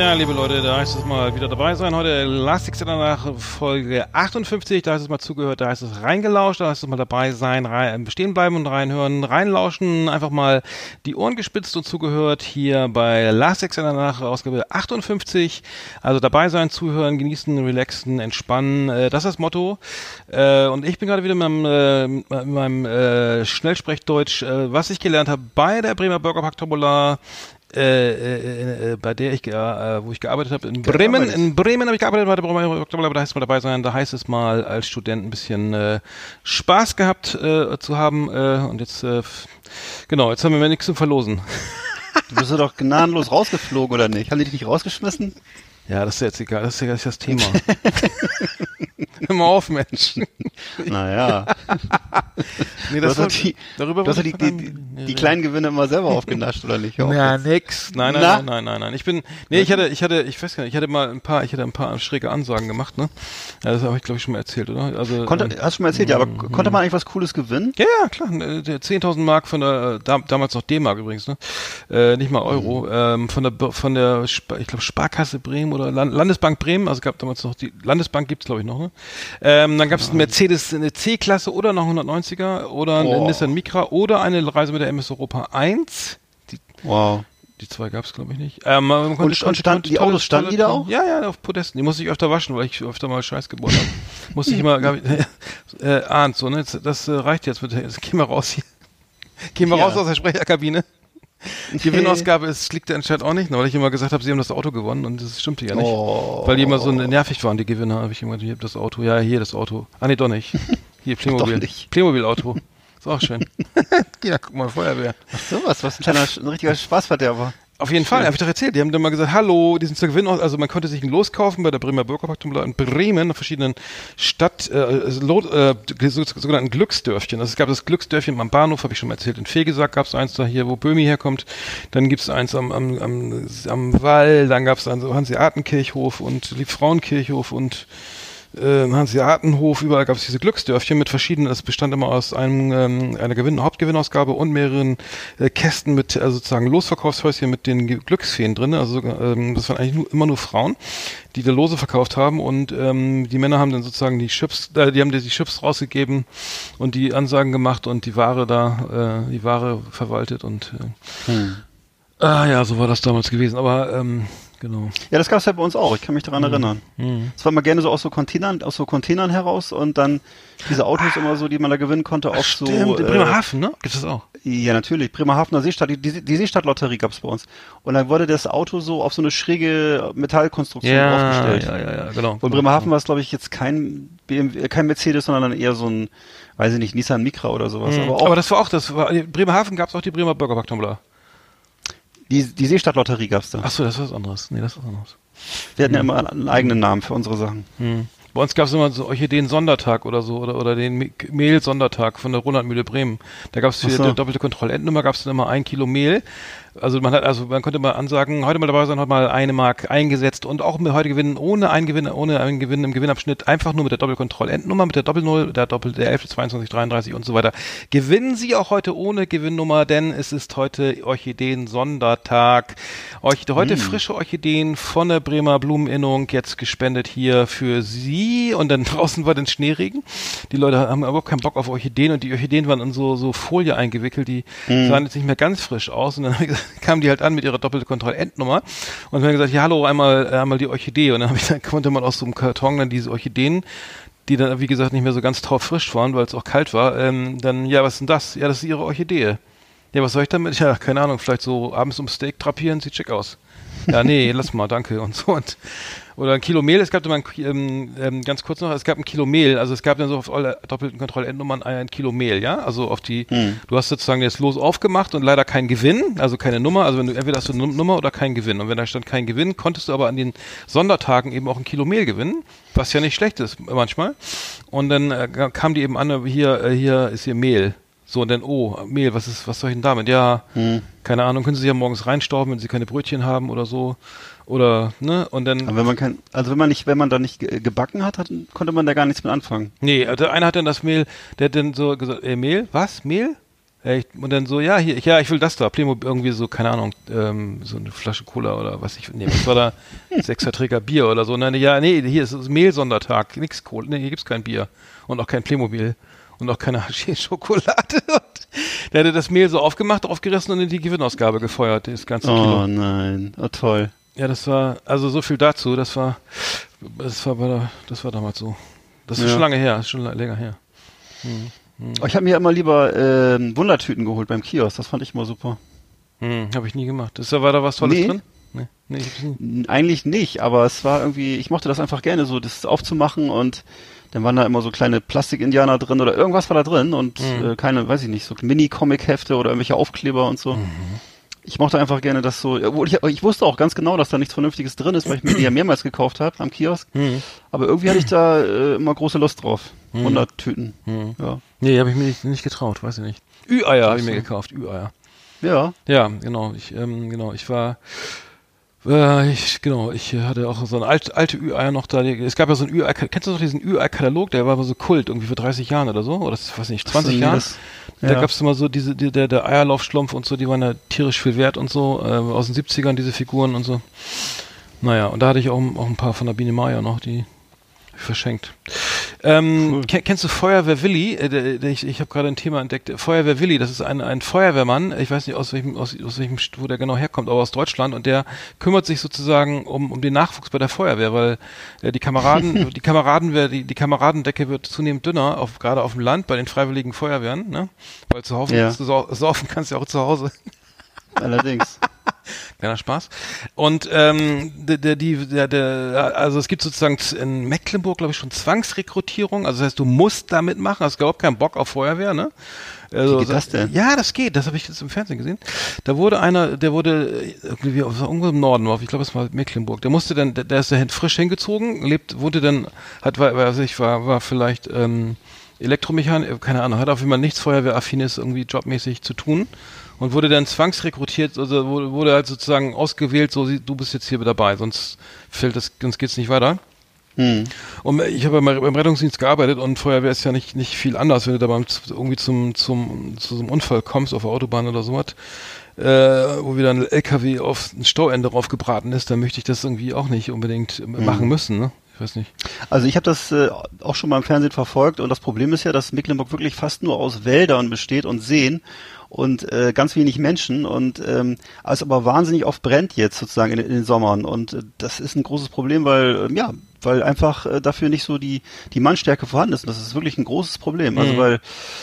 Ja, liebe Leute, da heißt es mal wieder dabei sein. Heute Elastic nach Folge 58. Da heißt es mal zugehört, da heißt es reingelauscht, da heißt es mal dabei sein, rein, stehen bleiben und reinhören, reinlauschen, einfach mal die Ohren gespitzt und zugehört hier bei Elastic nach Ausgabe 58. Also dabei sein, zuhören, genießen, relaxen, entspannen. Äh, das ist das Motto. Äh, und ich bin gerade wieder mit meinem, äh, meinem äh, Schnellsprechdeutsch, äh, was ich gelernt habe bei der Bremer Burgerpack Tabula äh, äh, äh, bei der ich, äh, wo ich gearbeitet habe, in Bremen, in Bremen habe ich gearbeitet, Oktober, da heißt es mal dabei sein, da heißt es mal als Student ein bisschen äh, Spaß gehabt äh, zu haben äh, und jetzt, äh, genau, jetzt haben wir nichts zu verlosen. Du bist ja doch gnadenlos rausgeflogen, oder nicht? Haben die dich nicht rausgeschmissen? Ja, das ist jetzt egal, das ist ja das Thema. Hör mal auf, Mensch. Naja. nee, das du hast die, darüber du hast die, die, die, kleinen Gewinne immer selber aufgenascht, oder nicht? Ja, nix. Nein, nein, nein, nein, nein, nein. Ich bin, nee, ich hatte, ich hatte, ich weiß gar nicht, ich hatte mal ein paar, ich hatte ein paar schräge Ansagen gemacht, ne? Ja, das habe ich, glaube ich, schon mal erzählt, oder? Also, konnte, ähm, hast du schon mal erzählt, ja, aber mm, konnte man eigentlich was Cooles gewinnen? Ja, ja, klar. 10.000 äh, Mark von der, da, damals noch D-Mark übrigens, ne? Äh, nicht mal Euro, mhm. ähm, von der, von der, ich glaube, Sparkasse Bremen oder Landesbank Bremen, also gab damals noch die, Landesbank gibt's, glaube ich, noch, ne? Ähm, dann gab es einen Mercedes eine C-Klasse oder noch 190er oder ein Nissan Micra oder eine Reise mit der MS Europa 1. Die, wow. Die zwei gab es, glaube ich, nicht. Ähm, man konnte, und, stand, stand, die Autos standen die da auch? Ja, ja, auf Podesten. Die musste ich öfter waschen, weil ich öfter mal Scheiß geboren habe. musste ich immer, ich, äh, ahnt so, ne? Das äh, reicht jetzt mit, jetzt geh mal raus hier. Geh mal ja. raus aus der Sprecherkabine. Die Gewinnausgabe ist, liegt anscheinend auch nicht, weil ich immer gesagt habe, sie haben das Auto gewonnen und das stimmte ja nicht. Oh. Weil die immer so nervig waren, die Gewinner, habe ich immer gesagt, hier das Auto, ja, hier das Auto. Ah, nee, doch nicht. Hier, Playmobil. Playmobil-Auto. Ist auch schön. ja, guck mal, Feuerwehr. Ach so, was, was ein kleiner, ein richtiger Spaßverderber. Auf jeden Fall, habe ich doch erzählt. Die haben dann mal gesagt, hallo, die sind zur Gewinn, also man konnte sich ein Los kaufen bei der Bremer Bürgerparktumula in Bremen, auf verschiedenen Stadt, äh, äh, sogenannten Glücksdörfchen. Also es gab das Glücksdörfchen am Bahnhof, habe ich schon mal erzählt. In Fegesack gab es eins da hier, wo Böhmi herkommt. Dann gibt es eins am, am, am, am Wall, dann gab es dann so Hanseatenkirchhof und Liebfrauenkirchhof und äh, Hanseatenhof, überall gab es diese Glücksdörfchen mit verschiedenen, es bestand immer aus einem, ähm, einer Gewinn Hauptgewinnausgabe und mehreren äh, Kästen mit äh, sozusagen Losverkaufshäuschen mit den Glücksfeen drin. Also ähm, das waren eigentlich nur, immer nur Frauen, die da Lose verkauft haben und ähm, die Männer haben dann sozusagen die Chips, äh, die haben die Chips rausgegeben und die Ansagen gemacht und die Ware da, äh, die Ware verwaltet und äh, hm. Ah ja, so war das damals gewesen. Aber ähm, Genau. Ja, das gab es ja bei uns auch. Ich kann mich daran mhm. erinnern. Mhm. war mal gerne so aus so Containern, aus so Containern heraus und dann diese Autos ah, immer so, die man da gewinnen konnte, auch so. In Bremerhaven, äh, ne? Gibt es auch? Ja, natürlich. Bremerhavener Seestadt, die, die, die Seestadtlotterie gab es bei uns. Und dann wurde das Auto so auf so eine schräge Metallkonstruktion ja, aufgestellt. Ja, ja, ja, genau. Und Bremerhaven war es, glaube ich, jetzt kein BMW, kein Mercedes, sondern eher so ein, weiß ich nicht, Nissan Micra oder sowas. Mhm. Aber, auch, Aber das war auch, das war, in Bremerhaven gab es auch die Bremer Burgerpack-Tumbler. Die, die Seestadtlotterie gab's da. Ach so, das ist was anderes. Nee, das ist was anderes. Wir hatten ja immer einen eigenen Namen für unsere Sachen. Hm. Bei uns gab es immer so Orchideen-Sondertag oder so oder, oder den Mehl-Sondertag von der Ronaldmühle Bremen. Da gab es so. die doppelte Kontrollendnummer gab es dann immer ein Kilo Mehl also man hat, also man könnte mal ansagen, heute mal dabei sein, heute mal eine Mark eingesetzt und auch heute gewinnen ohne einen Gewinn, ohne einen Gewinn im Gewinnabschnitt, einfach nur mit der Doppelkontrollendnummer, mit der Doppelnull, der Doppel, der 11, 22, 33 und so weiter. Gewinnen Sie auch heute ohne Gewinnnummer, denn es ist heute Orchideen-Sondertag. Orchide, heute mm. frische Orchideen von der Bremer Blumeninnung, jetzt gespendet hier für Sie und dann draußen war den Schneeregen. Die Leute haben überhaupt keinen Bock auf Orchideen und die Orchideen waren in so, so Folie eingewickelt, die mm. sahen jetzt nicht mehr ganz frisch aus und dann habe ich gesagt, kamen die halt an mit ihrer doppelte Kontrollendnummer und haben gesagt, ja hallo, einmal, einmal die Orchidee. Und dann, ich, dann konnte man aus so einem Karton dann diese Orchideen die dann, wie gesagt, nicht mehr so ganz taufrisch waren, weil es auch kalt war, ähm, dann, ja, was ist denn das? Ja, das ist ihre Orchidee. Ja, was soll ich damit? Ja, keine Ahnung, vielleicht so abends um Steak drapieren, sieht schick aus. Ja, nee, lass mal, danke und so. Und oder ein Kilo Mehl. Es gab immer ein, ähm, ähm, ganz kurz noch, es gab ein Kilo Mehl. Also es gab dann so auf alle doppelten Kontrollendnummern ein Kilo Mehl, ja. Also auf die, hm. du hast sozusagen jetzt los aufgemacht und leider kein Gewinn, also keine Nummer. Also wenn du entweder hast du eine Nummer oder keinen Gewinn. Und wenn da stand kein Gewinn, konntest du aber an den Sondertagen eben auch ein Kilo Mehl gewinnen, was ja nicht schlecht ist manchmal. Und dann äh, kam die eben an, hier, äh, hier ist hier Mehl. So, und dann, oh, Mehl, was ist, was soll ich denn damit? Ja, hm. keine Ahnung, können Sie ja morgens reinstauben, wenn Sie keine Brötchen haben oder so. Oder, ne? Und dann. Aber wenn man kein, also wenn man nicht, wenn man da nicht gebacken hat, hat konnte man da gar nichts mit anfangen. Nee, also einer hat dann das Mehl, der hat dann so gesagt, äh, Mehl? Was? Mehl? Und dann so, ja, hier, ja, ich will das da. Playmobil irgendwie so, keine Ahnung, ähm, so eine Flasche Cola oder was ich, nee, was war da? Sechser Träger Bier oder so. Nein, ja, nee, hier ist Mehlsondertag, nix Cola, nee, hier gibt's kein Bier. Und auch kein Playmobil. Und auch keine Schokolade. der hatte das Mehl so aufgemacht, aufgerissen und in die Gewinnausgabe gefeuert, das ganze oh, Kilo. Oh nein, oh toll. Ja, das war, also so viel dazu, das war, das war, das war damals so. Das ist ja. schon lange her, ist schon länger her. Hm. Hm. Ich habe mir immer lieber äh, Wundertüten geholt beim Kiosk. Das fand ich immer super. Hm, habe ich nie gemacht. Ist da war da was Tolles nee. drin? Nee, nee nie. Eigentlich nicht, aber es war irgendwie, ich mochte das einfach gerne, so das aufzumachen und dann waren da immer so kleine Plastik-Indianer drin oder irgendwas war da drin und mhm. äh, keine, weiß ich nicht, so Mini-Comic-Hefte oder irgendwelche Aufkleber und so. Mhm ich mochte einfach gerne das so, ich, ich, wusste auch ganz genau, dass da nichts Vernünftiges drin ist, weil ich mir die ja mehrmals gekauft habe am Kiosk. Mhm. Aber irgendwie hatte ich da äh, immer große Lust drauf. Mhm. 100 Tüten. Mhm. Ja. Nee, habe ich mir nicht, nicht, getraut, weiß ich nicht. Ü-Eier habe ich mir gekauft, Ü-Eier. Ja. Ja, genau. Ich, ähm, genau, ich war, äh, ich, genau, ich hatte auch so eine alte, alte Ü-Eier noch da. Es gab ja so ein Ü-Ei, kennst du noch diesen Ü-Ei-Katalog? Der war aber so Kult, irgendwie vor 30 Jahren oder so, oder weiß nicht, 20 Jahren. Das, da ja. gab es immer so diese, die, der, der Eierlaufschlumpf und so, die waren ja tierisch viel wert und so, äh, aus den 70ern, diese Figuren und so. Naja, und da hatte ich auch, auch ein paar von der Biene Maya noch, die verschenkt. Ähm, cool. Kennst du Feuerwehr Willi? Äh, ich ich habe gerade ein Thema entdeckt. Feuerwehr Willi, das ist ein, ein Feuerwehrmann. Ich weiß nicht aus welchem, aus, aus welchem, wo der genau herkommt, aber aus Deutschland. Und der kümmert sich sozusagen um, um den Nachwuchs bei der Feuerwehr, weil äh, die Kameraden, die Kameraden, die, die Kameradendecke wird zunehmend dünner, auf, gerade auf dem Land bei den freiwilligen Feuerwehren, ne? Weil zu Hause ja. zu saufen kannst du ja auch zu Hause. Allerdings. Kleiner Spaß. Und ähm, der, der, die, der, der, also es gibt sozusagen in Mecklenburg, glaube ich, schon Zwangsrekrutierung. Also das heißt, du musst da mitmachen, hast überhaupt keinen Bock auf Feuerwehr, ne? Also, Wie geht das denn? Ja, das geht. Das habe ich jetzt im Fernsehen gesehen. Da wurde einer, der wurde irgendwie irgendwo im Norden, ich glaube, es war Mecklenburg. Der musste dann, der, der ist da frisch hingezogen, lebt, wurde dann, hat, war, weiß ich, war, war vielleicht ähm, Elektromechaniker, keine Ahnung, hat auf jeden Fall nichts Feuerwehraffines irgendwie jobmäßig zu tun und wurde dann zwangsrekrutiert, also wurde, wurde halt sozusagen ausgewählt, so du bist jetzt hier dabei, sonst fällt das, sonst geht's nicht weiter. Hm. Und ich habe ja beim Rettungsdienst gearbeitet und Feuerwehr ist ja nicht, nicht viel anders, wenn du da beim, irgendwie zum, zum, zu so einem Unfall kommst auf der Autobahn oder sowas, äh, wo wieder ein LKW auf ein Stauende draufgebraten ist, dann möchte ich das irgendwie auch nicht unbedingt hm. machen müssen, ne? Ich weiß nicht. Also ich habe das äh, auch schon mal im Fernsehen verfolgt und das Problem ist ja, dass Mecklenburg wirklich fast nur aus Wäldern besteht und Seen und äh, ganz wenig Menschen und ähm, es aber wahnsinnig oft brennt jetzt sozusagen in, in den Sommern und äh, das ist ein großes Problem, weil äh, ja, weil einfach äh, dafür nicht so die die Mannstärke vorhanden ist. Und das ist wirklich ein großes Problem. Also mhm. weil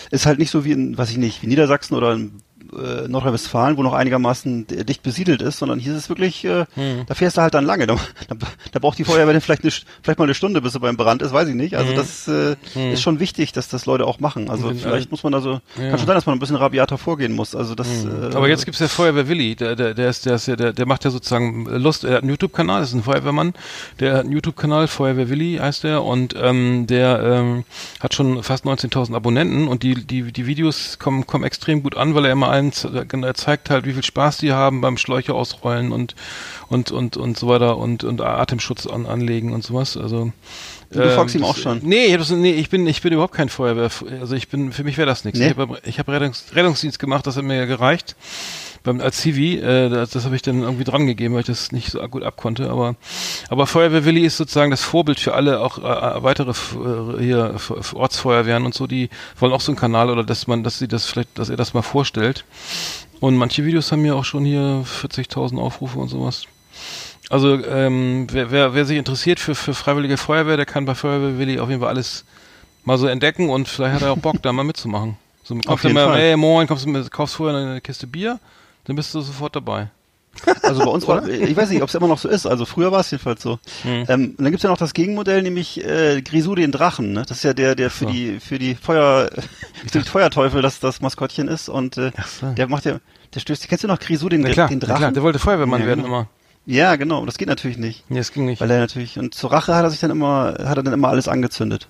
es halt nicht so wie in, weiß ich nicht, wie Niedersachsen oder in äh, Nordrhein-Westfalen, wo noch einigermaßen dicht besiedelt ist, sondern hier ist es wirklich, äh, hm. da fährst du halt dann lange. Da, da, da braucht die Feuerwehr dann vielleicht, eine, vielleicht mal eine Stunde, bis sie beim Brand ist, weiß ich nicht. Also hm. das äh, hm. ist schon wichtig, dass das Leute auch machen. Also Bin vielleicht muss man da so, ja. kann schon sein, dass man ein bisschen rabiater vorgehen muss. Also das. Hm. Äh, Aber jetzt gibt's ja Feuerwehr Willi, der, der, der ist, der ist ja, der, der macht ja sozusagen Lust, er hat einen YouTube-Kanal, ist ein Feuerwehrmann, der hat einen YouTube-Kanal, Feuerwehr Willi heißt der, und ähm, der ähm, hat schon fast 19.000 Abonnenten und die, die, die Videos kommen, kommen extrem gut an, weil er immer einen zeigt halt, wie viel Spaß die haben beim Schläuche ausrollen und und und und so weiter und und Atemschutz an, anlegen und sowas. Also Du ähm, folgst ihm auch schon. Nee, ich, hab nee, ich bin ich bin überhaupt kein Feuerwehr. Also ich bin für mich wäre das nichts. Nee? Ich habe hab Rettungs, Rettungsdienst gemacht, das hat mir ja gereicht beim als Civi, äh, das, das habe ich dann irgendwie dran gegeben, weil ich das nicht so gut abkonnte. Aber aber Feuerwehr Willi ist sozusagen das Vorbild für alle auch äh, weitere äh, hier Ortsfeuerwehren und so. Die wollen auch so einen Kanal oder dass man, dass sie das vielleicht, dass er das mal vorstellt. Und manche Videos haben ja auch schon hier 40.000 Aufrufe und sowas. Also ähm, wer, wer, wer sich interessiert für, für freiwillige Feuerwehr, der kann bei Feuerwehr Willi auf jeden Fall alles mal so entdecken und vielleicht hat er auch Bock, da mal mitzumachen. So, auf jeden mal, Fall. Ey, moin, kommst du, kaufst vorher eine Kiste Bier, dann bist du sofort dabei. Also bei uns war, ich weiß nicht, ob es immer noch so ist, also früher war es jedenfalls so. Hm. Ähm, und dann gibt's ja noch das Gegenmodell, nämlich äh, Grisou den Drachen, ne? Das ist ja der, der für so. die für die Feuer für die Feuerteufel das, das Maskottchen ist und äh, so. der macht ja, der stößt, kennst du noch Grisou den, klar, den Drachen? Klar, der wollte Feuerwehrmann ja, werden genau. immer. Ja, genau, das geht natürlich nicht. Nee, das ging nicht. Weil er natürlich, und zur Rache hat er sich dann immer, hat er dann immer alles angezündet.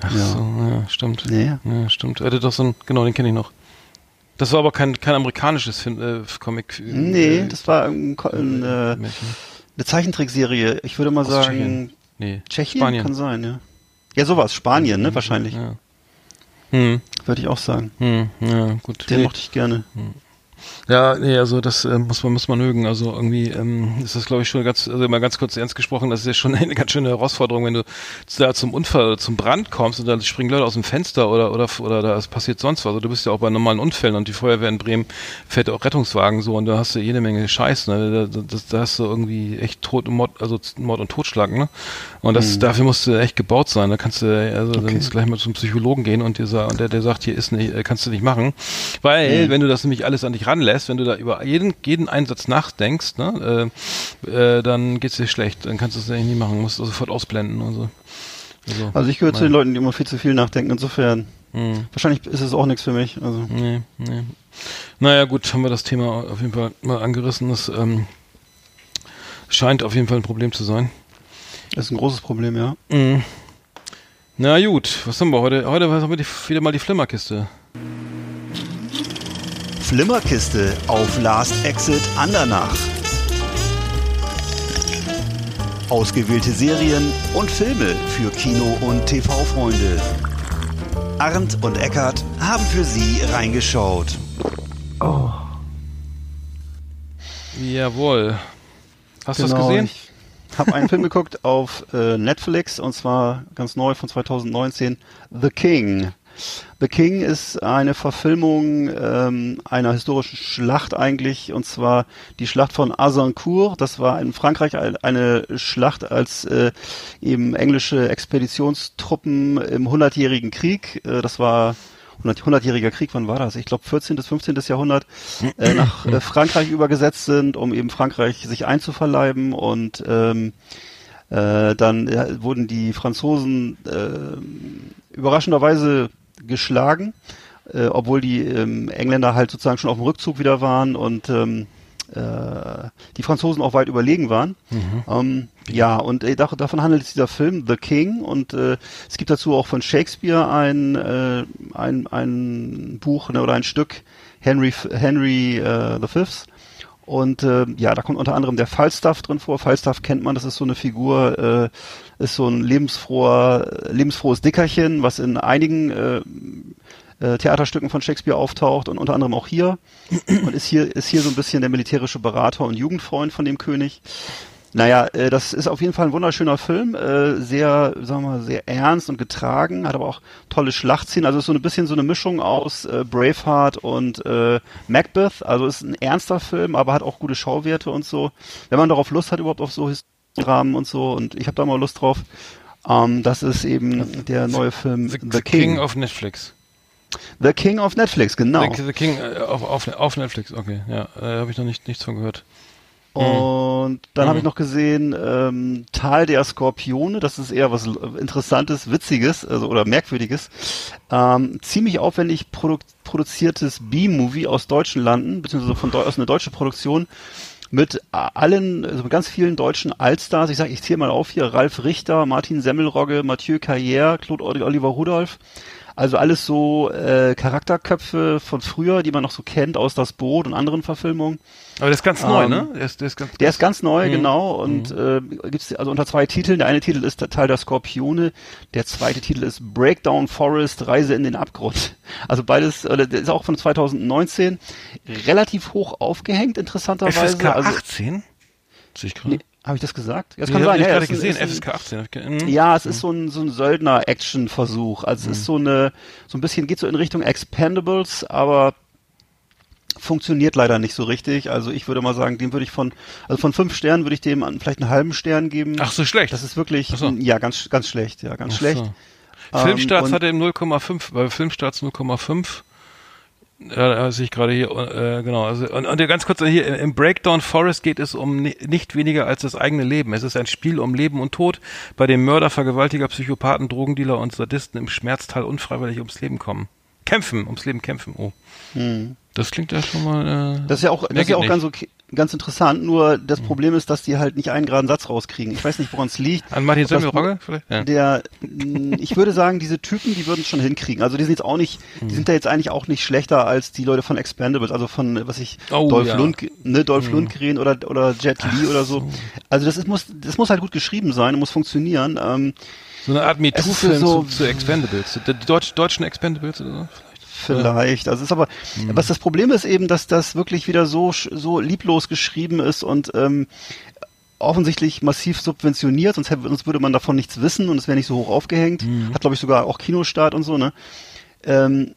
Ach ja. so, ja, stimmt. Nee. Ja, stimmt. Er hatte doch so ein, genau, den kenne ich noch. Das war aber kein, kein amerikanisches Film, äh, Comic. Äh, nee, das war ein, ein äh, Eine Zeichentrickserie, ich würde mal sagen. Tschechien. Nee. Tschechien Spanien. kann sein, ja. Ja, sowas, Spanien, ne, wahrscheinlich. Ja. Hm. Würde ich auch sagen. Hm, ja, gut. Den nee. mochte ich gerne. Hm. Ja, nee, also das äh, muss man muss man mögen. Also irgendwie ähm, ist das, glaube ich, schon ganz, also mal ganz kurz ernst gesprochen, das ist ja schon eine ganz schöne Herausforderung, wenn du da zum Unfall, zum Brand kommst und dann springen Leute aus dem Fenster oder oder oder da passiert sonst was. Also du bist ja auch bei normalen Unfällen und die Feuerwehr in Bremen fährt auch Rettungswagen so und da hast du jede Menge Scheiß. Ne? Da, da, da hast du irgendwie echt Tod und Mord, also Mord und Totschlag. Ne? Und das mhm. dafür musst du echt gebaut sein. Da kannst du also okay. dann gleich mal zum Psychologen gehen und, dir, und der der sagt, hier ist nicht, kannst du nicht machen, weil mhm. wenn du das nämlich alles an dich ranlässt lässt, wenn du da über jeden, jeden Einsatz nachdenkst, ne, äh, äh, dann geht's dir schlecht. Dann kannst du es eigentlich nie machen, musst du sofort ausblenden und so. Also, also ich gehöre zu den Leuten, die immer viel zu viel nachdenken, insofern. Hm. Wahrscheinlich ist es auch nichts für mich. Also. Nee, nee. Naja, gut, haben wir das Thema auf jeden Fall mal angerissen. Das ähm, scheint auf jeden Fall ein Problem zu sein. Das ist ein großes Problem, ja. Mhm. Na gut, was haben wir heute? Heute haben wir die, wieder mal die Flimmerkiste. Flimmerkiste auf Last Exit Andernach. Ausgewählte Serien und Filme für Kino- und TV-Freunde. Arndt und Eckart haben für Sie reingeschaut. Oh. Jawohl. Hast genau, du das gesehen? Ich habe einen Film geguckt auf äh, Netflix und zwar ganz neu von 2019, The King. The King ist eine Verfilmung ähm, einer historischen Schlacht eigentlich, und zwar die Schlacht von Azincourt. Das war in Frankreich eine Schlacht, als äh, eben englische Expeditionstruppen im Hundertjährigen Krieg, äh, das war 100-jähriger Krieg, wann war das? Ich glaube 14. bis 15. Jahrhundert, äh, nach äh, Frankreich übergesetzt sind, um eben Frankreich sich einzuverleiben und ähm, äh, dann wurden die Franzosen äh, überraschenderweise geschlagen, äh, obwohl die ähm, Engländer halt sozusagen schon auf dem Rückzug wieder waren und ähm, äh, die Franzosen auch weit überlegen waren. Mhm. Ähm, ja, und äh, davon handelt dieser Film The King und äh, es gibt dazu auch von Shakespeare ein, äh, ein, ein Buch ne, oder ein Stück Henry Henry äh, the Fifth. Und äh, ja, da kommt unter anderem der Falstaff drin vor. Falstaff kennt man, das ist so eine Figur, äh, ist so ein lebensfroher, lebensfrohes Dickerchen, was in einigen äh, äh, Theaterstücken von Shakespeare auftaucht und unter anderem auch hier. Und ist hier, ist hier so ein bisschen der militärische Berater und Jugendfreund von dem König. Naja, äh, das ist auf jeden Fall ein wunderschöner Film, äh, sehr, sagen wir mal, sehr ernst und getragen, hat aber auch tolle Schlachtszenen, also ist so ein bisschen so eine Mischung aus äh, Braveheart und äh, Macbeth, also ist ein ernster Film, aber hat auch gute Schauwerte und so. Wenn man darauf Lust hat, überhaupt auf so Dramen und so, und ich habe da mal Lust drauf, ähm, das ist eben der neue Film The, The King. King of Netflix. The King of Netflix, genau. The, The King auf, auf, auf Netflix, okay, ja, äh, habe ich noch nicht nichts von gehört. Mhm. Und dann mhm. habe ich noch gesehen ähm, Tal der Skorpione. Das ist eher was Interessantes, Witziges also, oder Merkwürdiges. Ähm, ziemlich aufwendig produ produziertes B-Movie aus deutschen Landen, beziehungsweise von aus einer deutschen Produktion mit allen, also mit ganz vielen deutschen Allstars. Ich sage, ich zähle mal auf hier: Ralf Richter, Martin Semmelrogge, Mathieu Carrière, Claude Oliver Rudolph. Also alles so äh, Charakterköpfe von früher, die man noch so kennt aus Das Boot und anderen Verfilmungen. Aber der ist ganz neu, ne? Der ist, der ist ganz, der ist ganz neu, mhm. genau. Und mhm. äh, gibt's also unter zwei Titeln. Der eine Titel ist der Teil der Skorpione, der zweite Titel ist Breakdown Forest, Reise in den Abgrund. Also beides, äh, der ist auch von 2019 relativ hoch aufgehängt, interessanterweise. FSK 18? Also, Sehe ich gerade. Nee, habe ich das gesagt? Ja, das kann sein. Ich ja, gerade gesehen, ein, FSK 18. Hm? Ja, es ist so ein, so ein Söldner-Action-Versuch. Also es ist hm. so eine, so ein bisschen, geht so in Richtung Expendables, aber funktioniert leider nicht so richtig. Also ich würde mal sagen, dem würde ich von, also von fünf Sternen würde ich dem vielleicht einen halben Stern geben. Ach so schlecht. Das ist wirklich, so. ja, ganz, ganz schlecht, ja, ganz Ach schlecht. So. Filmstarts ähm, hatte im 0,5, bei Filmstarts 0,5 ja, sehe ich gerade hier, äh, genau. Also, und, und ganz kurz hier, im Breakdown Forest geht es um nicht weniger als das eigene Leben. Es ist ein Spiel um Leben und Tod, bei dem Mörder, Vergewaltiger, Psychopathen, Drogendealer und Sadisten im Schmerztal unfreiwillig ums Leben kommen. Kämpfen, ums Leben kämpfen, oh. Hm. Das klingt ja schon mal. Äh, das ist ja auch, das ist ja auch ganz okay. Ganz interessant, nur das mhm. Problem ist, dass die halt nicht einen geraden Satz rauskriegen. Ich weiß nicht, woran es liegt. An Martin Semmelrogge vielleicht? Ja. Der, ich würde sagen, diese Typen, die würden es schon hinkriegen. Also die sind jetzt auch nicht, die mhm. sind da jetzt eigentlich auch nicht schlechter als die Leute von Expendables, also von, was ich, oh, Dolph, ja. Lund, ne, Dolph mhm. Lundgren oder, oder Jet Li oder so. so. Also das ist, muss, das muss halt gut geschrieben sein, muss funktionieren. Ähm, so eine Art MeToo-Film so, zu, zu Expendables, die Deutsch, deutschen Expendables oder so? Vielleicht. Also es ist aber, mhm. was das Problem ist eben, dass das wirklich wieder so so lieblos geschrieben ist und ähm, offensichtlich massiv subventioniert, sonst, hätte, sonst würde man davon nichts wissen und es wäre nicht so hoch aufgehängt. Mhm. Hat glaube ich sogar auch Kinostart und so. Ne. Ähm,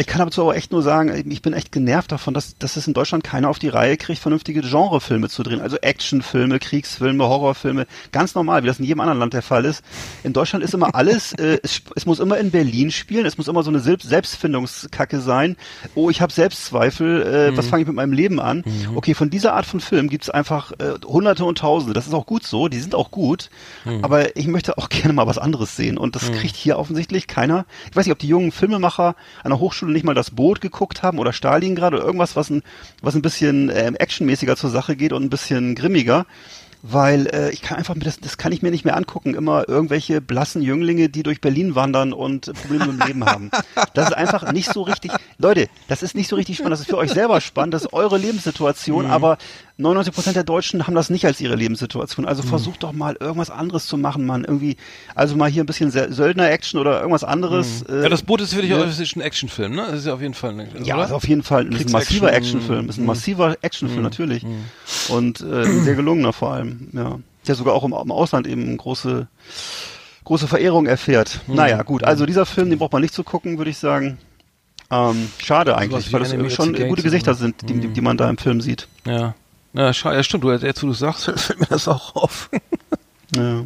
ich kann dazu aber echt nur sagen, ich bin echt genervt davon, dass, dass es in Deutschland keiner auf die Reihe kriegt, vernünftige Genrefilme zu drehen. Also Actionfilme, Kriegsfilme, Horrorfilme, ganz normal, wie das in jedem anderen Land der Fall ist. In Deutschland ist immer alles, äh, es, es, muss immer in Berlin spielen, es muss immer so eine Selbstfindungskacke sein. Oh, ich habe Selbstzweifel, äh, mhm. was fange ich mit meinem Leben an? Mhm. Okay, von dieser Art von Film gibt es einfach äh, Hunderte und Tausende. Das ist auch gut so, die sind auch gut, mhm. aber ich möchte auch gerne mal was anderes sehen. Und das mhm. kriegt hier offensichtlich keiner. Ich weiß nicht, ob die jungen Filmemacher an der Hochschule Hochschule nicht mal das Boot geguckt haben oder Stalingrad oder irgendwas, was ein, was ein bisschen äh, actionmäßiger zur Sache geht und ein bisschen grimmiger weil äh, ich kann einfach das, das kann ich mir nicht mehr angucken, immer irgendwelche blassen Jünglinge, die durch Berlin wandern und Probleme im Leben haben. Das ist einfach nicht so richtig. Leute, das ist nicht so richtig spannend. Das ist für euch selber spannend. Das ist eure Lebenssituation, mhm. aber 99 Prozent der Deutschen haben das nicht als ihre Lebenssituation. Also mhm. versucht doch mal irgendwas anderes zu machen, man. Irgendwie, also mal hier ein bisschen Söldner-Action oder irgendwas anderes. Mhm. Äh, ja, das Boot ist für dich auch ein Actionfilm, ne? Das ist ja auf jeden Fall ein, Ja, oder? ist auf jeden Fall ein massiver Actionfilm. Ist ein mhm. massiver Actionfilm, mhm. natürlich. Mhm. Und äh, sehr gelungener vor allem ja. Der sogar auch im, im Ausland eben große, große Verehrung erfährt. Mhm. Naja, gut, also dieser Film, den braucht man nicht zu gucken, würde ich sagen. Ähm, schade eigentlich, weil das schon gute Gesichter sind, die, die, die, man da im Film sieht. Ja. Ja, schade, ja stimmt, du, jetzt wo du sagst, fällt mir das auch auf. ja.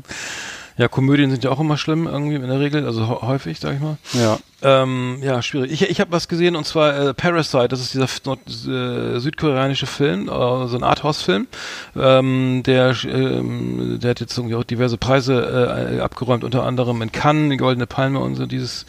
Ja, Komödien sind ja auch immer schlimm, irgendwie in der Regel, also häufig, sag ich mal. Ja. Ähm, ja, schwierig. Ich, ich habe was gesehen und zwar äh, Parasite, das ist dieser Nord äh, südkoreanische Film, äh, so ein Arthouse-Film. Ähm, der, ähm, der hat jetzt irgendwie auch diverse Preise äh, abgeräumt, unter anderem in Cannes, die Goldene Palme und so dieses,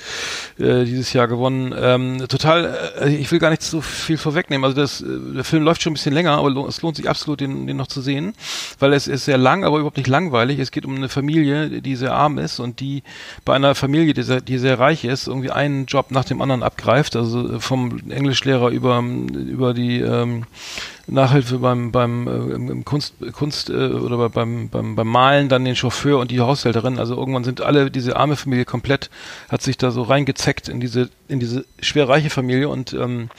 äh, dieses Jahr gewonnen. Ähm, total, äh, ich will gar nicht so viel vorwegnehmen. Also das, der Film läuft schon ein bisschen länger, aber lo es lohnt sich absolut, den, den noch zu sehen, weil es ist sehr lang, aber überhaupt nicht langweilig. Es geht um eine Familie, die sehr arm ist und die bei einer Familie, die sehr, die sehr reich ist, irgendwie ein einen Job nach dem anderen abgreift, also vom Englischlehrer über, über die ähm, Nachhilfe beim, beim äh, Kunst, Kunst äh, oder beim, beim, beim Malen, dann den Chauffeur und die Haushälterin. Also irgendwann sind alle, diese arme Familie komplett, hat sich da so reingezeckt in diese, in diese schwer reiche Familie und ähm,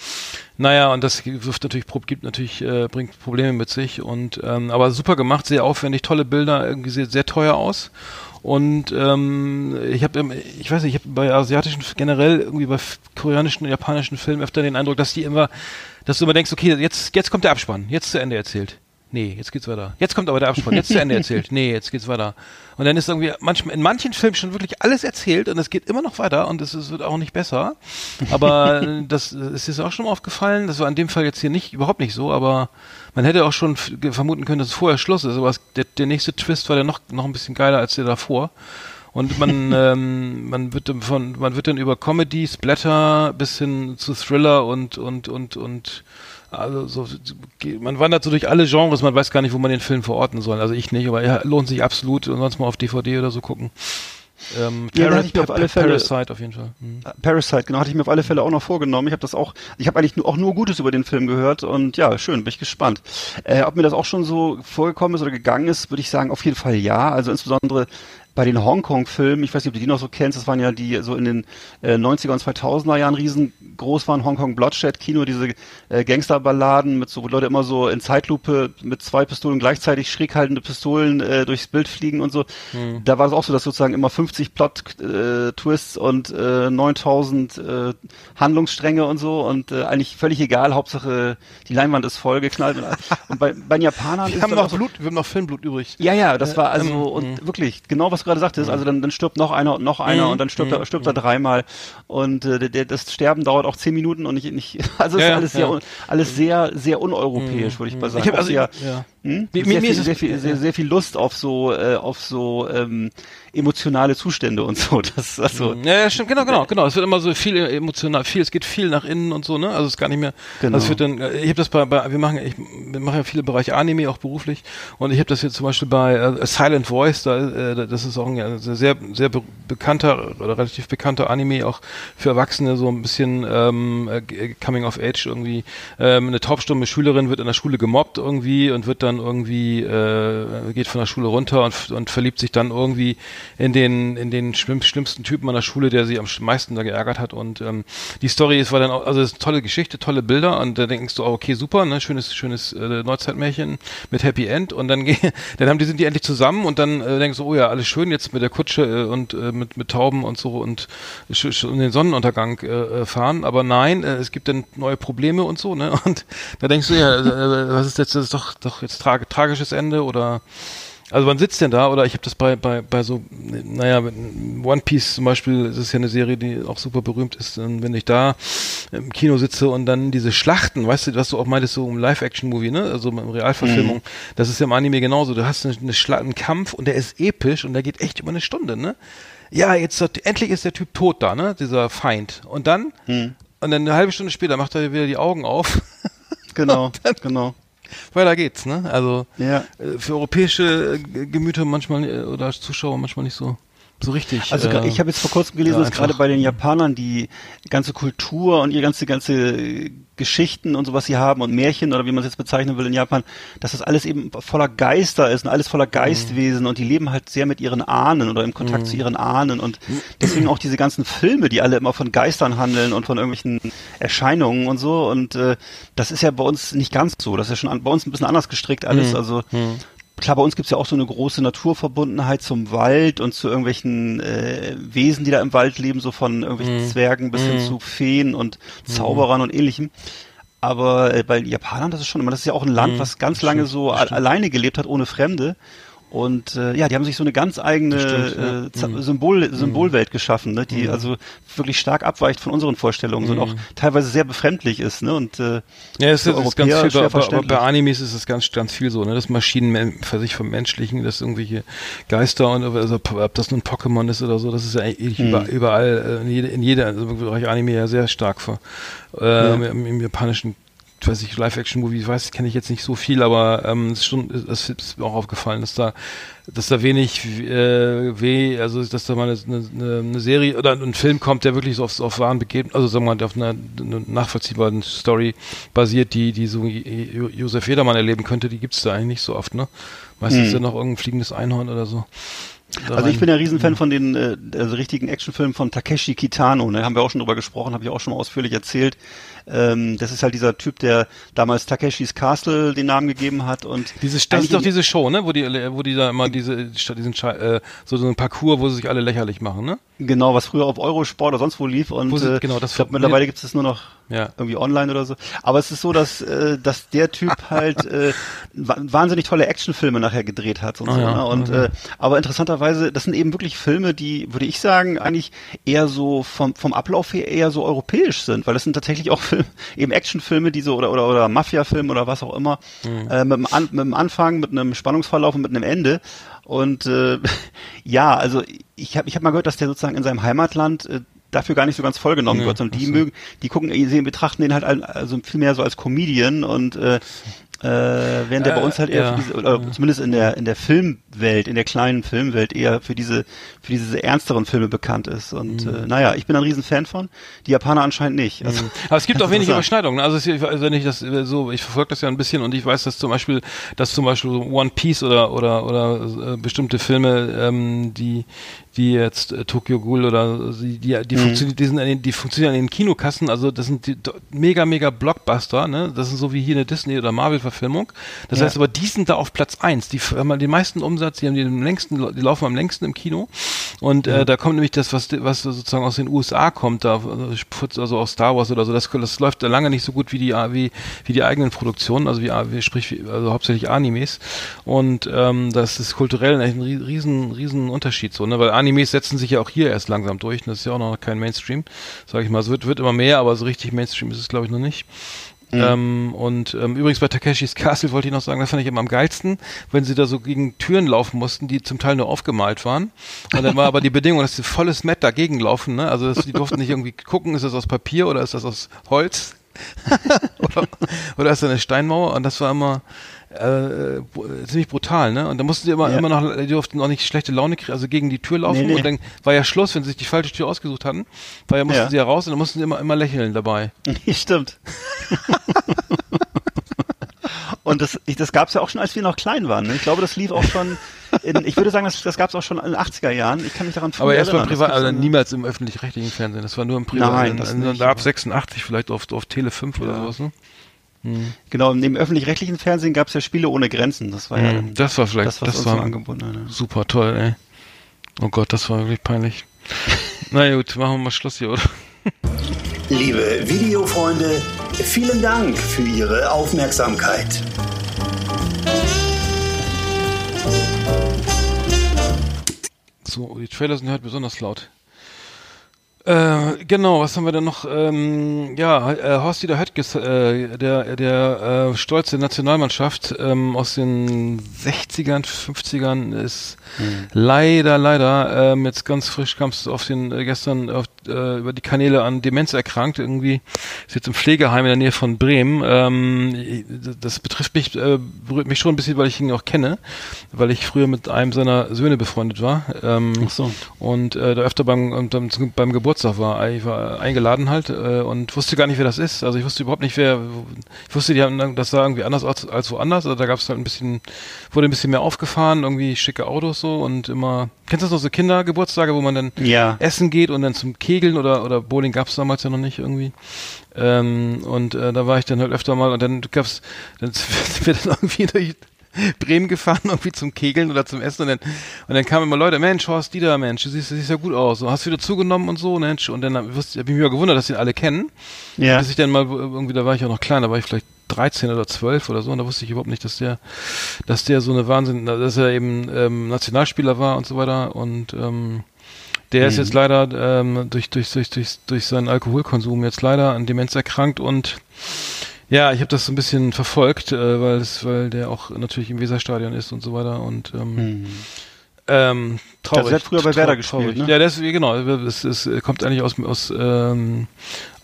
naja, und das wirft natürlich, gibt natürlich, äh, bringt Probleme mit sich und ähm, aber super gemacht, sehr aufwendig, tolle Bilder, irgendwie sehr, sehr teuer aus. Und ähm, ich habe, ich weiß nicht, ich habe bei asiatischen generell irgendwie bei koreanischen und japanischen Filmen öfter den Eindruck, dass die immer, dass du immer denkst, okay, jetzt jetzt kommt der Abspann, jetzt zu Ende erzählt. Nee, jetzt geht's weiter. Jetzt kommt aber der Abspann, jetzt zu Ende erzählt. Nee, jetzt geht's weiter. Und dann ist irgendwie manchmal in manchen Filmen schon wirklich alles erzählt und es geht immer noch weiter und es, es wird auch nicht besser. Aber das, das ist auch schon mal aufgefallen. Das war in dem Fall jetzt hier nicht überhaupt nicht so, aber man hätte auch schon vermuten können, dass es vorher Schluss ist, aber es, der, der nächste Twist war dann noch, noch ein bisschen geiler als der davor. Und man, ähm, man wird von, man wird dann über Comedy, Splatter bis hin zu Thriller und, und, und, und, also so, man wandert so durch alle Genres, man weiß gar nicht, wo man den Film verorten soll. Also ich nicht, aber er lohnt sich absolut und sonst mal auf DVD oder so gucken. Ähm, ja, hatte ich mir auf alle Fälle, Parasite auf jeden Fall. Mhm. Parasite, genau, hatte ich mir auf alle Fälle auch noch vorgenommen. Ich habe das auch, ich habe eigentlich nur, auch nur Gutes über den Film gehört und ja, schön, bin ich gespannt. Äh, ob mir das auch schon so vorgekommen ist oder gegangen ist, würde ich sagen, auf jeden Fall ja. Also insbesondere bei den Hongkong-Filmen, ich weiß nicht, ob du die noch so kennst, das waren ja die so in den äh, 90er und 2000er Jahren riesengroß waren, Hongkong Bloodshed Kino, diese äh, Gangsterballaden mit so, wo Leute immer so in Zeitlupe mit zwei Pistolen gleichzeitig schräg haltende Pistolen äh, durchs Bild fliegen und so. Hm. Da war es auch so, dass sozusagen immer 50 Plot-Twists äh, und äh, 9000 äh, Handlungsstränge und so und äh, eigentlich völlig egal, Hauptsache die Leinwand ist voll geknallt. und bei, bei den Japanern wir haben noch Blut, wir haben noch Filmblut übrig. Ja, ja, das war also ähm, und mh. wirklich genau was gerade sagtest, also dann, dann stirbt noch einer und noch einer mhm. und dann stirbt, mhm. er, stirbt er dreimal und äh, der, das Sterben dauert auch zehn Minuten und nicht, nicht also ist alles sehr alles sehr sehr uneuropäisch, würde ich mal sagen. Ich hab, also, ja. Hm? Mir, sehr, mir viel, sehr, viel, sehr, sehr viel Lust auf so, äh, auf so ähm, emotionale Zustände und so. Das, also, ja, ja, stimmt, genau, genau, genau. Es wird immer so viel emotional, viel, es geht viel nach innen und so, ne? Also es ist gar nicht mehr. Genau. Also es wird dann, ich habe das bei, bei, wir machen, ich wir machen ja viele Bereiche Anime auch beruflich und ich habe das jetzt zum Beispiel bei äh, Silent Voice, da, äh, das ist auch ein ja, sehr, sehr be bekannter oder relativ bekannter Anime auch für Erwachsene, so ein bisschen ähm, äh, Coming of Age irgendwie. Ähm, eine taubstumme Schülerin wird in der Schule gemobbt irgendwie und wird dann irgendwie äh, geht von der Schule runter und, und verliebt sich dann irgendwie in den, in den schlimm, schlimmsten Typen an der Schule, der sie am meisten da geärgert hat. Und ähm, die Story ist war dann auch, also ist eine tolle Geschichte, tolle Bilder und da denkst du, okay, super, ne, schönes, schönes äh, Neuzeitmärchen mit Happy End und dann dann haben die sind die endlich zusammen und dann äh, denkst du, oh ja, alles schön jetzt mit der Kutsche äh, und äh, mit, mit Tauben und so und in den Sonnenuntergang äh, äh, fahren. Aber nein, äh, es gibt dann neue Probleme und so, ne? Und da denkst du ja, äh, was ist jetzt, das ist doch, doch jetzt tra tragisches Ende oder also wann sitzt denn da? Oder ich habe das bei, bei, bei so, naja, One Piece zum Beispiel, das ist ja eine Serie, die auch super berühmt ist, wenn ich da im Kino sitze und dann diese Schlachten, weißt du, was du auch meintest, so im Live-Action-Movie, ne? Also in Realverfilmung, mhm. das ist ja im Anime genauso. Du hast eine, eine einen Kampf und der ist episch und der geht echt über eine Stunde, ne? Ja, jetzt endlich ist der Typ tot da, ne? Dieser Feind. Und dann, mhm. und dann eine halbe Stunde später macht er wieder die Augen auf. Genau, genau weiter geht's, ne? Also ja. Äh, für europäische Gemüter manchmal äh, oder Zuschauer manchmal nicht so so richtig. Also äh, ich habe jetzt vor kurzem gelesen, ja, dass gerade bei den Japanern die ganze Kultur und ihre ganze ganze Geschichten und so was sie haben und Märchen oder wie man es jetzt bezeichnen will in Japan, dass das alles eben voller Geister ist und alles voller Geistwesen mhm. und die leben halt sehr mit ihren Ahnen oder im Kontakt mhm. zu ihren Ahnen und deswegen auch diese ganzen Filme, die alle immer von Geistern handeln und von irgendwelchen Erscheinungen und so und äh, das ist ja bei uns nicht ganz so, das ist ja schon an, bei uns ein bisschen anders gestrickt alles, mhm. also mhm klar, bei uns gibt's ja auch so eine große Naturverbundenheit zum Wald und zu irgendwelchen äh, Wesen, die da im Wald leben, so von irgendwelchen mm. Zwergen bis mm. hin mhm. zu Feen und mhm. Zauberern mm. und ähnlichem. Aber äh, bei Japanern, das ist schon immer, das ist ja auch ein Land, mhm. was ganz lange so alleine gelebt hat, ohne Fremde. Und äh, ja, die haben sich so eine ganz eigene stimmt, äh, mhm. Symbol, Symbolwelt geschaffen, ne, die mhm. also wirklich stark abweicht von unseren Vorstellungen mhm. und auch teilweise sehr befremdlich ist. Ne, und, äh, ja, es ist, ist ganz viel, aber, aber bei Animes ist es ganz, ganz viel so, ne, dass Maschinen für sich vom Menschlichen, dass irgendwelche Geister und also, ob das nun Pokémon ist oder so, das ist ja eigentlich mhm. überall, überall äh, in, jeder, in jeder also Bereich Anime ja sehr stark vor. Äh, ja. im, im japanischen weiß ich, Live-Action-Movie, ich weiß, kenne ich jetzt nicht so viel, aber ähm, es ist schon, es ist mir auch aufgefallen, dass da, dass da wenig äh, weh, also dass da mal eine, eine, eine Serie oder ein Film kommt, der wirklich so auf, auf wahren Begebenen, also sagen wir mal, auf einer, einer nachvollziehbaren Story basiert, die, die so Josef Jedermann erleben könnte, die gibt's da eigentlich nicht so oft, ne? Meistens hm. ist ja noch irgendein fliegendes Einhorn oder so. Also ich bin ja Riesenfan mhm. von den äh, also richtigen Actionfilmen von Takeshi Kitano, ne? haben wir auch schon drüber gesprochen, habe ich auch schon mal ausführlich erzählt. Ähm, das ist halt dieser Typ, der damals Takeshis Castle den Namen gegeben hat und diese das ist doch diese Show, ne, wo die wo die da immer diese diesen äh, so so ein Parcours, wo sie sich alle lächerlich machen, ne? Genau, was früher auf Eurosport oder sonst wo lief und wo sie, äh, genau, das ich glaube mittlerweile gibt es nur noch ja. irgendwie online oder so. Aber es ist so, dass äh, dass der Typ halt äh, wahnsinnig tolle Actionfilme nachher gedreht hat und oh, so. Ja. Ne? Und okay. äh, aber interessanterweise, das sind eben wirklich Filme, die würde ich sagen eigentlich eher so vom vom Ablauf her eher so europäisch sind, weil das sind tatsächlich auch Film, eben Actionfilme, die so oder oder oder Mafia-Film oder was auch immer mhm. äh, mit, dem An mit dem Anfang, mit einem Spannungsverlauf und mit einem Ende. Und äh, ja, also ich habe ich hab mal gehört, dass der sozusagen in seinem Heimatland äh, dafür gar nicht so ganz vollgenommen ja, wird, sondern die so. mögen, die gucken, die sehen, betrachten den halt also viel mehr so als Comedian und äh, äh, während der äh, bei uns halt eher ja. für diese, oder ja. zumindest in der in der Filmwelt, in der kleinen Filmwelt eher für diese für diese ernsteren Filme bekannt ist. Und mhm. äh, naja, ich bin ein Riesenfan von. Die Japaner anscheinend nicht. Also, mhm. Aber es gibt auch wenig Überschneidungen. Also, es, wenn ich das so, ich verfolge das ja ein bisschen und ich weiß, dass zum Beispiel, dass zum Beispiel One Piece oder oder oder äh, bestimmte Filme, ähm, die wie jetzt äh, Tokyo Ghoul oder die, die, die, mhm. funktionieren, die, sind die funktionieren in den Kinokassen, also das sind die mega, mega Blockbuster, ne? Das sind so wie hier eine Disney- oder Marvel-Verfilmung. Das ja. heißt aber, die sind da auf Platz eins. Die haben den meisten Umsatz, die haben den längsten, die laufen am längsten im Kino. Und äh, da kommt nämlich das, was, was sozusagen aus den USA kommt, da, also aus Star Wars oder so, das, das läuft da lange nicht so gut wie die, wie, wie die eigenen Produktionen, also wie, wie sprich, also hauptsächlich Animes. Und ähm, das ist kulturell ein riesen, riesen Unterschied so, ne? Weil Animes setzen sich ja auch hier erst langsam durch. Das ist ja auch noch kein Mainstream, sage ich mal. Es wird, wird immer mehr, aber so richtig Mainstream ist es, glaube ich, noch nicht. Mhm. Ähm, und ähm, übrigens bei Takeshis Castle wollte ich noch sagen, das fand ich immer am geilsten, wenn sie da so gegen Türen laufen mussten, die zum Teil nur aufgemalt waren. Und dann war aber die Bedingung, dass sie volles Met dagegen laufen. Ne? Also dass, die durften nicht irgendwie gucken, ist das aus Papier oder ist das aus Holz? oder, oder ist das eine Steinmauer? Und das war immer äh, ziemlich brutal, ne? Und da mussten sie immer, ja. immer noch, die durften auch nicht schlechte Laune kriegen, also gegen die Tür laufen nee, nee. und dann war ja Schluss, wenn sie sich die falsche Tür ausgesucht hatten, weil ja mussten ja. sie ja raus und dann mussten sie immer, immer lächeln dabei. Stimmt. und das, das gab es ja auch schon, als wir noch klein waren. Ne? Ich glaube, das lief auch schon in, ich würde sagen, das, das gab es auch schon in den 80er Jahren. Ich kann mich daran Aber erst mal privat, also niemals im öffentlich-rechtlichen Fernsehen. Das war nur im Privat. Nein, das also, nicht, ab 86 vielleicht auf, auf Tele 5 ja. oder sowas, ne? Hm. Genau, neben öffentlich-rechtlichen Fernsehen gab es ja Spiele ohne Grenzen. Das war ja hm, das war vielleicht das, was das war angeboten hat. Super toll, ey. Oh Gott, das war wirklich peinlich. Na gut, machen wir mal Schluss hier, oder? Liebe Videofreunde, vielen Dank für Ihre Aufmerksamkeit. So, die Trailer sind halt besonders laut. Äh, genau, was haben wir denn noch? Ähm, ja, äh, Horst-Dieter Höttges, äh, der, der äh, stolze Nationalmannschaft ähm, aus den 60ern, 50ern ist hm. leider, leider, ähm, jetzt ganz frisch kam es auf den äh, gestern auf, äh, über die Kanäle an Demenz erkrankt. Irgendwie ist jetzt im Pflegeheim in der Nähe von Bremen. Ähm, das betrifft mich, äh, berührt mich schon ein bisschen, weil ich ihn auch kenne, weil ich früher mit einem seiner Söhne befreundet war. Ähm, Ach so. Und äh, da öfter beim, beim, beim Geburtstag Geburtstag war. Ich war eingeladen halt äh, und wusste gar nicht, wer das ist. Also ich wusste überhaupt nicht, wer. Ich wusste, die haben das sah irgendwie anders als, als woanders. Also da gab es halt ein bisschen, wurde ein bisschen mehr aufgefahren, irgendwie schicke Autos so und immer. Kennst du das noch so Kindergeburtstage, wo man dann ja. essen geht und dann zum Kegeln oder oder Bowling gab es damals ja noch nicht irgendwie. Ähm, und äh, da war ich dann halt öfter mal und dann gab's, dann sind wir dann irgendwie durch Bremen gefahren, irgendwie zum Kegeln oder zum Essen und dann, und dann kamen immer Leute, Mensch, Horst Dieter, Mensch, du siehst, du siehst ja gut aus, so, hast du wieder zugenommen und so, Mensch, und dann habe ich mich mal gewundert, dass sie alle kennen. Ja. Bis ich dann mal, irgendwie, da war ich auch noch klein, da war ich vielleicht 13 oder 12 oder so und da wusste ich überhaupt nicht, dass der, dass der so eine Wahnsinn, dass er eben ähm, Nationalspieler war und so weiter und ähm, der mhm. ist jetzt leider ähm, durch, durch, durch, durch, durch seinen Alkoholkonsum jetzt leider an Demenz erkrankt und ja, ich habe das so ein bisschen verfolgt, äh, weil es, weil der auch natürlich im Weserstadion ist und so weiter und ähm, mhm. ähm, traurig. Der hat früher bei Werder gespielt, ne? Ja, das genau. Es, es kommt eigentlich aus aus ähm,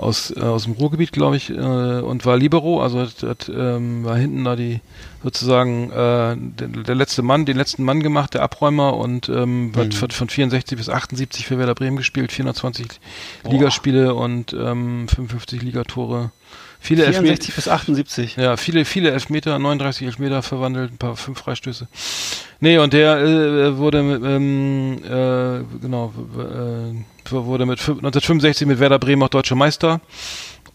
aus, äh, aus dem Ruhrgebiet, glaube ich, äh, und war Libero, also hat, hat, ähm, war hinten da die sozusagen äh, der, der letzte Mann, den letzten Mann gemacht, der Abräumer und ähm, mhm. hat von 64 bis 78 für Werder Bremen gespielt, 420 Boah. Ligaspiele und ähm, 55 Ligatore. Viele 64 Elfmeter, bis 78. Ja, viele, viele Elfmeter, 39 Elfmeter verwandelt, ein paar fünf Freistöße. Nee, und der äh, wurde mit, ähm, äh, genau, äh, wurde mit 1965 mit Werder Bremen auch deutscher Meister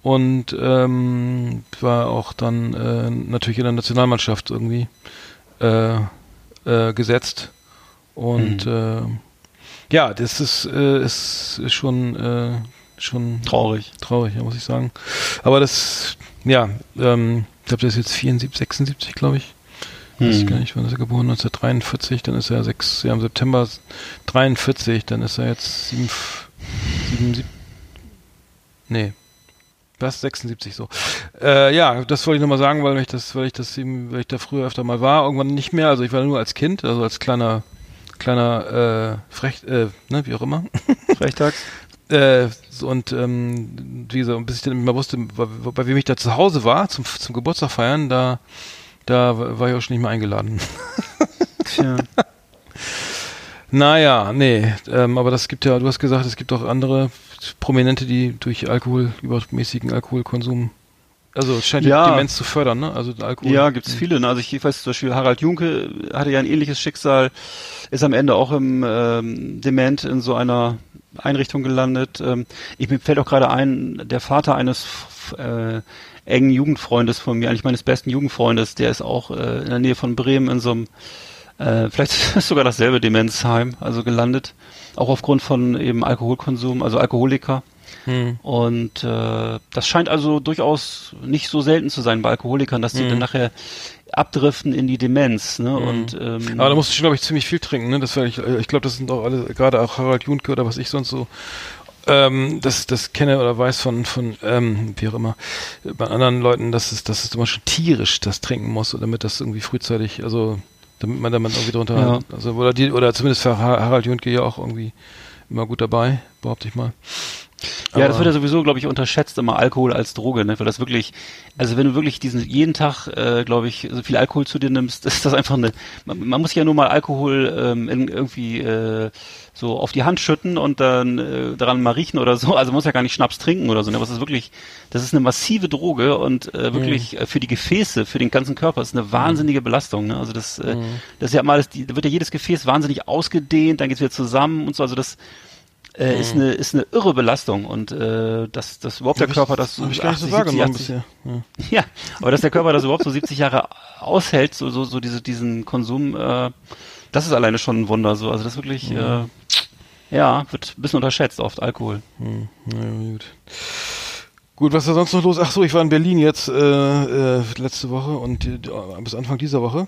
und ähm, war auch dann äh, natürlich in der Nationalmannschaft irgendwie äh, äh, gesetzt. Und mhm. äh, ja, das ist, äh, ist, ist schon äh, schon traurig. Traurig, ja, muss ich sagen. Aber das, ja, ähm, ich glaube, der ist jetzt 74, 76, glaube ich. Hm. Weiß ich gar nicht, wann ist er geboren? 1943, dann ist er sechs, ja, im September 43, dann ist er jetzt sieben, sieben, sieben nee, was? 76 so. Äh, ja, das wollte ich nochmal sagen, weil ich das, weil ich das eben, weil ich da früher öfter mal war, irgendwann nicht mehr. Also ich war nur als Kind, also als kleiner, kleiner äh, Frech, äh, ne, wie auch immer. Frechtags. Äh, und ähm, wie so, bis ich dann mal wusste, bei, bei wem ich da zu Hause war, zum, zum Geburtstag feiern, da, da war ich auch schon nicht mehr eingeladen. Tja. naja, nee, ähm, aber das gibt ja, du hast gesagt, es gibt auch andere Prominente, die durch Alkohol, übermäßigen Alkoholkonsum also es scheint ja. Demenz zu fördern, ne? Also Alkohol. Ja, gibt's viele. Ne? Also ich weiß zum Beispiel Harald Junke hatte ja ein ähnliches Schicksal, ist am Ende auch im ähm, Dement in so einer Einrichtung gelandet. Ähm, ich mir fällt auch gerade ein, der Vater eines äh, engen Jugendfreundes von mir, eigentlich meines besten Jugendfreundes, der ist auch äh, in der Nähe von Bremen in so einem, äh, vielleicht ist sogar dasselbe Demenzheim, also gelandet, auch aufgrund von eben Alkoholkonsum, also Alkoholiker. Hm. Und äh, das scheint also durchaus nicht so selten zu sein bei Alkoholikern, dass die hm. dann nachher abdriften in die Demenz. Ne? Mhm. Und, ähm, Aber da musst du schon, glaube ich, ziemlich viel trinken. Ne? Das war, ich, ich glaube, das sind auch alle, gerade auch Harald Junke oder was ich sonst so ähm, das, das kenne oder weiß von, von ähm, wie auch immer, bei anderen Leuten, dass es, dass es immer schon tierisch das trinken muss, damit das irgendwie frühzeitig, also damit man damit irgendwie drunter, ja. also oder die, oder zumindest für Harald Jüntke ja auch irgendwie immer gut dabei, behaupte ich mal. Ja, Aber das wird ja sowieso, glaube ich, unterschätzt immer Alkohol als Droge, ne? Weil das wirklich, also wenn du wirklich diesen jeden Tag, äh, glaube ich, so viel Alkohol zu dir nimmst, ist das einfach eine. Man, man muss ja nur mal Alkohol ähm, in, irgendwie äh, so auf die Hand schütten und dann äh, daran mal riechen oder so. Also man muss ja gar nicht Schnaps trinken oder so. Ne? Aber es ist wirklich, das ist eine massive Droge und äh, wirklich mhm. für die Gefäße, für den ganzen Körper, ist eine wahnsinnige Belastung. Ne? Also das, äh, mhm. das ist ja mal, da wird ja jedes Gefäß wahnsinnig ausgedehnt, dann geht's wieder zusammen und so. Also das äh, mhm. ist eine ist eine irre Belastung und äh, dass das überhaupt der Körper das so ich 80, so 70, 80, ja. ja, aber dass der Körper das überhaupt so 70 Jahre aushält, so so so diese diesen Konsum, äh, das ist alleine schon ein Wunder so, also das wirklich mhm. äh, ja, wird ein bisschen unterschätzt oft Alkohol. Mhm. Ja, gut. Gut, was ist da sonst noch los? Ach so, ich war in Berlin jetzt äh, äh, letzte Woche und äh, bis Anfang dieser Woche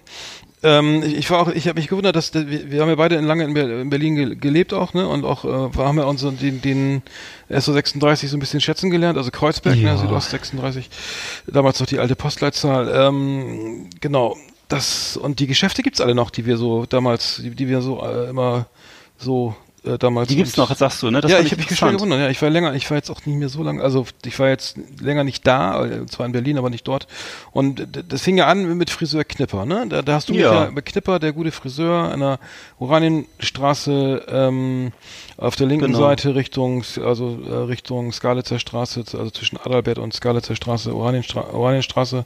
ähm, ich, ich war auch, ich habe mich gewundert, dass wir, wir haben ja beide lange in, Berlin gelebt auch, ne? Und auch äh, haben ja uns den, den SO 36 so ein bisschen schätzen gelernt, also Kreuzberg, ne, ja. ne, Südost 36, damals noch die alte Postleitzahl. Ähm, genau. Das und die Geschäfte gibt's alle noch, die wir so damals, die, die wir so äh, immer so äh, damals. Die gibt's noch, sagst du, ne? Das ja, ich habe mich schon gewundert. Ja, ich war länger, ich war jetzt auch nicht mehr so lange, also ich war jetzt länger nicht da, äh, zwar in Berlin, aber nicht dort. Und das fing ja an mit Friseur Knipper, ne? Da, da hast du ja. mich ja Knipper, der gute Friseur, an der Oranienstraße ähm, auf der linken genau. Seite Richtung, also äh, Richtung Skalitzer Straße, also zwischen Adalbert und Skalitzer Straße, Oranienstra Oranienstraße.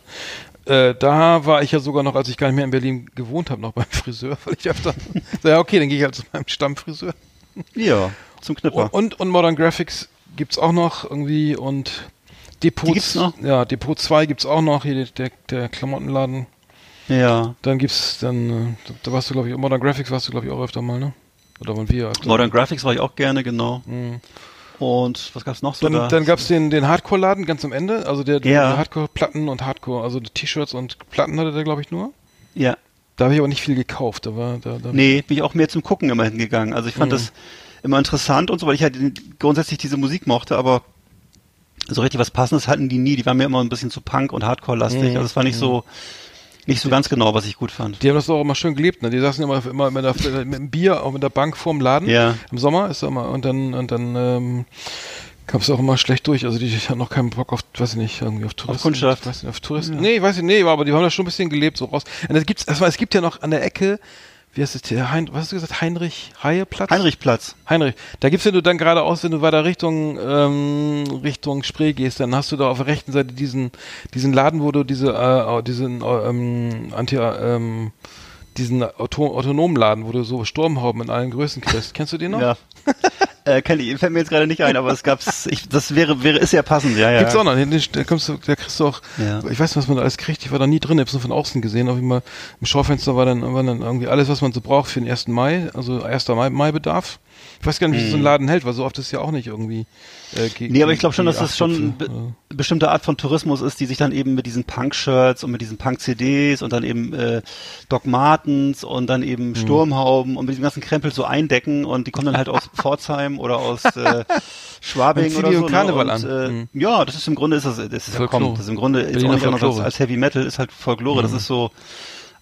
Äh, da war ich ja sogar noch, als ich gar nicht mehr in Berlin gewohnt habe, noch beim Friseur, weil ich öfter, ja okay, dann gehe ich halt zu meinem Stammfriseur. Ja, zum Knipper. Und, und Modern Graphics gibt's auch noch irgendwie und Depot, Die gibt's noch? ja, Depot 2 gibt's auch noch, hier der, der Klamottenladen. Ja. Dann gibt's dann, da warst du glaube ich, Modern Graphics warst du glaube ich auch öfter mal, ne? Oder waren wir öfter? Modern Graphics war ich auch gerne, genau. Mhm. Und was gab's noch so Dann, da? dann gab's den, den Hardcore-Laden ganz am Ende, also der, der ja. Hardcore-Platten und Hardcore, also T-Shirts und Platten hatte der glaube ich nur. Ja. Da habe ich aber nicht viel gekauft. Da war, da, da nee, bin ich auch mehr zum Gucken immer hingegangen. Also ich fand mhm. das immer interessant und so, weil ich halt grundsätzlich diese Musik mochte, aber so richtig was Passendes hatten die nie. Die waren mir immer ein bisschen zu Punk und Hardcore-lastig. Mhm. Also es war nicht mhm. so nicht so ganz genau, was ich gut fand. Die haben das auch immer schön gelebt, ne? Die saßen immer, immer mit, der, mit dem Bier, auch mit der Bank vorm Laden. Ja. Im Sommer ist immer, und dann, und dann, ähm, kam es auch immer schlecht durch. Also die, die hatten noch keinen Bock auf, weiß ich nicht, irgendwie auf Touristen. Auf Kundschaft. Weiß nicht, auf Touristen. Ja. Nee, weiß ich nee, aber die haben da schon ein bisschen gelebt, so raus. Und es gibt's, also es gibt ja noch an der Ecke, wie heißt es hier, hein, was hast du gesagt, Heinrich Haie-Platz? Heinrichplatz. Heinrich. Da gibt's, wenn du dann geradeaus, wenn du weiter Richtung, ähm, Richtung Spree gehst, dann hast du da auf der rechten Seite diesen, diesen Laden, wo du diese, äh, diesen, ähm, Anti, ähm, diesen Auto autonomen Laden, wo du so Sturmhauben in allen Größen kriegst. Kennst du den noch? Ja. Äh, ich, fällt mir jetzt gerade nicht ein, aber es gab's, ich, das wäre, wäre, ist ja passend, ja, ja. Gibt's auch noch, da kommst du, da kriegst du auch, ja. ich weiß nicht, was man da alles kriegt, ich war da nie drin, ich hab's nur von außen gesehen, auf jeden Fall, im Schaufenster war dann, war dann irgendwie alles, was man so braucht für den 1. Mai, also 1. Mai, Mai-Bedarf. Ich weiß gar nicht, wie hm. so ein Laden hält, weil so oft ist ja auch nicht irgendwie. Äh, nee, aber ich glaube schon, dass das schon eine be ja. bestimmte Art von Tourismus ist, die sich dann eben mit diesen Punk-Shirts und mit diesen Punk-CDs und dann eben äh, Doc Martens und dann eben mhm. Sturmhauben und mit diesem ganzen Krempel so eindecken und die kommen dann halt aus Pforzheim oder aus äh, Schwabing oder so. Ne? Karneval und, an. Äh, mhm. Ja, das ist im Grunde ist das, das ist ja kommt, das ist im Grunde ist auch nicht anders als, Heavy Metal, ist halt Folklore, das ist so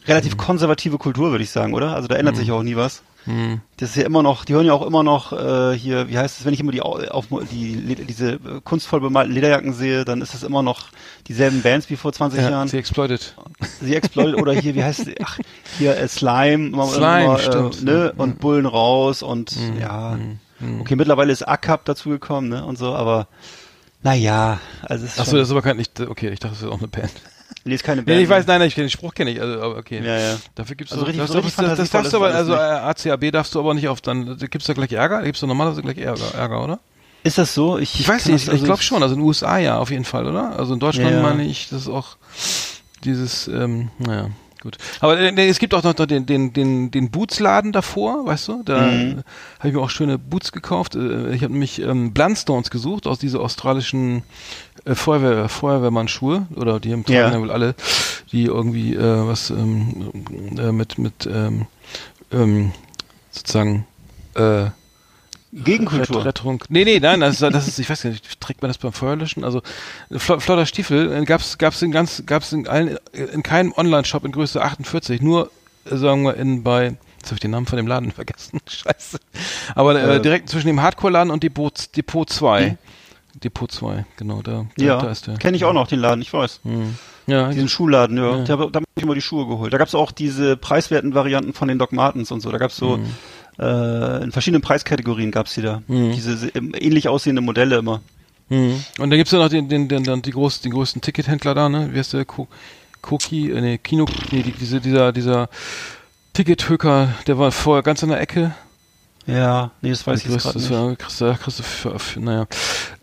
relativ konservative Kultur, würde ich sagen, oder? Also da ändert sich auch nie was. Hm. Das ist ja immer noch, die hören ja auch immer noch äh, hier, wie heißt es, wenn ich immer die auf die diese kunstvoll bemalten Lederjacken sehe, dann ist das immer noch dieselben Bands wie vor 20 ja, Jahren. Sie Exploited. Sie Exploited oder hier, wie heißt es? Ach, hier äh, Slime, immer, Slime, immer, stimmt. Äh, ne? Und Bullen raus und mhm. ja. Mhm. Okay, mittlerweile ist ACAP dazugekommen, ne? Und so, aber naja, also es ist Achso, das ist aber kein nicht, okay, ich dachte, das ist auch eine Band. Nee, ist keine Band. Nee, ich weiß, nein, nein, ich kenne den Spruch kenne ich, also okay. Ja, ja. Dafür gibt's also so, richtig, das, so richtig das, das darfst du aber, also ACAB darfst du aber nicht auf, dann gibt's da gleich Ärger, gibt's da normalerweise gleich Ärger, Ärger oder? Ist das so? Ich, ich weiß nicht, also ich glaube schon, also in den USA ja, auf jeden Fall, oder? Also in Deutschland ja. meine ich, das ist auch dieses, ähm, naja. Gut. Aber äh, es gibt auch noch den, den, den, den Bootsladen davor, weißt du? Da mhm. habe ich mir auch schöne Boots gekauft. Äh, ich habe nämlich ähm, Blundstones gesucht aus dieser australischen äh, Feuerwehr, Feuerwehrmannschuhe oder die haben ja wohl alle, die irgendwie äh, was ähm, äh, mit mit ähm, ähm, sozusagen äh, Gegenkultur. Rettung. Nee, nee, nein, das, ist, das ist, ich weiß nicht, trägt man das beim Feuerlöschen? Also flotter Stiefel äh, gab's gab's in ganz gab's in allen in keinem Online-Shop in Größe 48, nur äh, sagen wir in bei Jetzt habe ich den Namen von dem Laden vergessen. Scheiße. Aber äh, äh, direkt zwischen dem Hardcore-Laden und Depot, Depot 2. Hm. Depot 2, genau, da, da, ja, da ist der. Kenne ich auch noch den Laden, ich weiß. Hm. Ja, Diesen Schuhladen, ja. ja. Da, da habe ich immer die Schuhe geholt. Da gab es auch diese preiswerten Varianten von den Doc Martens und so. Da gab es so hm. Äh, in verschiedenen Preiskategorien gab es die da. Hm. Diese ähnlich aussehende Modelle immer. Hm. Und dann gibt's ja noch den, den, den, den, die groß, den größten Tickethändler da, ne? Wie heißt der? Koki, äh, nee, Kino, nee, die, diese, dieser, dieser Tickethöker, der war vorher ganz in der Ecke. Ja, nee, das weiß ich jetzt gerade nicht. Ja, kriegst, du, kriegst du naja.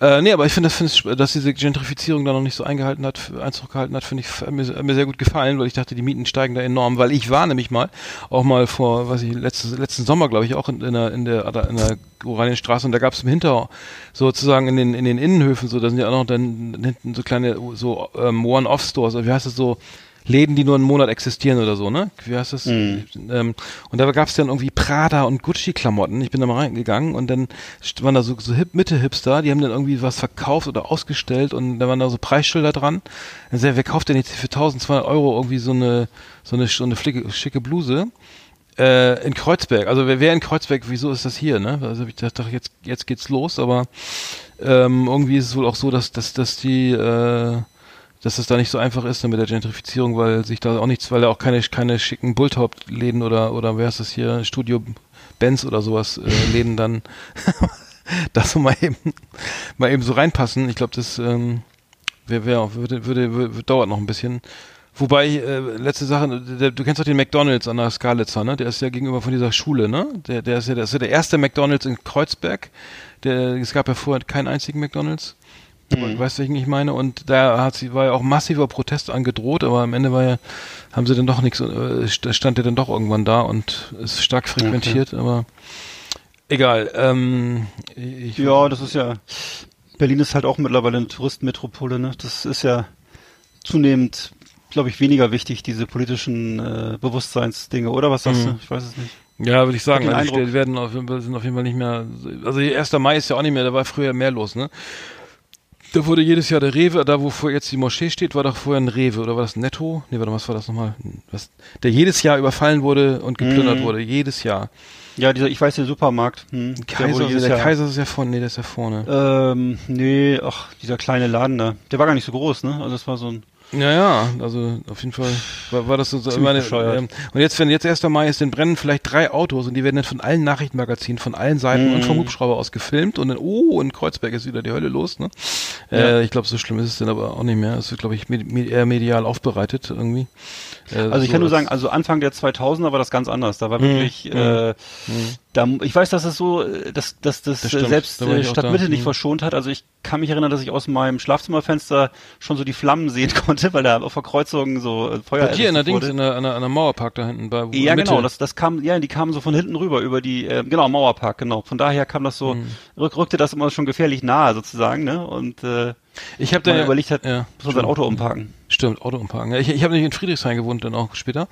Äh, nee, aber ich finde, find, dass diese Gentrifizierung da noch nicht so eingehalten hat, Einzug gehalten hat, finde ich, mir, mir sehr gut gefallen, weil ich dachte, die Mieten steigen da enorm, weil ich war nämlich mal, auch mal vor, weiß ich, letztes, letzten Sommer, glaube ich, auch in, in der, in der, in der Oranienstraße und da gab es im Hinter, sozusagen in den, in den Innenhöfen, so, da sind ja auch noch dann hinten so kleine, so, ähm, One-Off-Stores, wie heißt das so, Läden, die nur einen Monat existieren oder so, ne? Wie heißt das? Mhm. Ähm, und da gab es dann irgendwie Prada und Gucci-Klamotten. Ich bin da mal reingegangen und dann waren da so, so Hip Mitte-Hipster, die haben dann irgendwie was verkauft oder ausgestellt und da waren da so Preisschilder dran. Dann sagt, wer kauft denn jetzt für 1200 Euro irgendwie so eine, so eine, so eine flicke, schicke Bluse? Äh, in Kreuzberg. Also wer, wer in Kreuzberg, wieso ist das hier, ne? Also ich dachte, jetzt, jetzt geht's los, aber ähm, irgendwie ist es wohl auch so, dass, dass, dass die, äh, dass es da nicht so einfach ist mit der Gentrifizierung, weil sich da auch nichts, weil da auch keine, keine schicken Bulltop-Läden oder, oder wer ist das hier, Studio Benz oder sowas, äh, Läden dann da so mal eben, mal eben so reinpassen. Ich glaube, das ähm, wär, wär, würde, würde, würde, dauert noch ein bisschen. Wobei, äh, letzte Sache, der, du kennst doch den McDonalds an der Skalitzer, ne? Der ist ja gegenüber von dieser Schule, ne? Der, der ist ja, der ist ja der erste McDonalds in Kreuzberg. Der, es gab ja vorher keinen einzigen McDonalds. Mhm. Weißt du, was ich meine? Und da hat sie, war ja auch massiver Protest angedroht, aber am Ende war ja, haben sie dann doch nichts, äh, stand er dann doch irgendwann da und ist stark frequentiert, okay. aber egal. Ähm, ich, ja, das ist ja, Berlin ist halt auch mittlerweile eine Touristenmetropole, ne? Das ist ja zunehmend, glaube ich, weniger wichtig, diese politischen äh, Bewusstseinsdinge, oder was sagst mhm. du? Ich weiß es nicht. Ja, würde ich sagen. Also die werden auf, sind auf jeden Fall nicht mehr. Also 1. Mai ist ja auch nicht mehr, da war früher mehr los, ne? Da wurde jedes Jahr der Rewe, da wo vor jetzt die Moschee steht, war doch vorher ein Rewe, oder war das Netto? Nee, warte, was war das nochmal? Was, der jedes Jahr überfallen wurde und geplündert mm. wurde, jedes Jahr. Ja, dieser, ich weiß, der Supermarkt. Hm, Kaiser, der, der Kaiser ist ja vorne, nee, der ist ja vorne. Ähm, nee, ach, dieser kleine Laden da. Der war gar nicht so groß, ne? Also das war so ein ja, ja, also auf jeden Fall war, war das so. so meine, ähm, und jetzt, wenn jetzt 1. Mai ist, dann brennen vielleicht drei Autos und die werden dann von allen Nachrichtenmagazinen, von allen Seiten mm. und vom mhm. Hubschrauber aus gefilmt und dann, oh, in Kreuzberg ist wieder die Hölle los, ne? Ja. Äh, ich glaube, so schlimm ist es dann aber auch nicht mehr. Es wird, glaube ich, med eher medial aufbereitet irgendwie. Äh, also ich so kann nur sagen, also Anfang der 2000er war das ganz anders. Da war mm. wirklich, mm. Äh, mhm. da, ich weiß, dass es so, dass, dass das, das selbst da Stadtmitte nicht mhm. verschont hat. Also ich kann mich erinnern, dass ich aus meinem Schlafzimmerfenster schon so die Flammen sehen konnte, weil da auf der Kreuzung so äh, Feuer Hier in der Dings, in der, an der, an der Mauerpark da hinten bei Ja, Mitte. genau, das, das kam, ja, die kamen so von hinten rüber über die, äh, genau, Mauerpark, genau. Von daher kam das so, mhm. rück, rückte das immer schon gefährlich nahe sozusagen, ne? Und äh, ich habe da überlegt, hat, ja, muss sein Auto umparken. Stimmt, Auto umparken. Ja, ich ich habe nämlich in Friedrichshain gewohnt, dann auch später.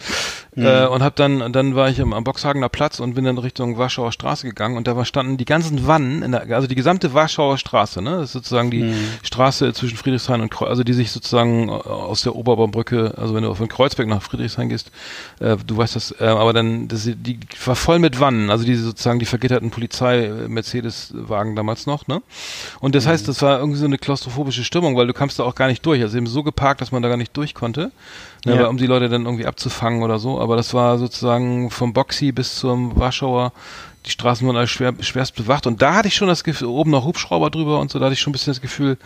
Mhm. Äh, und habe dann, dann war ich am, am Boxhagener Platz und bin dann Richtung Warschauer Straße gegangen und da war, standen die ganzen Wannen, in der, also die gesamte Warschauer Straße, ne? Das ist sozusagen die mhm. Straße zwischen Friedrichshain und Kreuz, also die sich sozusagen äh, aus der Oberbaumbrücke, also wenn du von Kreuzberg nach Friedrichshain gehst, äh, du weißt das, äh, aber dann, das, die war voll mit Wannen, also diese sozusagen die vergitterten Polizei-Mercedes-Wagen damals noch, ne? Und das mhm. heißt, das war irgendwie so eine klaustrophobische Stimmung, weil du kamst da auch gar nicht durch. Also eben so geparkt, dass man da gar nicht durch konnte, ne, ja. um die Leute dann irgendwie abzufangen oder so. Aber das war sozusagen vom Boxy bis zum Warschauer, die Straßen waren alles schwer, schwerst bewacht. Und da hatte ich schon das Gefühl, oben noch Hubschrauber drüber und so, da hatte ich schon ein bisschen das Gefühl,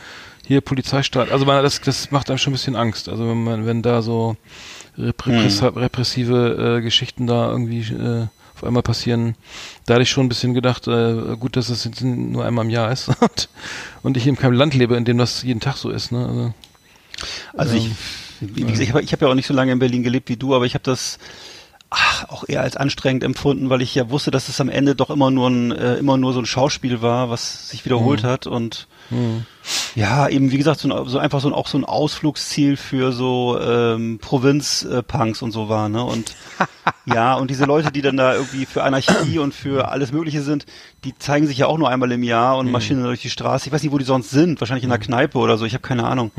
hier Polizeistaat. Also man, das, das macht einem schon ein bisschen Angst. Also wenn man, wenn da so repress, hm. repressive äh, Geschichten da irgendwie äh, auf einmal passieren. Da hatte ich schon ein bisschen gedacht, äh, gut, dass das jetzt nur einmal im Jahr ist und ich in keinem Land lebe, in dem das jeden Tag so ist. Ne? Also, also ähm, ich, wie gesagt, ich habe hab ja auch nicht so lange in Berlin gelebt wie du, aber ich habe das ach, auch eher als anstrengend empfunden, weil ich ja wusste, dass es am Ende doch immer nur ein, äh, immer nur so ein Schauspiel war, was sich wiederholt mhm. hat und mhm. ja, eben wie gesagt, so, ein, so einfach so ein, auch so ein Ausflugsziel für so ähm, Provinz-Punks und so war, ne? Und ja, und diese Leute, die dann da irgendwie für Anarchie und für alles Mögliche sind, die zeigen sich ja auch nur einmal im Jahr und mhm. marschieren durch die Straße. Ich weiß nicht, wo die sonst sind, wahrscheinlich in der mhm. Kneipe oder so, ich habe keine Ahnung.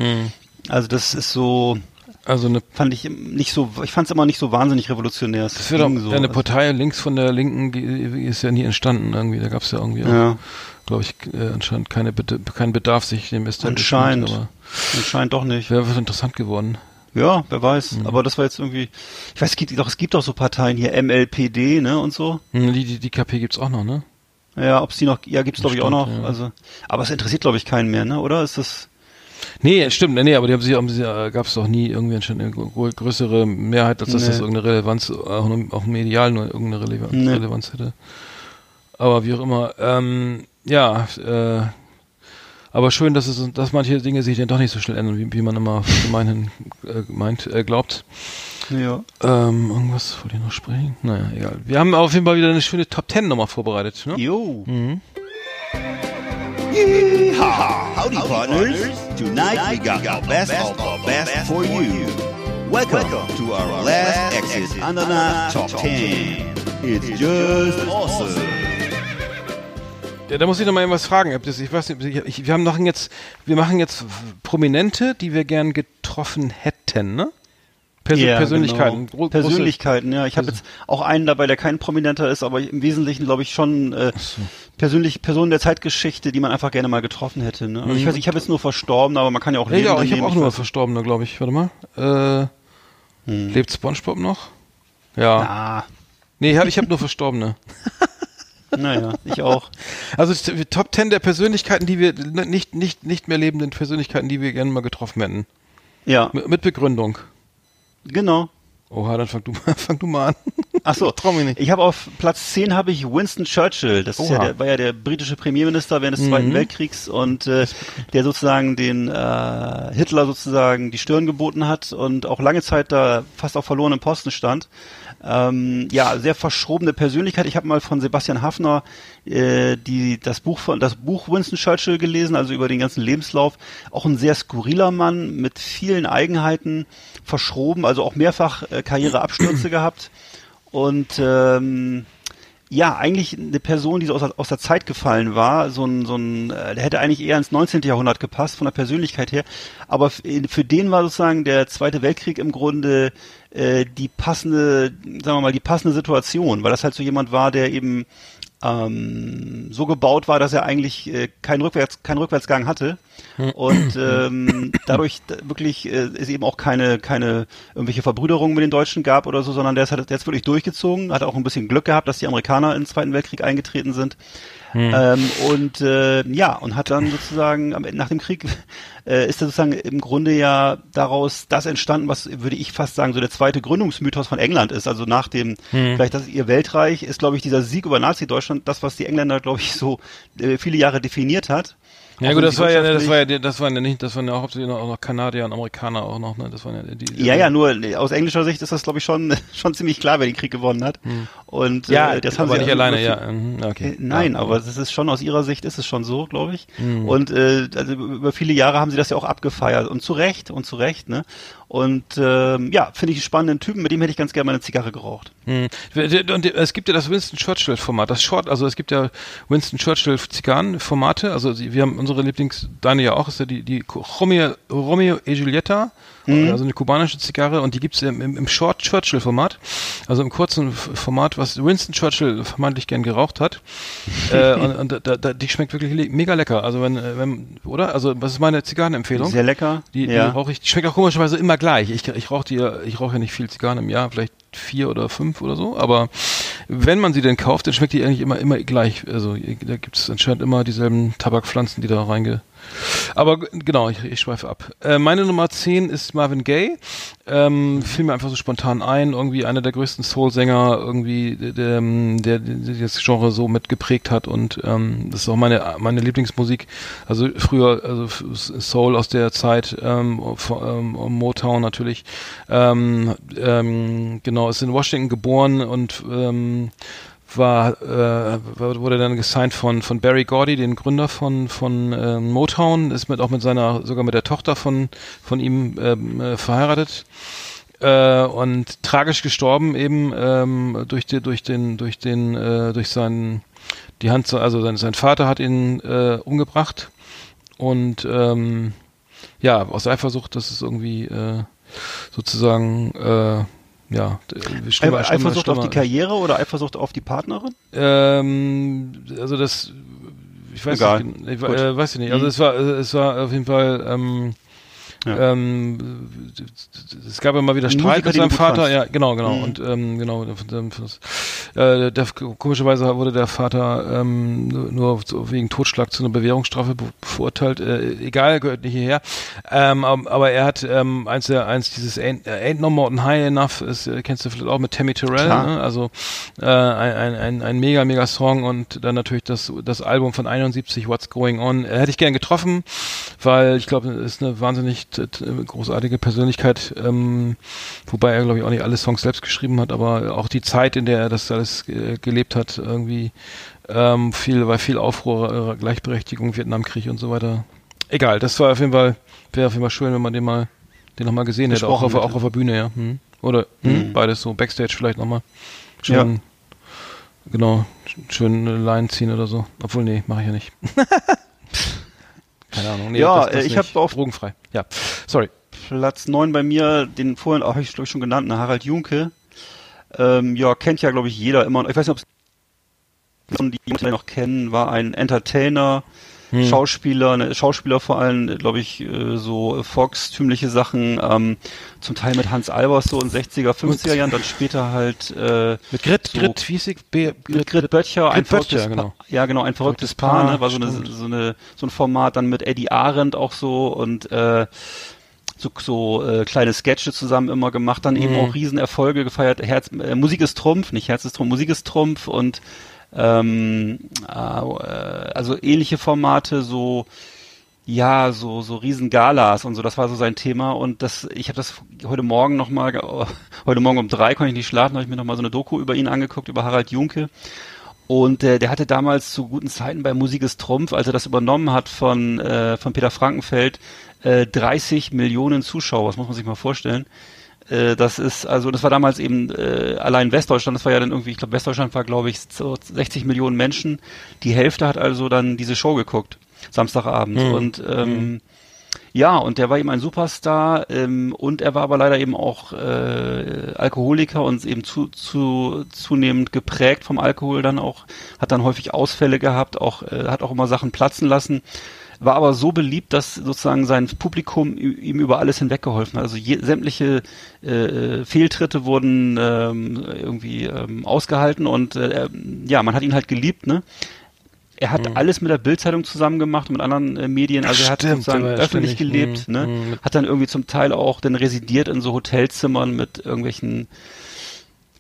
Also das ist so, also eine fand ich nicht so, ich fand es immer nicht so wahnsinnig revolutionär. Das wäre doch so. eine also Partei links von der Linken ist ja nie entstanden irgendwie. Da gab es ja irgendwie, ja. glaube ich, äh, anscheinend keine keinen Bedarf, sich dem Anscheinend, aber anscheinend doch nicht. Wäre interessant geworden. Ja, wer weiß. Mhm. Aber das war jetzt irgendwie, ich weiß, es gibt doch, es gibt doch so Parteien hier, MLPD, ne, und so. Mhm, die, die, die KP gibt's auch noch, ne? Ja, ob es die noch, ja, gibt's glaube ich auch noch. Ja. Also, aber es interessiert glaube ich keinen mehr, ne? Oder ist das? Nee, stimmt, nee, aber die haben sie, haben sie äh, gab es doch nie irgendwie eine größere Mehrheit, als dass nee. das irgendeine Relevanz, auch, medial nur irgendeine Relevanz, nee. Relevanz hätte. Aber wie auch immer, ähm, ja, äh, aber schön, dass es, dass manche Dinge sich dann doch nicht so schnell ändern, wie, wie man immer gemeinhin äh, meint, äh, glaubt. Ja. Ähm, irgendwas wollte ich noch sprechen? Naja, egal. Wir haben auf jeden Fall wieder eine schöne Top Ten nochmal vorbereitet, ne? Jo. Mhm. Yeehaw! Howdy, partners! Tonight we got the best of the best for you. Welcome to our last exit Ananas Top 10. It's just awesome. Ja, da muss ich noch mal was fragen. Ich weiß nicht, ich, wir haben noch jetzt, wir machen jetzt Prominente, die wir gern getroffen hätten, ne? Persön yeah, Persönlichkeiten. Genau. Persönlichkeiten, ja. Ich habe jetzt auch einen dabei, der kein Prominenter ist, aber im Wesentlichen glaube ich schon äh, so. persönlich Personen der Zeitgeschichte, die man einfach gerne mal getroffen hätte. Ne? Also mhm. Ich weiß, ich habe jetzt nur Verstorbene, aber man kann ja auch leben. Ja, ich habe auch nur Verstorbene, glaube ich. Warte mal. Äh, hm. Lebt SpongeBob noch? Ja. Na. Nee, ich habe nur Verstorbene. Naja, ich auch. Also Top 10 der Persönlichkeiten, die wir nicht, nicht, nicht mehr lebenden Persönlichkeiten, die wir gerne mal getroffen hätten. Ja. M mit Begründung. Genau. Oha, dann fang du mal, fang du mal an. Ach so, trau mich nicht. Ich habe auf Platz 10 habe ich Winston Churchill. Das ja der, war ja der britische Premierminister während des mhm. Zweiten Weltkriegs und äh, der sozusagen den äh, Hitler sozusagen die Stirn geboten hat und auch lange Zeit da fast auf verlorenem Posten stand. Ähm, ja, sehr verschrobene Persönlichkeit. Ich habe mal von Sebastian Hafner äh, die das Buch von das Buch Winston Churchill gelesen, also über den ganzen Lebenslauf. Auch ein sehr skurriler Mann mit vielen Eigenheiten, verschroben, also auch mehrfach äh, Karriereabstürze gehabt und ähm, ja, eigentlich eine Person, die so aus, aus der Zeit gefallen war, so ein, so ein, äh, der hätte eigentlich eher ins 19. Jahrhundert gepasst, von der Persönlichkeit her. Aber für den war sozusagen der Zweite Weltkrieg im Grunde äh, die passende, sagen wir mal, die passende Situation, weil das halt so jemand war, der eben ähm, so gebaut war, dass er eigentlich äh, keinen Rückwärts, keinen Rückwärtsgang hatte. Und ähm, dadurch wirklich äh, es eben auch keine keine irgendwelche Verbrüderungen mit den Deutschen gab oder so, sondern der ist, halt, der ist wirklich durchgezogen, hat auch ein bisschen Glück gehabt, dass die Amerikaner in den Zweiten Weltkrieg eingetreten sind hm. Ähm, und äh, ja, und hat dann sozusagen am, nach dem Krieg äh, ist er sozusagen im Grunde ja daraus das entstanden, was würde ich fast sagen, so der zweite Gründungsmythos von England ist. Also nach dem, hm. vielleicht das ihr Weltreich, ist, glaube ich, dieser Sieg über Nazi-Deutschland das, was die Engländer, glaube ich, so äh, viele Jahre definiert hat. Ja gut, das war ja, das war ja, das waren ja nicht, das waren ja hauptsächlich auch noch Kanadier und Amerikaner auch noch, ne? Das waren ja die. die ja, ja, nur aus englischer Sicht ist das, glaube ich, schon schon ziemlich klar, wer den Krieg gewonnen hat. Hm. Und ja, äh, das haben aber sie nicht alleine, ja. Mhm, okay. Äh, nein, ja, aber es ist schon aus ihrer Sicht ist es schon so, glaube ich. Hm. Und äh, also über viele Jahre haben sie das ja auch abgefeiert und zu Recht und zu Recht, ne? Und ähm, ja, finde ich einen spannenden Typen, mit dem hätte ich ganz gerne mal eine Zigarre geraucht. Hm. Und es gibt ja das Winston Churchill-Format, das Short, also es gibt ja Winston Churchill-Zigarren-Formate, also wir haben unsere Lieblings, deine ja auch, ist ja die, die Romeo, Romeo e Giulietta, mhm. also eine kubanische Zigarre und die gibt's im, im, im Short Churchill-Format, also im kurzen Format, was Winston Churchill vermeintlich gern geraucht hat. äh, und, und da, da, die schmeckt wirklich le mega lecker. Also wenn, äh, wenn, oder? Also was ist meine Zigarrenempfehlung? Sehr lecker. Die, die ja. rauche ich, die schmeckt auch komischerweise immer gleich. Ich, ich rauche die, ich rauche ja nicht viel Zigarren im Jahr, vielleicht vier oder fünf oder so, aber wenn man sie denn kauft, dann schmeckt die eigentlich immer immer gleich. Also da gibt es anscheinend immer dieselben Tabakpflanzen, die da reinge Aber genau, ich, ich schweife ab. Äh, meine Nummer 10 ist Marvin Gaye. Ähm, fiel mir einfach so spontan ein, irgendwie einer der größten Soul-Sänger, irgendwie, der, der, der das Genre so mitgeprägt hat und ähm, das ist auch meine meine Lieblingsmusik. Also früher, also Soul aus der Zeit, ähm, ähm, Motown natürlich. Ähm, ähm, genau, ist in Washington geboren und ähm, war äh, wurde dann gesigned von von Barry Gordy, den Gründer von von äh, Motown, ist mit auch mit seiner sogar mit der Tochter von von ihm ähm, äh, verheiratet. Äh, und tragisch gestorben eben ähm, durch die, durch den durch den äh, durch seinen die Hand also sein, sein Vater hat ihn äh, umgebracht. Und ähm, ja aus Eifersucht, das ist irgendwie äh, sozusagen äh, ja, schlimmer, schlimmer, Eifersucht auf die Karriere oder Eifersucht auf die Partnerin? Ähm, also das, ich weiß Egal. nicht, ich, äh, weiß ich nicht. Also mhm. es war, es war auf jeden Fall ähm, ja. Ähm, es gab immer wieder Streit mit seinem Vater, ja, genau, genau. Mhm. Und ähm, genau, äh, der, komischerweise wurde der Vater ähm, nur wegen Totschlag zu einer Bewährungsstrafe verurteilt. Äh, egal, gehört nicht hierher. Ähm, aber er hat ähm, eins der eins dieses Ain't, Ain't No More Than High Enough, ist, äh, kennst du vielleicht auch mit Tammy Terrell, ne? also äh, ein, ein, ein mega, mega Song und dann natürlich das, das Album von 71, What's Going On. Äh, hätte ich gern getroffen, weil ich glaube, es ist eine wahnsinnig großartige Persönlichkeit, ähm, wobei er, glaube ich, auch nicht alle Songs selbst geschrieben hat, aber auch die Zeit, in der er das alles äh, gelebt hat, irgendwie ähm, viel, war viel Aufruhr, äh, Gleichberechtigung, Vietnamkrieg und so weiter. Egal, das war auf jeden Fall, wäre auf jeden Fall schön, wenn man den mal, den nochmal gesehen hätte, auch auf, auch auf der Bühne, ja. Hm? Oder hm? Mhm. beides so, Backstage vielleicht nochmal. Schön, ja. genau, schön eine Line ziehen oder so. Obwohl, nee, mache ich ja nicht. Keine Ahnung. Nee, ja, das, das ich habe auf drogenfrei. Ja, sorry. Platz 9 bei mir, den vorhin auch ich glaube schon genannt, ne, Harald Junke. Ähm, ja, kennt ja glaube ich jeder immer. Ich weiß nicht, ob es die noch kennen, war ein Entertainer, hm. Schauspieler, ne, Schauspieler vor allem, glaube ich, äh, so volkstümliche Sachen, ähm, zum Teil mit Hans Albers so in 60er, 50er Jahren, dann später halt äh, mit Grit, so, Grit, Wiesig, B, Grit, Grit Böttcher, Grit ein verrücktes Böttcher, genau. ja genau, ein verrücktes, verrücktes Paar, Paar, ne? war so eine, so eine so ein Format dann mit Eddie Arendt auch so und äh, so, so äh, kleine Sketche zusammen immer gemacht, dann mhm. eben auch Riesenerfolge gefeiert. Herz, äh, Musik ist Trumpf, nicht Herz ist Trumpf, Musik ist Trumpf und ähm, äh, also ähnliche Formate, so ja, so so Riesengalas und so, das war so sein Thema und das ich habe das heute Morgen noch mal heute Morgen um drei konnte ich nicht schlafen, habe ich mir noch mal so eine Doku über ihn angeguckt über Harald Junke und äh, der hatte damals zu guten Zeiten bei Musik ist Trumpf, als er das übernommen hat von äh, von Peter Frankenfeld, äh, 30 Millionen Zuschauer, das muss man sich mal vorstellen. Äh, das ist, also das war damals eben äh, allein Westdeutschland, das war ja dann irgendwie, ich glaube Westdeutschland war glaube ich so 60 Millionen Menschen. Die Hälfte hat also dann diese Show geguckt, Samstagabend. Mhm. Und ähm, mhm. ja, und der war eben ein Superstar ähm, und er war aber leider eben auch äh, Alkoholiker und eben zu, zu zunehmend geprägt vom Alkohol dann auch, hat dann häufig Ausfälle gehabt, auch äh, hat auch immer Sachen platzen lassen war aber so beliebt, dass sozusagen sein Publikum ihm über alles hinweggeholfen hat. Also je, sämtliche äh, Fehltritte wurden ähm, irgendwie ähm, ausgehalten und äh, ja, man hat ihn halt geliebt, ne? Er hat mhm. alles mit der Bildzeitung zusammen gemacht und mit anderen äh, Medien, also er hat Stimmt, sozusagen öffentlich gelebt, mhm. ne? Mhm. Hat dann irgendwie zum Teil auch dann residiert in so Hotelzimmern mit irgendwelchen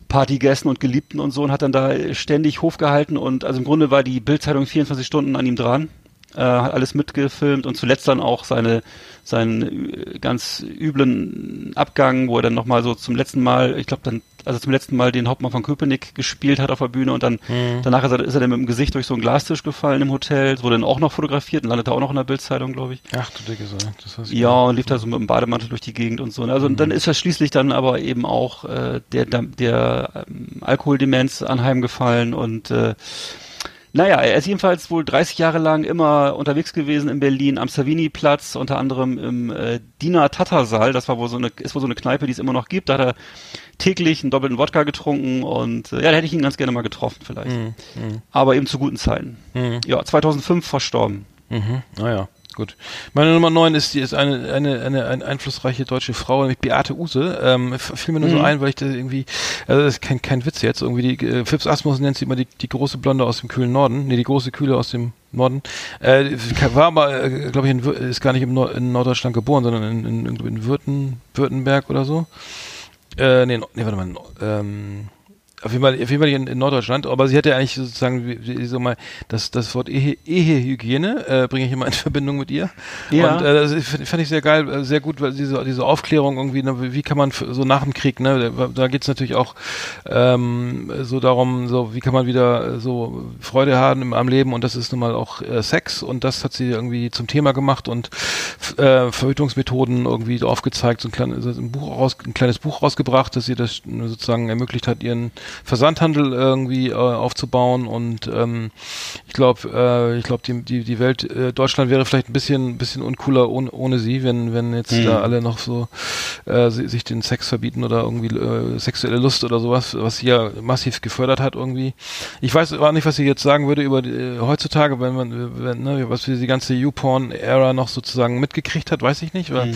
Partygästen und Geliebten und so und hat dann da ständig Hof gehalten und also im Grunde war die Bildzeitung 24 Stunden an ihm dran äh, hat alles mitgefilmt und zuletzt dann auch seine seinen ganz üblen Abgang, wo er dann nochmal so zum letzten Mal, ich glaube dann, also zum letzten Mal den Hauptmann von Köpenick gespielt hat auf der Bühne und dann mhm. danach ist er, ist er dann mit dem Gesicht durch so einen Glastisch gefallen im Hotel, wurde dann auch noch fotografiert und landete auch noch in der Bildzeitung, glaube ich. Ach du dicke Sache. Das heißt ja, und lief da so mit dem Bademantel durch die Gegend und so. Also mhm. dann ist er schließlich dann aber eben auch äh, der, der, der ähm, Alkoholdemenz anheimgefallen und äh, naja, er ist jedenfalls wohl 30 Jahre lang immer unterwegs gewesen in Berlin am Savini-Platz, unter anderem im äh, Dina Tattersal. Das war wohl so eine, ist wohl so eine Kneipe, die es immer noch gibt. Da hat er täglich einen doppelten Wodka getrunken und äh, ja, da hätte ich ihn ganz gerne mal getroffen vielleicht. Mhm. mhm. Aber eben zu guten Zeiten. Mhm. Ja, 2005 verstorben. Mhm. Naja. Gut. Meine Nummer 9 ist, die ist eine, eine, eine, eine einflussreiche deutsche Frau, nämlich Beate Use. Ähm, fiel mir nur mhm. so ein, weil ich da irgendwie, also das ist kein, kein Witz jetzt, irgendwie die, äh, Phipps Asmus nennt sie immer die, die große Blonde aus dem kühlen Norden. Nee, die große Kühle aus dem Norden. Äh, war aber, äh, glaube ich, in, ist gar nicht im Nord in Norddeutschland geboren, sondern in, in, in Würten, Württemberg oder so. Äh, nee, nee, warte mal. Ähm, auf jeden Fall, auf jeden Fall in, in Norddeutschland, aber sie hatte eigentlich sozusagen, wie, wie so mal, das, das Wort Ehe, Ehehygiene äh, bringe ich immer in Verbindung mit ihr. Ja. Und äh, das fand ich sehr geil, äh, sehr gut, weil diese, diese Aufklärung irgendwie, ne, wie kann man so nach dem Krieg, ne, da geht's natürlich auch ähm, so darum, so wie kann man wieder so Freude haben im, am Leben und das ist nun mal auch äh, Sex und das hat sie irgendwie zum Thema gemacht und äh, Verhütungsmethoden irgendwie aufgezeigt, so ein, klein, so ein Buch raus, ein kleines Buch rausgebracht, dass sie das sozusagen ermöglicht hat, ihren Versandhandel irgendwie äh, aufzubauen und ähm, ich glaube, äh, ich glaube, die, die, die Welt, äh, Deutschland wäre vielleicht ein bisschen, bisschen uncooler ohne, ohne sie, wenn, wenn jetzt mhm. da alle noch so äh, sich den Sex verbieten oder irgendwie äh, sexuelle Lust oder sowas, was sie ja massiv gefördert hat irgendwie. Ich weiß auch nicht, was sie jetzt sagen würde über die, äh, heutzutage, wenn man, wenn, ne, was für die ganze YouPorn-Ära noch sozusagen mitgekriegt hat, weiß ich nicht. Oder, mhm.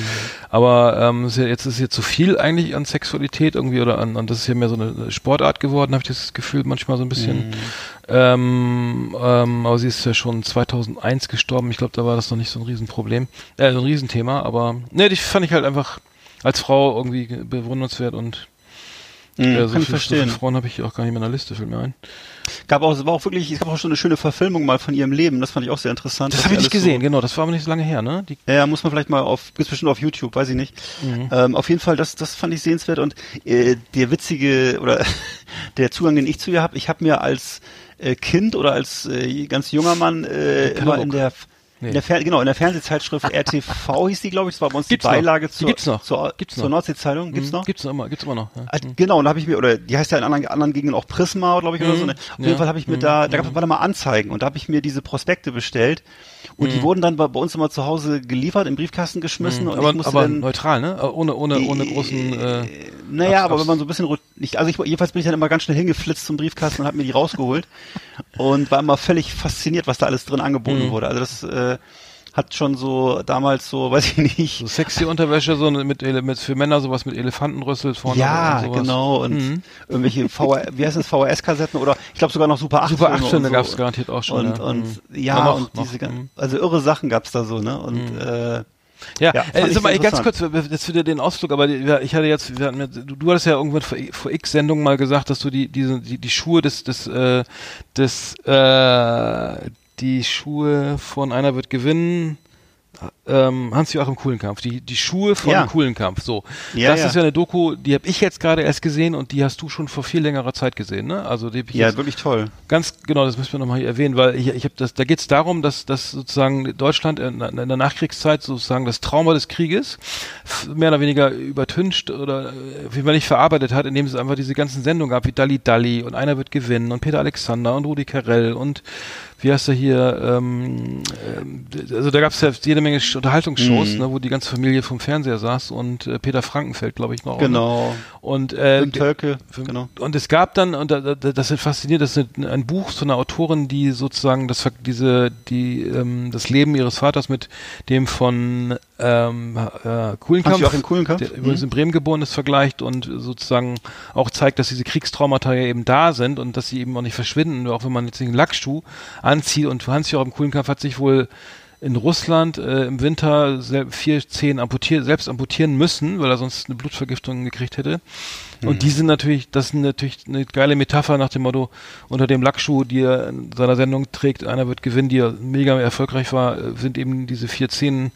Aber ähm, jetzt ist jetzt zu viel eigentlich an Sexualität irgendwie oder an, an das ist ja mehr so eine Sportart geworden, habe ich das Gefühl manchmal so ein bisschen. Mhm. Ähm, ähm, aber sie ist ja schon 2001 gestorben. Ich glaube, da war das noch nicht so ein Riesenproblem, äh, so ein Riesenthema. Aber ne, die fand ich halt einfach als Frau irgendwie bewundernswert und Mhm, ja, so kann ich verstehen. So Frauen habe ich auch gar nicht mehr in der Liste, fällt mir ein. Gab auch, es war auch wirklich, es gab auch schon eine schöne Verfilmung mal von ihrem Leben, das fand ich auch sehr interessant. Das habe ich nicht gesehen, so, genau, das war aber nicht so lange her, ne? Die ja, muss man vielleicht mal auf, gibt's bestimmt auf YouTube, weiß ich nicht. Mhm. Ähm, auf jeden Fall, das, das fand ich sehenswert und äh, der witzige, oder der Zugang, den ich zu ihr habe, ich habe mir als äh, Kind oder als äh, ganz junger Mann äh, immer in der Nee. In der Fer genau, in der Fernsehzeitschrift RTV hieß die, glaube ich, das war bei uns gibt's die Beilage zur, gibt's noch. zur, gibt's noch. zur Nordsee-Zeitung. Gibt's mhm. noch? Gibt's noch immer, gibt's immer noch. Ja. Ah, genau, und da habe ich mir, oder die heißt ja in anderen, anderen Gegenden auch Prisma, glaube ich, mhm. oder so. Ne? Auf ja. jeden Fall habe ich mir mhm. da, da gab es mhm. mal Anzeigen und da habe ich mir diese Prospekte bestellt und die mhm. wurden dann bei, bei, uns immer zu Hause geliefert, im Briefkasten geschmissen. Mhm. Und aber ich musste aber dann, neutral, ne? Äh, ohne, ohne, ohne großen. Äh, naja, aber wenn man so ein bisschen. Nicht, also ich, jedenfalls bin ich dann immer ganz schnell hingeflitzt zum Briefkasten und habe mir die rausgeholt und war immer völlig fasziniert, was da alles drin angeboten wurde. Also das. Äh, hat schon so damals so, weiß ich nicht. So sexy Unterwäsche, so mit, mit für Männer sowas mit Elefantenrüssel vorne. Ja, und genau. Und mhm. irgendwelche VR, wie heißt das, VHS-Kassetten oder ich glaube sogar noch Super 8 Super 8 Filme so. gab es garantiert auch schon. Und, ja, und, mhm. ja, noch, und diese, mhm. also irre Sachen gab's da so, ne? Und mhm. äh, ja, ja äh, sag mal, ganz kurz, jetzt wieder den Ausflug, aber ich hatte jetzt, du, du hattest ja irgendwann vor, vor x Sendungen mal gesagt, dass du die, diese, die, die Schuhe des, des, äh, des, äh, die Schuhe von einer wird gewinnen. Ähm, Hans-Joachim Kuhlenkampf, die, die Schuhe von ja. Kuhlenkampf, so. Ja, das ja. ist ja eine Doku, die habe ich jetzt gerade erst gesehen und die hast du schon vor viel längerer Zeit gesehen, ne? Also die Ja, wirklich toll. Ganz genau, das müssen wir nochmal hier erwähnen, weil ich, ich habe das, da geht es darum, dass, dass sozusagen Deutschland in, in, der Nachkriegszeit sozusagen das Trauma des Krieges mehr oder weniger übertüncht oder wie man nicht verarbeitet hat, indem es einfach diese ganzen Sendungen gab, wie Dalli Dalli und einer wird gewinnen und Peter Alexander und Rudi Carell und wie heißt er hier, ähm, äh, also da gab es ja jede Menge Unterhaltungsshows, mhm. ne, wo die ganze Familie vom Fernseher saß und äh, Peter Frankenfeld, glaube ich, noch. Genau. Und äh, Tölke, genau. Und es gab dann, und das ist faszinierend, das ist ein Buch zu einer Autorin, die sozusagen das diese, die ähm, das Leben ihres Vaters mit dem von ähm, äh, Kuhlenkampf, auch in Kuhlenkampf? der übrigens mhm. in Bremen geboren ist, vergleicht und sozusagen auch zeigt, dass diese Kriegstraumata ja eben da sind und dass sie eben auch nicht verschwinden, auch wenn man jetzt einen Lackschuh anzieht und Hans-Joachim Kuhlenkampf hat sich wohl in Russland äh, im Winter vier Zehen amputiert, selbst amputieren müssen, weil er sonst eine Blutvergiftung gekriegt hätte. Mhm. Und die sind natürlich, das ist natürlich eine geile Metapher nach dem Motto, unter dem Lackschuh, die er in seiner Sendung trägt, einer wird gewinnen, die mega erfolgreich war, äh, sind eben diese vier Zehen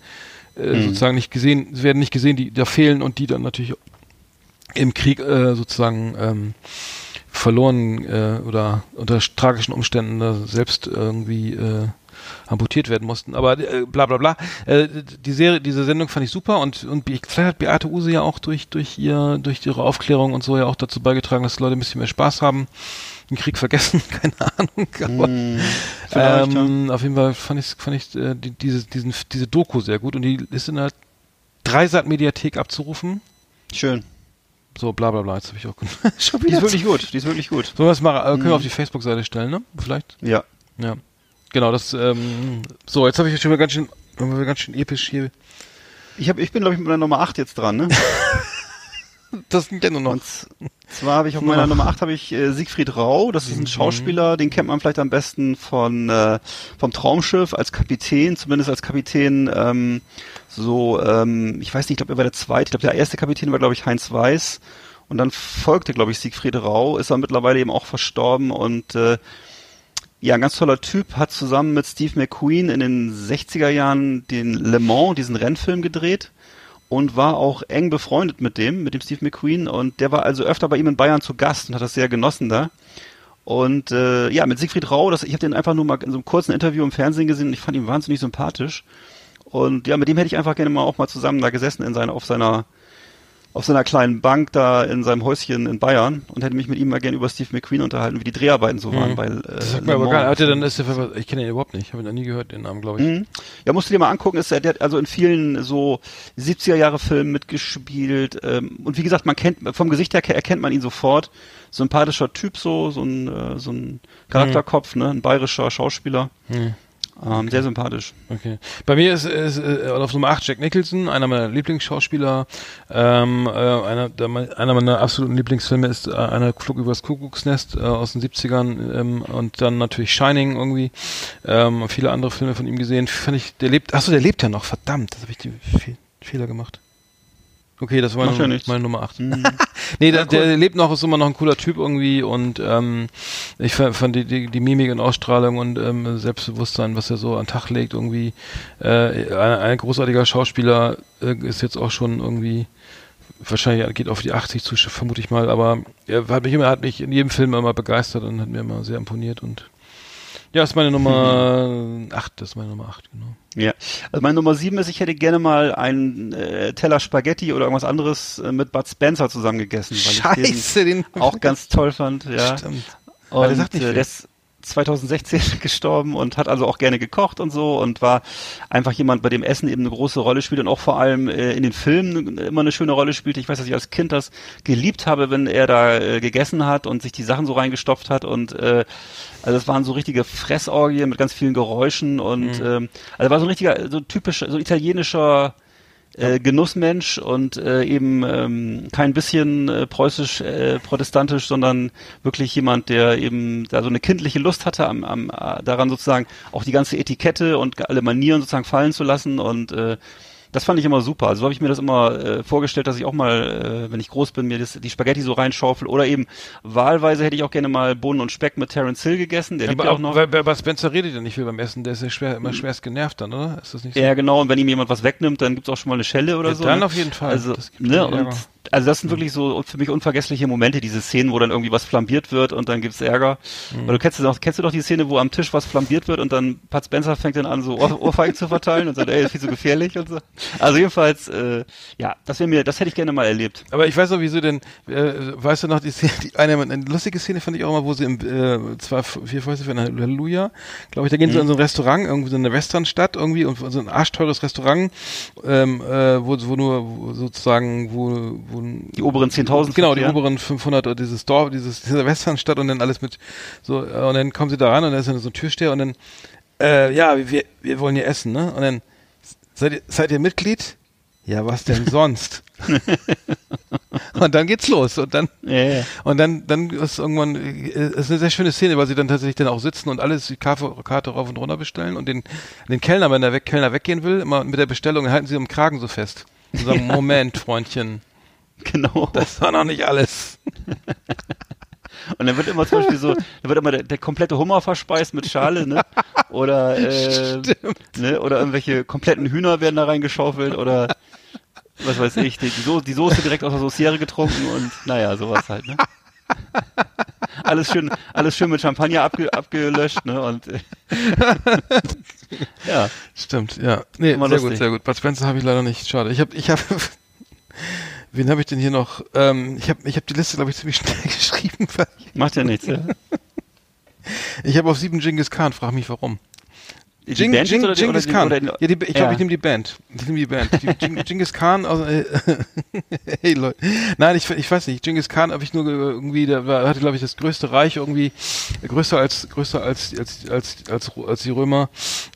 äh, mhm. sozusagen nicht gesehen, werden nicht gesehen, die da fehlen und die dann natürlich im Krieg äh, sozusagen ähm, verloren äh, oder unter tragischen Umständen äh, selbst irgendwie äh, amputiert werden mussten. Aber äh, bla bla bla. Äh, die Serie, diese Sendung fand ich super und, und vielleicht hat Beate Use ja auch durch, durch ihr, durch ihre Aufklärung und so ja auch dazu beigetragen, dass Leute ein bisschen mehr Spaß haben. Den Krieg vergessen, keine Ahnung. Aber, mm, ähm, ja. Auf jeden Fall fand ich, fand ich äh, die, diese, diesen, diese Doku sehr gut und die ist in der Dreisat-Mediathek abzurufen. Schön. So, bla bla bla, jetzt habe ich auch schon Die ist wirklich gut, die ist wirklich gut. So was mal, äh, können wir auf die Facebook-Seite stellen, ne? Vielleicht? Ja. Ja. Genau, das, ähm, so, jetzt habe ich schon mal ganz schön, ganz schön episch hier. Ich, hab, ich bin, glaube ich, mit der Nummer 8 jetzt dran, ne? das sind ja nur noch. Und zwar habe ich auf meiner Nummer 8 habe ich äh, Siegfried Rau, das ist ein mhm. Schauspieler, den kennt man vielleicht am besten von äh, vom Traumschiff als Kapitän, zumindest als Kapitän ähm, so ähm, ich weiß nicht, ich glaube er war der zweite, ich glaube der erste Kapitän war glaube ich Heinz Weiß und dann folgte glaube ich Siegfried Rau, ist er mittlerweile eben auch verstorben und äh, ja, ein ganz toller Typ, hat zusammen mit Steve McQueen in den 60er Jahren den Le Mans, diesen Rennfilm gedreht und war auch eng befreundet mit dem, mit dem Steve McQueen und der war also öfter bei ihm in Bayern zu Gast und hat das sehr genossen da. Und äh, ja, mit Siegfried Rau, das, ich habe den einfach nur mal in so einem kurzen Interview im Fernsehen gesehen und ich fand ihn wahnsinnig sympathisch. Und ja, mit dem hätte ich einfach gerne mal auch mal zusammen da gesessen in seiner, auf seiner auf seiner kleinen Bank da in seinem Häuschen in Bayern und hätte mich mit ihm mal gerne über Steve McQueen unterhalten, wie die Dreharbeiten so waren. Mhm. Weil, äh, das sagt mir aber gar nicht. Dann ist der, ich kenne ihn überhaupt nicht, habe ihn noch nie gehört, den Namen, glaube ich. Mhm. Ja, musst du dir mal angucken, ist er, der hat also in vielen so 70er Jahre Filmen mitgespielt ähm, und wie gesagt, man kennt, vom Gesicht her erkennt man ihn sofort. Sympathischer Typ so, so ein, äh, so ein Charakterkopf, mhm. ne, ein bayerischer Schauspieler. Mhm. Ähm, Sehr sympathisch. Okay. Bei mir ist, ist äh, auf Nummer 8 Jack Nicholson, einer meiner Lieblingsschauspieler. Ähm, äh, einer, der, einer meiner absoluten Lieblingsfilme ist äh, einer Flug übers Kuckucksnest äh, aus den 70ern ähm, und dann natürlich Shining irgendwie. Ähm, viele andere Filme von ihm gesehen. Fand ich, der lebt, achso, der lebt ja noch, verdammt, das habe ich die Fe Fehler gemacht. Okay, das war meine, ja meine Nummer 8. Mhm. nee, der, der, lebt noch, ist immer noch ein cooler Typ irgendwie und ähm, ich fand die, die, die Mimik und Ausstrahlung und ähm, Selbstbewusstsein, was er so an den Tag legt, irgendwie äh, ein, ein großartiger Schauspieler äh, ist jetzt auch schon irgendwie wahrscheinlich geht auf die 80 zu, vermute ich mal, aber er hat mich immer, hat mich in jedem Film immer begeistert und hat mir immer sehr imponiert und ja, ist meine Nummer 8, das ist meine Nummer 8, genau. Ja, also meine Nummer 7 ist, ich hätte gerne mal einen äh, Teller Spaghetti oder irgendwas anderes äh, mit Bud Spencer zusammen gegessen, weil Scheiße, ich den, den auch ganz toll fand, ja. Stimmt. Und sagt nicht äh, 2016 gestorben und hat also auch gerne gekocht und so und war einfach jemand, bei dem Essen eben eine große Rolle spielt und auch vor allem äh, in den Filmen immer eine schöne Rolle spielt. Ich weiß, dass ich als Kind das geliebt habe, wenn er da äh, gegessen hat und sich die Sachen so reingestopft hat und äh, also es waren so richtige Fressorgien mit ganz vielen Geräuschen und mhm. ähm, also war so ein richtiger, so typisch, so italienischer äh, Genussmensch und äh, eben ähm, kein bisschen äh, preußisch äh, protestantisch, sondern wirklich jemand, der eben da so eine kindliche Lust hatte am, am äh, daran sozusagen auch die ganze Etikette und alle Manieren sozusagen fallen zu lassen und äh, das fand ich immer super. Also so habe ich mir das immer äh, vorgestellt, dass ich auch mal, äh, wenn ich groß bin, mir das, die Spaghetti so reinschaufel. Oder eben wahlweise hätte ich auch gerne mal Bohnen und Speck mit Terence Hill gegessen. Der ja, aber auch noch. Weil, weil Spencer redet ja nicht viel beim Essen. Der ist ja schwer, immer schwerst genervt dann, oder? Ist das nicht so? Ja, genau. Und wenn ihm jemand was wegnimmt, dann gibt's auch schon mal eine Schelle oder ja, so. Dann ne? auf jeden Fall. Also, ne? Und also das sind wirklich so für mich unvergessliche Momente, diese Szenen, wo dann irgendwie was flambiert wird und dann gibt's Ärger. Mhm. Weil du kennst doch, kennst du doch die Szene, wo am Tisch was flambiert wird und dann Pat Spencer fängt dann an, so Ohr Ohrfeigen zu verteilen und sagt, ey, ist viel zu gefährlich und so. Also jedenfalls, äh, ja, das wäre mir, das hätte ich gerne mal erlebt. Aber ich weiß noch, wieso denn, äh, weißt du noch, die Szene, die eine, eine lustige Szene fand ich auch mal, wo sie im, äh, zwar vier Fäuste für Halleluja, glaube ich, da gehen mhm. sie in so ein Restaurant, irgendwie so eine Westernstadt irgendwie und so ein arschteures Restaurant, ähm, äh, wo, wo nur wo sozusagen, wo, wo die oberen 10.000. Genau, die oberen 500 oder dieses Dorf, dieses, diese Westernstadt und dann alles mit so, äh, und dann kommen sie da ran und dann ist dann so ein Türsteher und dann, äh, ja, wir, wir wollen hier essen, ne? Und dann, seid ihr, seid ihr Mitglied? Ja, was denn sonst? und dann geht's los und dann ja, ja. und dann dann ist irgendwann äh, ist eine sehr schöne Szene, weil sie dann tatsächlich dann auch sitzen und alles die Karte, Karte rauf und runter bestellen und den den Kellner, wenn der weg, Kellner weggehen will, immer mit der Bestellung halten sie am Kragen so fest und sagen Moment, Freundchen, Genau. Das war noch nicht alles. Und dann wird immer zum Beispiel so, da wird immer der, der komplette Hummer verspeist mit Schale, ne? Oder, äh, ne? oder irgendwelche kompletten Hühner werden da reingeschaufelt oder was weiß ich, die, die, so die Soße direkt aus der Sauciere getrunken und naja, sowas halt, ne? Alles schön, alles schön mit Champagner abge, abgelöscht, ne? Und äh, ja. Stimmt, ja. Nee, sehr lustig. gut, sehr gut. Bud Spencer habe ich leider nicht. Schade. Ich habe ich habe Wen habe ich denn hier noch? Ähm, ich habe ich hab die Liste, glaube ich, ziemlich schnell geschrieben. Macht ja nichts, ja. Ich habe auf sieben Genghis Khan, frag mich warum. Die Jing, Band Jing, oder Genghis Khan. Oder ja, die, ich glaube, ja. ich nehme die Band. Ich nehme die Band. Die, Genghis Khan aus, äh, hey Leute. Nein, ich, ich weiß nicht. Genghis Khan habe ich nur irgendwie, der war, hatte, glaube ich, das größte Reich irgendwie, größer als, größer als, als, als, als, als die Römer,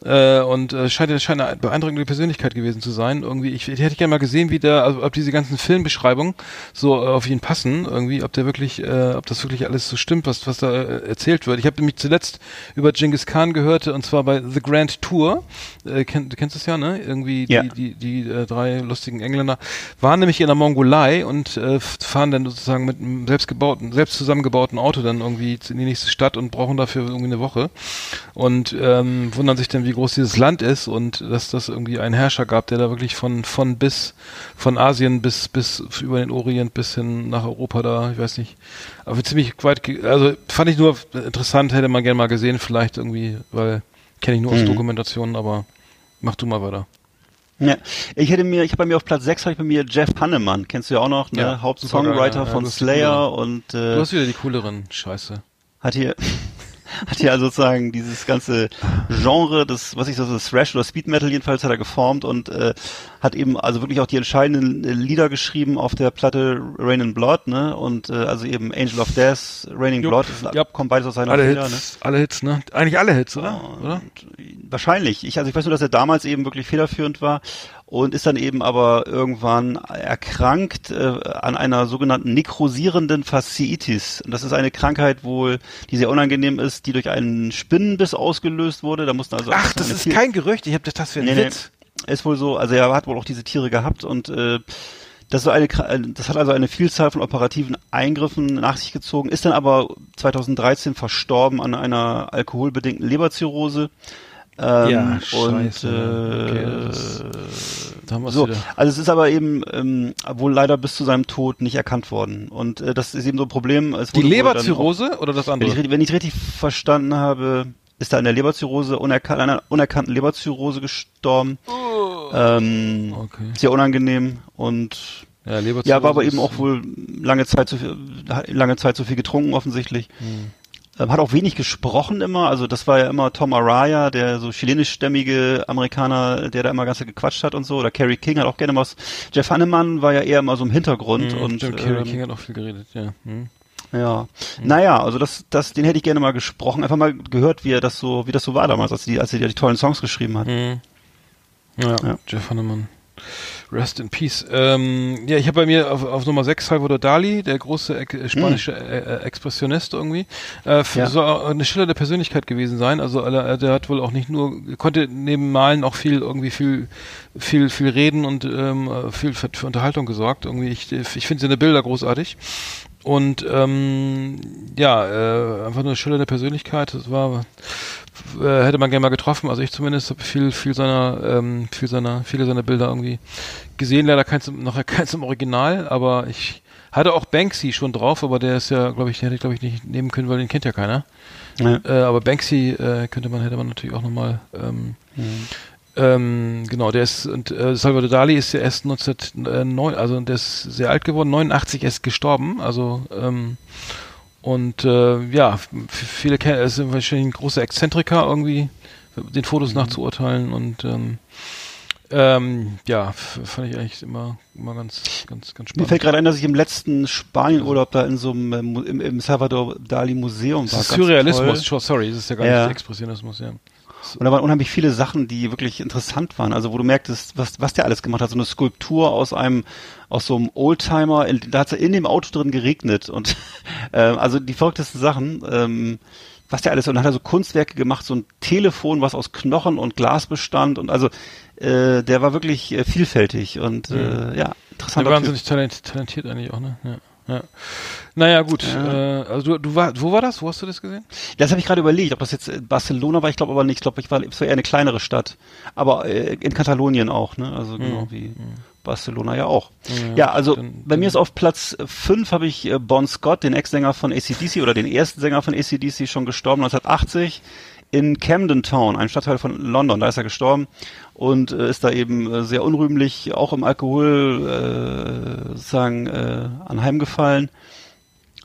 äh, und, äh, scheint, scheint eine beeindruckende Persönlichkeit gewesen zu sein. Irgendwie, ich, ich hätte gerne mal gesehen, wie der, also, ob diese ganzen Filmbeschreibungen so äh, auf ihn passen, irgendwie, ob der wirklich, äh, ob das wirklich alles so stimmt, was, was da äh, erzählt wird. Ich habe mich zuletzt über Genghis Khan gehört, und zwar bei The Grand Tour. Äh, kenn, du kennst es ja, ne? Irgendwie ja. die, die, die äh, drei lustigen Engländer waren nämlich in der Mongolei und äh, fahren dann sozusagen mit einem selbstgebauten, selbst zusammengebauten Auto dann irgendwie in die nächste Stadt und brauchen dafür irgendwie eine Woche und ähm, wundern sich dann, wie groß dieses Land ist und dass das irgendwie einen Herrscher gab, der da wirklich von von bis von Asien bis bis über den Orient bis hin nach Europa da, ich weiß nicht, aber ziemlich weit, also fand ich nur interessant, hätte man gerne mal gesehen, vielleicht irgendwie, weil kenne ich nur aus mhm. Dokumentationen, aber mach du mal weiter. Ja, ich hätte mir, ich habe bei mir auf Platz 6 habe ich bei mir Jeff Hannemann, kennst du ja auch noch, ne? Ja, Hauptsongwriter ja, von Slayer und äh, Du hast wieder die cooleren, scheiße. Hat hier hat ja sozusagen dieses ganze Genre, das, was ich so, so Thrash oder Speed Metal jedenfalls hat er geformt und äh, hat eben also wirklich auch die entscheidenden äh, Lieder geschrieben auf der Platte Rain in Blood, ne? Und äh, also eben Angel of Death, Raining Blood, das ja. kommt beides aus seiner alle Feder, Hits, ne? Alle Hits, ne? Eigentlich alle Hits, oder? Und oder? Wahrscheinlich. Ich, also ich weiß nur, dass er damals eben wirklich federführend war und ist dann eben aber irgendwann erkrankt äh, an einer sogenannten nekrosierenden Fasziitis. Und das ist eine Krankheit wohl, die sehr unangenehm ist, die durch einen Spinnenbiss ausgelöst wurde. Da mussten also Ach, das ist Tier kein Gerücht. Ich habe das, das für einen nee, Witz. Nee, ist wohl so. Also er hat wohl auch diese Tiere gehabt und äh, das, eine, das hat also eine Vielzahl von operativen Eingriffen nach sich gezogen, ist dann aber 2013 verstorben an einer alkoholbedingten Leberzirrhose. Ähm, ja, scheiße. Und, äh, okay, so, also es ist aber eben ähm, wohl leider bis zu seinem Tod nicht erkannt worden. Und äh, das ist eben so ein Problem. Die Leberzirrhose auch, oder das andere? Wenn ich, wenn ich richtig verstanden habe, ist da in der Leberzirrhose, unerkan einer unerkannten Leberzirrhose gestorben. Oh. Ähm, okay. Sehr unangenehm und ja, ja, war aber eben auch wohl lange Zeit zu viel, lange Zeit zu viel getrunken offensichtlich. Hm. Ähm, hat auch wenig gesprochen immer, also das war ja immer Tom Araya, der so chilenischstämmige Amerikaner, der da immer ganz gequatscht hat und so, oder Kerry King hat auch gerne was. Jeff Hannemann war ja eher immer so im Hintergrund mhm, und stimmt, ähm, Kerry King hat auch viel geredet, ja. Mhm. Ja, mhm. naja, also das, das, den hätte ich gerne mal gesprochen, einfach mal gehört, wie er das so, wie das so war damals, als die, als er die tollen Songs geschrieben hat. Mhm. Ja, ja, Jeff Hannemann. Rest in Peace. Ähm, ja, ich habe bei mir auf, auf Nummer 6 Salvador Dali, der große äh, spanische mm. äh, Expressionist irgendwie. Äh, ja. Soll eine schillernde Persönlichkeit gewesen sein. Also äh, der hat wohl auch nicht nur, konnte neben Malen auch viel irgendwie viel viel viel reden und ähm, viel für, für Unterhaltung gesorgt. Irgendwie ich, ich finde seine Bilder großartig. Und ähm, ja, äh, einfach eine schillernde Persönlichkeit. Das war äh, hätte man gerne mal getroffen. Also ich zumindest habe viel, viel seiner, ähm, viel seiner, viele seiner Bilder irgendwie gesehen. Leider keins, noch keins im Original, aber ich hatte auch Banksy schon drauf, aber der ist ja, glaube ich, den hätte ich glaube ich nicht nehmen können, weil den kennt ja keiner. Ja. Äh, aber Banksy äh, könnte man, hätte man natürlich auch nochmal ähm, mhm. Ähm, genau, der ist, und äh, Salvador Dali ist ja erst 1909, also der ist sehr alt geworden, 89 erst gestorben, also ähm, und äh, ja, viele kennen, es sind wahrscheinlich ein großer Exzentriker irgendwie, den Fotos mhm. nachzuurteilen und ähm, ähm, ja, fand ich eigentlich immer, immer ganz, ganz, ganz spannend. Mir fällt gerade ein, dass ich im letzten Spanienurlaub da in so einem, äh, im, im Salvador Dali Museum war. Surrealismus, sorry, das ist ja gar ja. nicht Expressionismus, ja. Und da waren unheimlich viele Sachen, die wirklich interessant waren. Also wo du merktest, was, was der alles gemacht hat. So eine Skulptur aus einem, aus so einem Oldtimer, in, da hat es in dem Auto drin geregnet. Und äh, also die verrücktesten Sachen. Ähm, was der alles und dann hat er so Kunstwerke gemacht, so ein Telefon, was aus Knochen und Glas bestand und also äh, der war wirklich äh, vielfältig und äh, mhm. ja interessant. Der wahnsinnig talent, talentiert eigentlich auch, ne? Ja. Ja. Naja, gut. Ja. Äh, also du, du war, wo war das? Wo hast du das gesehen? Das habe ich gerade überlegt, ob das jetzt Barcelona war. Ich glaube aber nicht. Ich glaube, ich war, es war eher eine kleinere Stadt. Aber äh, in Katalonien auch, ne? Also genau mhm. wie mhm. Barcelona ja auch. Ja, ja also dann, bei mir ist auf Platz 5 habe ich äh, Bon Scott, den Ex-Sänger von ACDC oder den ersten Sänger von ACDC, schon gestorben 1980 in Camden Town, ein Stadtteil von London. Da ist er gestorben und äh, ist da eben äh, sehr unrühmlich, auch im Alkohol äh, sozusagen äh, anheimgefallen.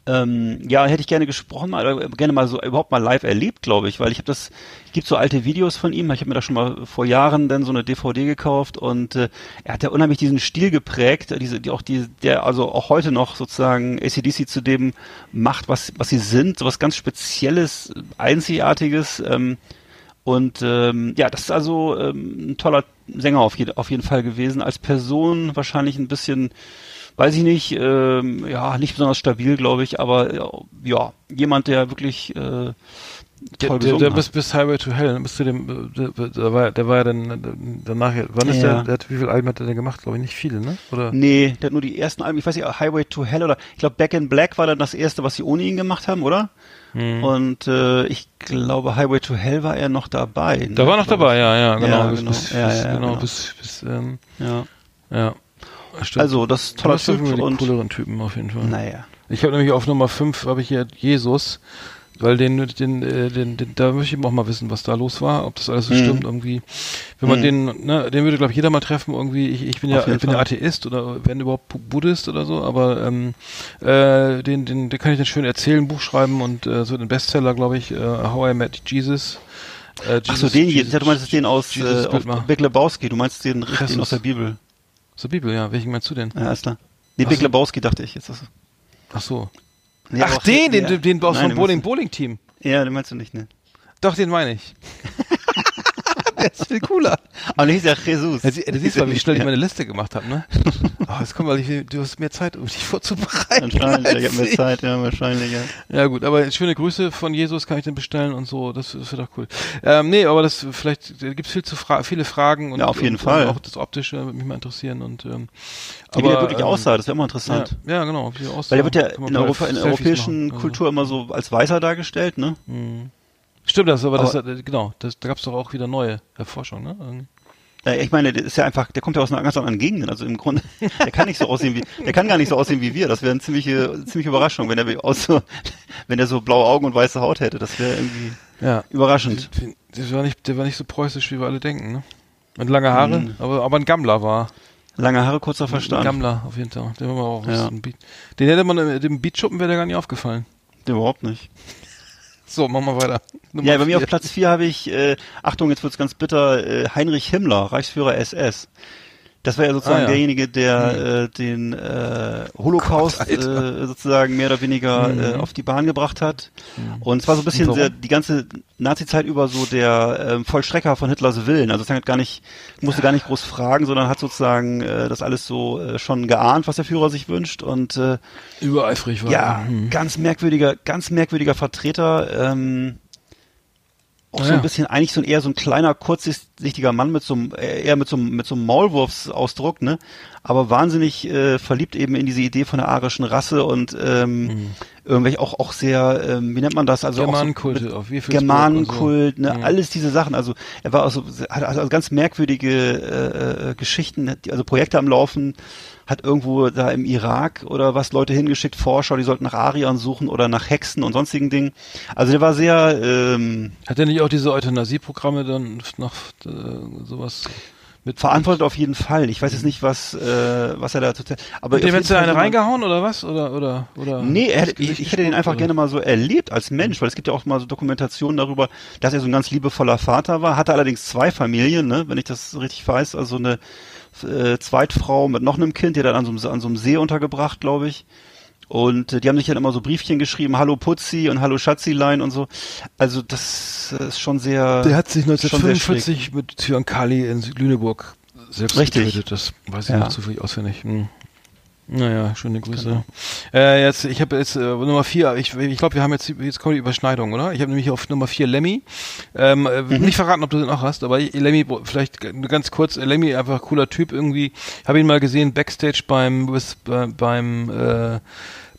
Ähm, ja, hätte ich gerne gesprochen, mal, gerne mal so überhaupt mal live erlebt, glaube ich, weil ich habe das, gibt so alte Videos von ihm, ich habe mir da schon mal vor Jahren dann so eine DVD gekauft und äh, er hat ja unheimlich diesen Stil geprägt, diese, die auch die, der also auch heute noch sozusagen ACDC zu dem macht, was was sie sind, so was ganz Spezielles, Einzigartiges. Ähm, und ähm, ja, das ist also ähm, ein toller Sänger auf, je, auf jeden Fall gewesen. Als Person wahrscheinlich ein bisschen weiß ich nicht, ähm, ja, nicht besonders stabil, glaube ich, aber ja, jemand, der wirklich äh, toll der, der, bis, bis Highway to Hell, bis zu dem, der, der, war, der war ja dann danach, wann ist ja. der, der hat, wie viele Alben hat er denn gemacht? Glaube ich nicht viele, ne? Oder? Nee, der hat nur die ersten Alben, ich weiß nicht, Highway to Hell oder, ich glaube Back in Black war dann das erste, was sie ohne ihn gemacht haben, oder? Hm. Und äh, ich glaube, Highway to Hell war er noch dabei. Ne? Da war noch dabei, ja, ja, genau. Ja, bis, genau. Bis, ja, ja, genau, genau, bis, bis ähm, ja. ja. Stimmt. Also, das ist toller Typ die und cooleren Typen auf jeden Fall. Naja. Ich habe nämlich auf Nummer 5 habe ich hier Jesus, weil den, den, äh, den, den, da möchte ich auch mal wissen, was da los war, ob das alles so mhm. stimmt irgendwie. Wenn man mhm. den, ne, den würde glaube ich jeder mal treffen irgendwie. Ich, ich bin ja, ich bin ja Atheist oder wenn überhaupt Buddhist oder so, aber ähm, äh, den, den, den kann ich dann schön erzählen, Buch schreiben und äh, so den Bestseller, glaube ich, äh, How I Met Jesus. Äh, Jesus Ach so, den, Jesus, du meinst den aus, Jesus, äh, Big Lebowski, du meinst den, den aus der Bibel. Aus der Bibel, ja. Welchen meinst du denn? Ja, alles klar. Nee, Big Lebowski dachte ich. Jetzt Ach so. Nee, Ach, den, den, den, den aus dem Bowling Bowling Team. Ja, den meinst du nicht, ne? Doch, den meine ich. der ist viel cooler. Aber nicht der Jesus. Ja, du siehst mal, wie schnell ich meine Liste gemacht habe, ne? Oh, jetzt kommt, weil ich, du hast mehr Zeit, um dich vorzubereiten. Wahrscheinlich, ich habe mehr Zeit, ja, wahrscheinlich, ja. Ja, gut, aber schöne Grüße von Jesus kann ich dann bestellen und so, das, das wird doch cool. Ähm, nee, aber das, vielleicht, da gibt's viel zu fra viele Fragen und, ja, auf jeden und, Fall. Und auch das Optische würde mich mal interessieren und, ähm, aber, wie der wirklich ähm, aussah, das wäre immer interessant. Ja, ja genau, wie der aussah. Weil der wird ja in Europa, in der europäischen machen, Kultur also. immer so als Weißer dargestellt, ne? Mhm. Stimmt das, aber, aber das, genau, das, da gab es doch auch wieder neue Erforschungen, ne? Ja, ich meine, der ist ja einfach, der kommt ja aus einer ganz anderen Gegend. Also im Grunde, der kann nicht so aussehen wie, der kann gar nicht so aussehen wie wir. Das wäre eine ziemliche, ziemliche Überraschung, wenn er aus so, wenn er so blaue Augen und weiße Haut hätte. Das wäre irgendwie ja. überraschend. Der war nicht, der war nicht so preußisch, wie wir alle denken, ne? Und lange Haare, mhm. aber, aber ein Gammler war. Lange Haare, kurzer Verstand. Ein Gammler, auf jeden Fall. Den, auch ja. Beat. den hätte man, dem Beatschuppen wäre der gar nicht aufgefallen. Dem überhaupt nicht. So, machen wir weiter. Nummer ja, bei vier. mir auf Platz 4 habe ich, äh, Achtung, jetzt wird's ganz bitter, äh, Heinrich Himmler, Reichsführer SS. Das war ja sozusagen ah, ja. derjenige, der mhm. äh, den äh, Holocaust Gott, äh, sozusagen mehr oder weniger mhm. äh, auf die Bahn gebracht hat. Mhm. Und es war so ein bisschen sehr, die ganze Nazi-Zeit über so der äh, Vollstrecker von Hitlers Willen. Also sozusagen hat gar nicht, musste gar nicht groß fragen, sondern hat sozusagen äh, das alles so äh, schon geahnt, was der Führer sich wünscht. Und äh, übereifrig war. Ja, mhm. ganz merkwürdiger, ganz merkwürdiger Vertreter. Ähm, auch ja. so ein bisschen eigentlich so ein eher so ein kleiner kurzsichtiger Mann mit so einem eher mit so einem mit so einem Maulwurfsausdruck, ne? Aber wahnsinnig äh, verliebt eben in diese Idee von der arischen Rasse und ähm, mhm. irgendwelche auch auch sehr ähm, wie nennt man das also Germanenkult so auf wie viel Germanenkult, so. ne? Mhm. Alles diese Sachen, also er war also hat also ganz merkwürdige äh, äh, Geschichten, also Projekte am laufen hat irgendwo da im Irak oder was Leute hingeschickt, Forscher, die sollten nach Ariern suchen oder nach Hexen und sonstigen Dingen. Also der war sehr. Ähm, hat er nicht auch diese Euthanasieprogramme dann noch äh, sowas? Mit verantwortet auf jeden Fall. Ich weiß jetzt nicht, was äh, was er da total. Aber dem hättest du eine reingehauen oder was oder oder oder? Nee, er ich, ich hätte den einfach oder? gerne mal so erlebt als Mensch, weil es gibt ja auch mal so Dokumentationen darüber, dass er so ein ganz liebevoller Vater war. Hatte allerdings zwei Familien, ne, wenn ich das richtig weiß, also eine äh, Zweitfrau mit noch einem Kind, die dann an so, an so einem See untergebracht, glaube ich. Und äh, die haben sich dann immer so Briefchen geschrieben, Hallo Putzi und Hallo Schatzilein und so. Also das äh, ist schon sehr. Der hat sich 1945 mit Zyankali in Lüneburg selbst Richtig. getötet. Das weiß ich ja. noch zufällig auswendig. Hm. Naja, schöne Grüße. Äh, jetzt, ich habe jetzt äh, Nummer vier. Ich, ich glaube, wir haben jetzt jetzt kommt die Überschneidung, oder? Ich habe nämlich auf Nummer vier Lemmy. Ähm, äh, mhm. Nicht verraten, ob du den auch hast, aber Lemmy, vielleicht ganz kurz. Lemmy einfach cooler Typ irgendwie. Habe ihn mal gesehen backstage beim with, äh, beim äh,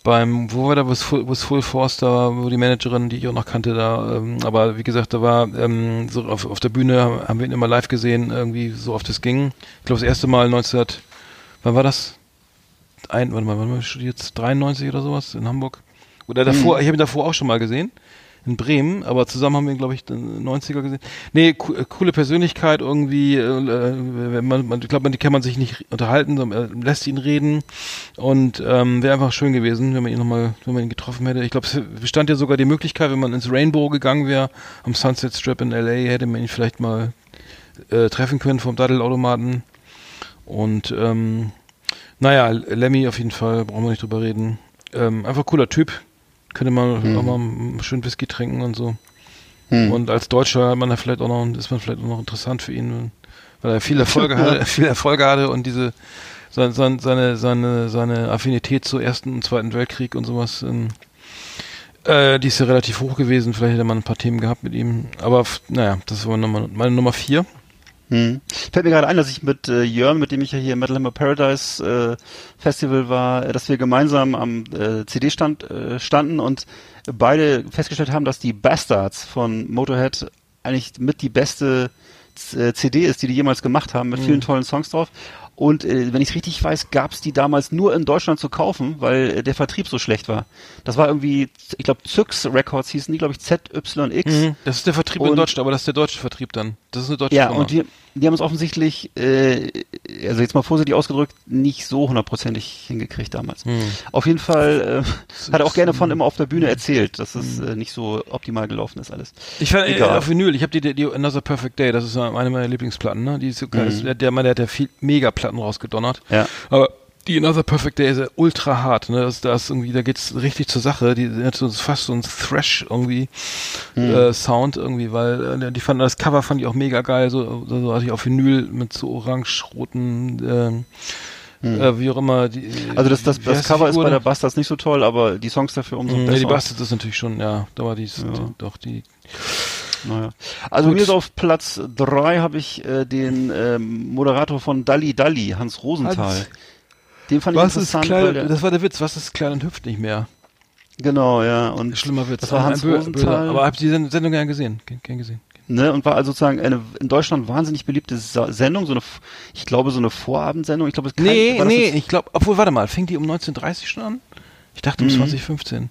beim, wo war da, wo es Full, Full Force da war, wo die Managerin, die ich auch noch kannte, da, ähm, aber wie gesagt, da war ähm, so auf, auf der Bühne, haben wir ihn immer live gesehen, irgendwie so oft es ging. Ich glaube, das erste Mal 19, wann war das? Ein, warte mal, wann war studiert? 93 oder sowas in Hamburg. Oder davor, hm. ich habe ihn davor auch schon mal gesehen. in Bremen, aber zusammen haben wir ihn, glaube ich, in 90er gesehen. Nee, co äh, coole Persönlichkeit irgendwie, äh, äh man, man, ich glaube, man, die kann man sich nicht unterhalten, sondern lässt ihn reden und ähm, wäre einfach schön gewesen, wenn man ihn nochmal, wenn man ihn getroffen hätte. Ich glaube, es bestand ja sogar die Möglichkeit, wenn man ins Rainbow gegangen wäre, am Sunset Strip in L.A., hätte man ihn vielleicht mal äh, treffen können vom Daddelautomaten und ähm, naja, Lemmy auf jeden Fall, brauchen wir nicht drüber reden. Ähm, einfach cooler Typ, könnte man mhm. auch mal schön Whisky trinken und so. Mhm. Und als Deutscher hat man da vielleicht auch noch, ist man vielleicht auch noch interessant für ihn, weil er viele Erfolge hatte, viele Erfolge hatte und diese seine, seine, seine, seine Affinität zu Ersten und Zweiten Weltkrieg und sowas, ähm, äh, die ist ja relativ hoch gewesen. Vielleicht hätte man ein paar Themen gehabt mit ihm. Aber naja, das war meine, meine Nummer vier. Hm. Fällt mir gerade ein, dass ich mit äh, Jörn, mit dem ich ja hier im Metal Hammer Paradise äh, Festival war, äh, dass wir gemeinsam am äh, CD-Stand äh, standen und beide festgestellt haben, dass die Bastards von Motorhead eigentlich mit die beste äh, CD ist, die die jemals gemacht haben, mit mhm. vielen tollen Songs drauf. Und äh, wenn ich richtig weiß, gab es die damals nur in Deutschland zu kaufen, weil äh, der Vertrieb so schlecht war. Das war irgendwie, ich glaube, Zyx Records hießen die, glaube ich, ZYX. Mhm, das ist der Vertrieb und, in Deutschland, aber das ist der deutsche Vertrieb dann. Das ist eine deutsche Ja, Firma. und die, die haben es offensichtlich, äh, also jetzt mal vorsichtig ausgedrückt, nicht so hundertprozentig hingekriegt damals. Mhm. Auf jeden Fall äh, hat er auch gerne von immer auf der Bühne erzählt, dass es äh, nicht so optimal gelaufen ist alles. Ich fand äh, auf Vinyl, ich habe die, die Another Perfect Day, das ist eine meiner Lieblingsplatten, ne? Die ist so geil. Mhm. Der, der Mann, der hat ja viel Mega-Platten Platten rausgedonnert. Ja. Aber die Another Perfect Day ist ja ultra hart, ne? Das, das irgendwie, da geht's richtig zur Sache. Die, hat so fast so ein Thrash irgendwie mhm. äh, Sound irgendwie, weil äh, die fanden das Cover fand ich auch mega geil, so, so, so hatte ich auf Vinyl mit so orange-roten ähm, hm. Äh, wie auch immer. Die, also das, das, das Cover ist bei der Bastards nicht so toll, aber die Songs dafür umso hm, besser. Ja, die Bastards ist natürlich schon, ja, da war die, ja. die doch die naja. Also Gut. mir ist auf Platz drei habe ich äh, den ähm, Moderator von Dalli Dalli, Hans Rosenthal. Hans. Den fand was ich interessant. Ist klein, das war der Witz, was ist klein und hüpft nicht mehr? Genau, ja. Und Schlimmer Witz. Das war Hans Rosenthal. Aber habt ihr die Sendung gern gesehen? Gern gesehen. Ne, und war also sozusagen eine in Deutschland wahnsinnig beliebte Sendung, so eine, ich glaube, so eine Vorabendsendung. Ich glaube, es Nee, nee, ich glaube, obwohl, warte mal, fängt die um 1930 schon an? Ich dachte um mhm. 2015.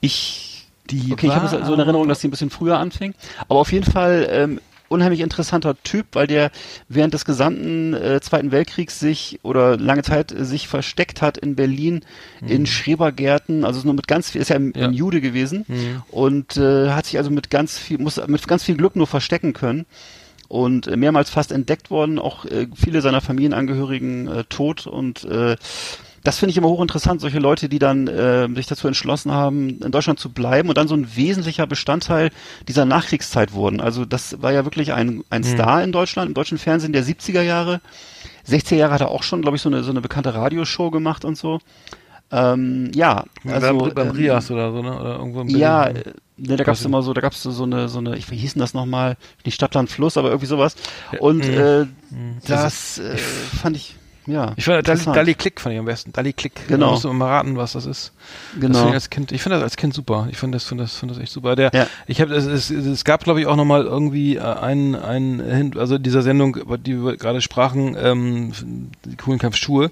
Ich die okay, ich habe so in Erinnerung, dass sie ein bisschen früher anfing. Aber auf jeden Fall ähm, unheimlich interessanter Typ, weil der während des gesamten äh, Zweiten Weltkriegs sich oder lange Zeit äh, sich versteckt hat in Berlin mhm. in Schrebergärten, also nur mit ganz viel, ist ja ein, ja. Jude gewesen mhm. und äh, hat sich also mit ganz viel, muss mit ganz viel Glück nur verstecken können und äh, mehrmals fast entdeckt worden, auch äh, viele seiner Familienangehörigen äh, tot und äh, das finde ich immer hochinteressant, solche Leute, die dann äh, sich dazu entschlossen haben, in Deutschland zu bleiben und dann so ein wesentlicher Bestandteil dieser Nachkriegszeit wurden. Also das war ja wirklich ein, ein mhm. Star in Deutschland, im deutschen Fernsehen der 70er Jahre. 60er Jahre hat er auch schon, glaube ich, so eine, so eine bekannte Radioshow gemacht und so. Ähm, ja, also beim, beim ähm, Rias oder so, ne? Oder irgendwo im Ja, äh, ne, da gab's immer so, da gab's so eine, so eine, ich, wie hieß denn das nochmal? Nicht Stadtland Fluss, aber irgendwie sowas. Und mhm. äh, mhm. das äh, fand ich ja. Ich fand Dali, Dali Klick fand ich am besten. Dali Klick. Genau. Da musst du mal raten, was das ist. Genau. Das kind, ich finde das als Kind super. Ich finde das, finde das, finde das echt super. Der, ja. ich habe, es, es, es gab, glaube ich, auch nochmal irgendwie äh, einen, einen, also dieser Sendung, die wir gerade sprachen, ähm, die coolen Kampfschuhe.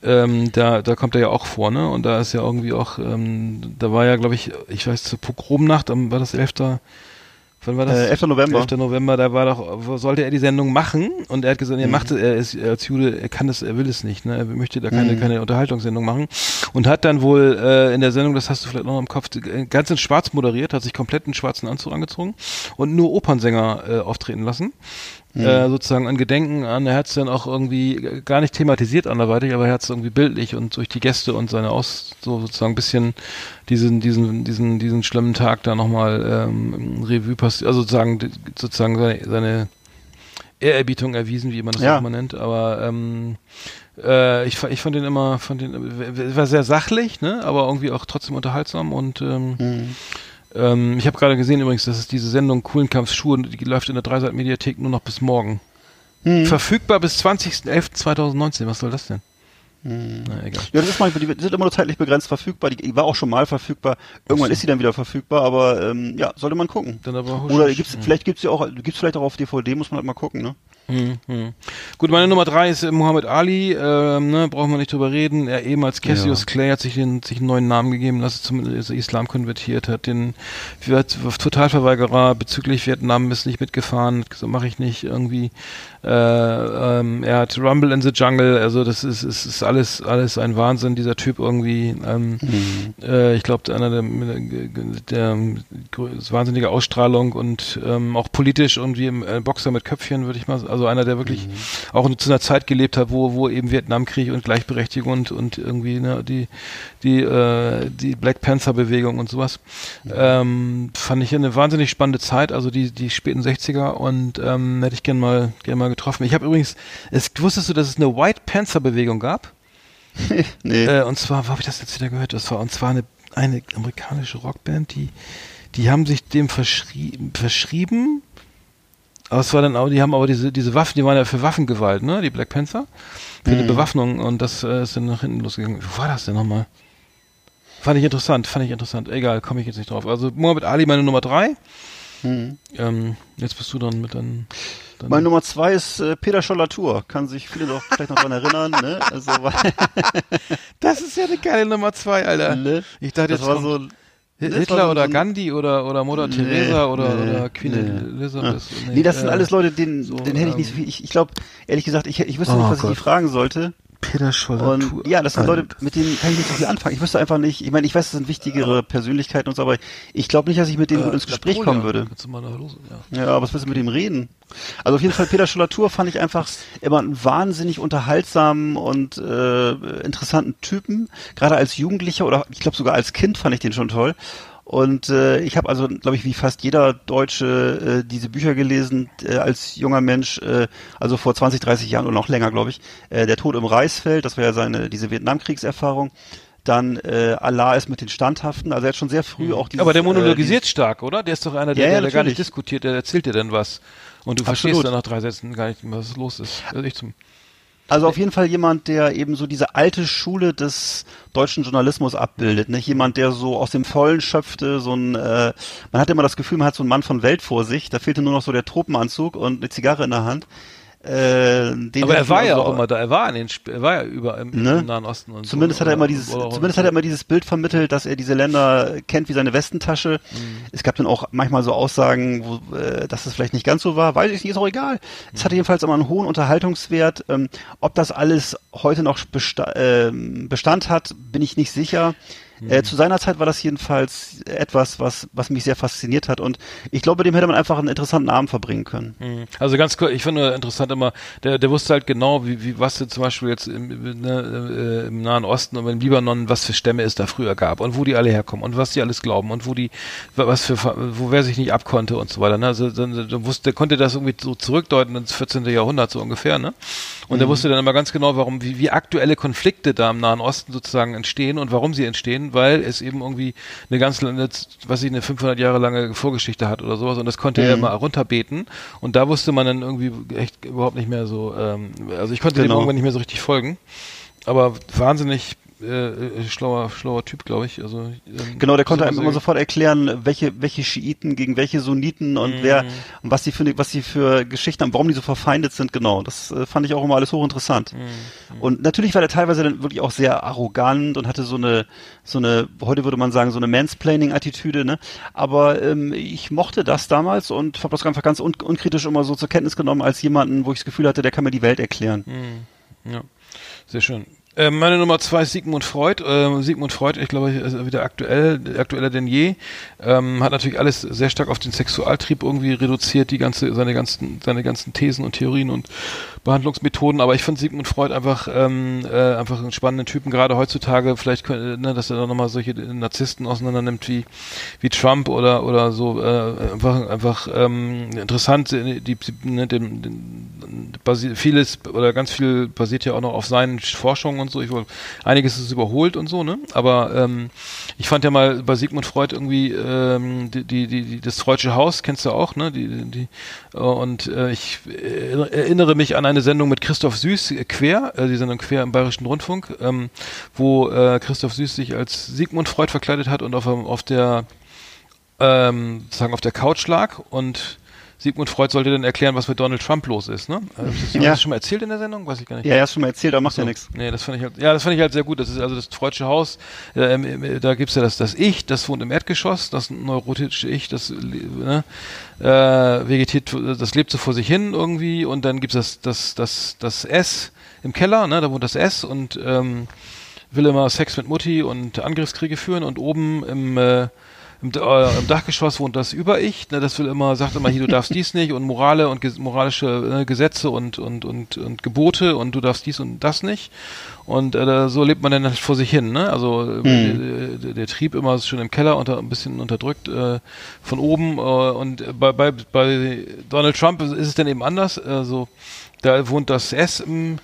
Ähm, da, da kommt er ja auch vor, ne? Und da ist ja irgendwie auch, ähm, da war ja, glaube ich, ich weiß, zur Pogromnacht, war das 11. Wann war das? Äh, 11. November. 11. November, da war doch, sollte er die Sendung machen und er hat gesagt, er mhm. macht er ist als Jude, er kann es, er will es nicht, ne? Er möchte da keine, mhm. keine Unterhaltungssendung machen und hat dann wohl äh, in der Sendung, das hast du vielleicht noch im Kopf, ganz in schwarz moderiert, hat sich komplett einen schwarzen Anzug angezogen und nur Opernsänger äh, auftreten lassen mhm. äh, sozusagen an Gedenken an. Er hat es dann auch irgendwie gar nicht thematisiert anderweitig, aber er hat es irgendwie bildlich und durch die Gäste und seine Aus, so sozusagen ein bisschen diesen, diesen, diesen, diesen schlimmen Tag da nochmal ähm, Revue passiert, also sozusagen, sozusagen seine, seine Ehrerbietung erwiesen, wie man das ja. auch mal nennt, aber ähm, äh, ich, ich fand den immer, fand den, war sehr sachlich, ne, aber irgendwie auch trotzdem unterhaltsam und ähm, mhm. Ähm, ich habe gerade gesehen übrigens, dass es diese Sendung Kuhlenkampfs Schuhe, die läuft in der Dreiseit-Mediathek nur noch bis morgen. Hm. Verfügbar bis 20.11.2019. Was soll das denn? Hm. Na, egal. Ja, das ist manchmal, die sind immer nur zeitlich begrenzt verfügbar. Die war auch schon mal verfügbar. Irgendwann so. ist sie dann wieder verfügbar, aber ähm, ja, sollte man gucken. Dann aber Oder gibt's, ja. vielleicht gibt's ja auch, gibt's vielleicht auch auf DVD, muss man halt mal gucken, ne? Hm, hm. Gut, meine Nummer drei ist Muhammad Ali, ähm, ne, brauchen wir nicht drüber reden. Er ehemals Cassius ja. Clay hat sich, den, sich einen neuen Namen gegeben, dass er zum Islam konvertiert hat. Den Totalverweigerer bezüglich Vietnam ist nicht mitgefahren, so mache ich nicht irgendwie. Äh, ähm, er hat Rumble in the Jungle, also das ist, ist, ist alles, alles ein Wahnsinn, dieser Typ irgendwie. Ähm, mhm. äh, ich glaube, einer der, der, der wahnsinnige Ausstrahlung und ähm, auch politisch irgendwie im äh, Boxer mit Köpfchen, würde ich mal sagen. Also einer, der wirklich mhm. auch zu einer Zeit gelebt hat, wo, wo eben Vietnamkrieg und Gleichberechtigung und, und irgendwie ne, die, die, äh, die Black Panther Bewegung und sowas. Mhm. Ähm, fand ich eine wahnsinnig spannende Zeit, also die, die späten 60er und ähm, hätte ich gern mal, gern mal getroffen. Ich habe übrigens, es, wusstest du, dass es eine White Panther Bewegung gab? nee. Äh, und zwar, wo habe ich das jetzt wieder gehört? Das war, und zwar eine, eine amerikanische Rockband, die, die haben sich dem verschrieben, verschrieben. Aber es war dann auch, die haben aber diese, diese Waffen, die waren ja für Waffengewalt, ne? Die Black Panther. Für mhm. die Bewaffnung und das äh, ist dann nach hinten losgegangen. Wo war das denn nochmal? Fand ich interessant, fand ich interessant. Egal, komme ich jetzt nicht drauf. Also Mohammed Ali meine Nummer drei. Mhm. Ähm, jetzt bist du dann mit dann. dann Meine Nummer zwei ist äh, Peter Schollatur. Kann sich viele doch vielleicht noch dran erinnern. Ne? Also, das ist ja eine geile Nummer zwei, Alter. Ne? Ich dachte, das war so. Hitler so oder so Gandhi oder oder Mutter nee, Teresa oder nee, oder Queen nee. Elizabeth. Nee, nee, das sind äh, alles Leute, denen, so, den hätte ich nicht so ähm, viel. Ich, ich glaube, ehrlich gesagt, ich, ich wüsste oh nicht, was Gott. ich die fragen sollte. Peter Scholler. Und ja, das sind Leute, mit denen kann ich nicht so viel anfangen. Ich wüsste einfach nicht, ich meine, ich weiß, das sind wichtigere Persönlichkeiten und so, aber ich glaube nicht, dass ich mit denen äh, gut ins Gespräch kommen würde. Los, ja. ja, aber was willst du mit ihm reden? Also auf jeden Fall Peter Schollatur fand ich einfach immer einen wahnsinnig unterhaltsamen und äh, interessanten Typen. Gerade als Jugendlicher oder ich glaube sogar als Kind fand ich den schon toll. Und äh, ich habe also, glaube ich, wie fast jeder Deutsche äh, diese Bücher gelesen äh, als junger Mensch, äh, also vor 20, 30 Jahren oder noch länger, glaube ich. Äh, Der Tod im Reisfeld, das war ja seine diese Vietnamkriegserfahrung. Dann äh, Allah ist mit den Standhaften. Also er hat schon sehr früh mhm. auch dieses, Aber der monologisiert äh, stark, oder? Der ist doch einer, der, ja, ja, der gar nicht diskutiert, der erzählt dir dann was. Und du Absolut. verstehst dann nach drei Sätzen gar nicht, was los ist. Also ich zum also auf jeden Fall jemand, der eben so diese alte Schule des deutschen Journalismus abbildet. Nicht jemand, der so aus dem Vollen schöpfte, so ein, äh, man hat immer das Gefühl, man hat so einen Mann von Welt vor sich. Da fehlte nur noch so der Tropenanzug und eine Zigarre in der Hand. Äh, aber er war also ja auch immer da, er war in den, er war ja überall im, ne? im Nahen Osten und Zumindest so, hat er immer dieses, zumindest hat er immer dieses Bild vermittelt, dass er diese Länder kennt wie seine Westentasche. Mhm. Es gab dann auch manchmal so Aussagen, wo, äh, dass es vielleicht nicht ganz so war, weiß ich nicht, ist auch egal. Es mhm. hatte jedenfalls immer einen hohen Unterhaltungswert. Ähm, ob das alles heute noch besta äh, Bestand hat, bin ich nicht sicher. Äh, zu seiner Zeit war das jedenfalls etwas, was, was mich sehr fasziniert hat und ich glaube, dem hätte man einfach einen interessanten Abend verbringen können. Mhm. Also ganz kurz, ich finde interessant immer, der, der wusste halt genau, wie, wie was zum Beispiel jetzt im, ne, äh, im Nahen Osten und im Libanon, was für Stämme es da früher gab und wo die alle herkommen und was die alles glauben und wo die, was für, wo wer sich nicht abkonnte und so weiter. Ne? Also dann, dann wusste, der konnte das irgendwie so zurückdeuten ins 14. Jahrhundert so ungefähr, ne? Und mhm. er wusste dann immer ganz genau, warum, wie, wie aktuelle Konflikte da im Nahen Osten sozusagen entstehen und warum sie entstehen, weil es eben irgendwie eine ganz, was ich, eine 500 Jahre lange Vorgeschichte hat oder sowas und das konnte mhm. er immer runterbeten und da wusste man dann irgendwie echt überhaupt nicht mehr so, ähm, also ich konnte genau. dem irgendwann nicht mehr so richtig folgen, aber wahnsinnig äh, äh, schlauer, schlauer Typ, glaube ich. Also, ähm, genau, der konnte einem immer sofort erklären, welche, welche Schiiten gegen welche Sunniten und mm. wer und was sie für was sie für Geschichten haben, warum die so verfeindet sind, genau. Das äh, fand ich auch immer alles hochinteressant. Mm. Und natürlich war der teilweise dann wirklich auch sehr arrogant und hatte so eine, so eine, heute würde man sagen, so eine Mansplaining-Attitüde, ne? Aber ähm, ich mochte das damals und habe das einfach ganz un unkritisch immer so zur Kenntnis genommen als jemanden, wo ich das Gefühl hatte, der kann mir die Welt erklären. Mm. Ja, sehr schön. Äh, meine Nummer zwei ist Sigmund Freud. Äh, Sigmund Freud, ich glaube, ist wieder aktuell, aktueller denn je. Ähm, hat natürlich alles sehr stark auf den Sexualtrieb irgendwie reduziert, die ganze, seine ganzen, seine ganzen Thesen und Theorien und Behandlungsmethoden. Aber ich finde Sigmund Freud einfach, ähm, äh, einfach einen spannenden Typen, gerade heutzutage, vielleicht, ne, dass er da nochmal solche Narzissten auseinander nimmt wie, wie Trump oder, oder so, äh, einfach, einfach, ähm, interessant, die, die ne, dem, dem, vieles oder ganz viel basiert ja auch noch auf seinen Forschungen und so. Ich einiges ist überholt und so, ne? Aber ähm, ich fand ja mal bei Sigmund Freud irgendwie ähm, die, die, die, das Freudsche Haus, kennst du auch, ne? Die, die, und äh, ich erinnere mich an eine Sendung mit Christoph Süß, Quer, äh, die Sendung Quer im Bayerischen Rundfunk, ähm, wo äh, Christoph Süß sich als Sigmund Freud verkleidet hat und auf, auf der ähm, sozusagen auf der Couch lag und Sigmund Freud sollte dann erklären, was mit Donald Trump los ist, ne? Das, ja. Hast du das schon mal erzählt in der Sendung? Weiß ich gar nicht. Ja, er hast schon mal erzählt, aber macht so. ja nichts. Nee, das fand ich halt, ja, das fand ich halt sehr gut. Das ist also das Freudsche Haus, äh, da gibt's ja das, das Ich, das wohnt im Erdgeschoss, das neurotische Ich, das, ne, äh, vegetiert, das lebt so vor sich hin irgendwie und dann gibt's das, das, das, das S im Keller, ne, da wohnt das S und, ähm, will immer Sex mit Mutti und Angriffskriege führen und oben im, äh, im, äh, im Dachgeschoss wohnt das Über-Ich, ne, das will immer, sagt immer hier, du darfst dies nicht und Morale und ges moralische äh, Gesetze und, und, und, und Gebote und du darfst dies und das nicht. Und äh, so lebt man dann halt vor sich hin, ne? Also mhm. der, der, der, Trieb immer schon im Keller unter ein bisschen unterdrückt äh, von oben. Äh, und bei, bei, bei Donald Trump ist es dann eben anders. Also da wohnt das S im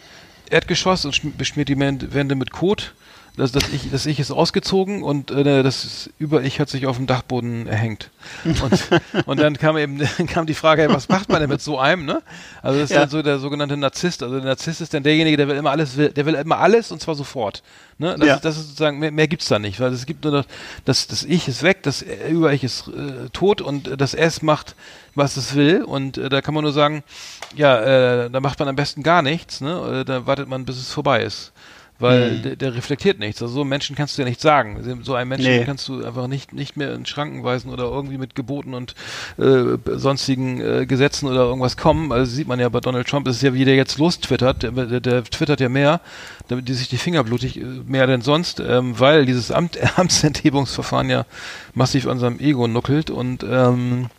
Erdgeschoss und beschmiert die Wände mit Kot das, das, ich, das Ich ist ausgezogen und äh, das Über-Ich hat sich auf dem Dachboden erhängt. Und, und dann kam eben kam die Frage, was macht man denn mit so einem, ne? Also das ist ja. dann so der sogenannte Narzisst. Also der Narzisst ist dann derjenige, der will immer alles, will, der will immer alles und zwar sofort. Ne? Das, ja. ist, das ist sozusagen, mehr, mehr gibt's da nicht, weil es gibt nur noch, das, das Ich ist weg, das Über-Ich ist äh, tot und das S macht, was es will. Und äh, da kann man nur sagen, ja, äh, da macht man am besten gar nichts, ne? Äh, da wartet man, bis es vorbei ist weil mhm. der, der, reflektiert nichts. Also so einen Menschen kannst du ja nicht sagen. So einen Menschen nee. kannst du einfach nicht, nicht mehr in Schranken weisen oder irgendwie mit Geboten und äh, sonstigen äh, Gesetzen oder irgendwas kommen. Also sieht man ja bei Donald Trump, ist es ja wie der jetzt lostwittert. Der, der, der twittert ja mehr, damit die sich die Finger blutig äh, mehr denn sonst, ähm, weil dieses Amt, Amtsenthebungsverfahren ja massiv an seinem Ego nuckelt und ähm,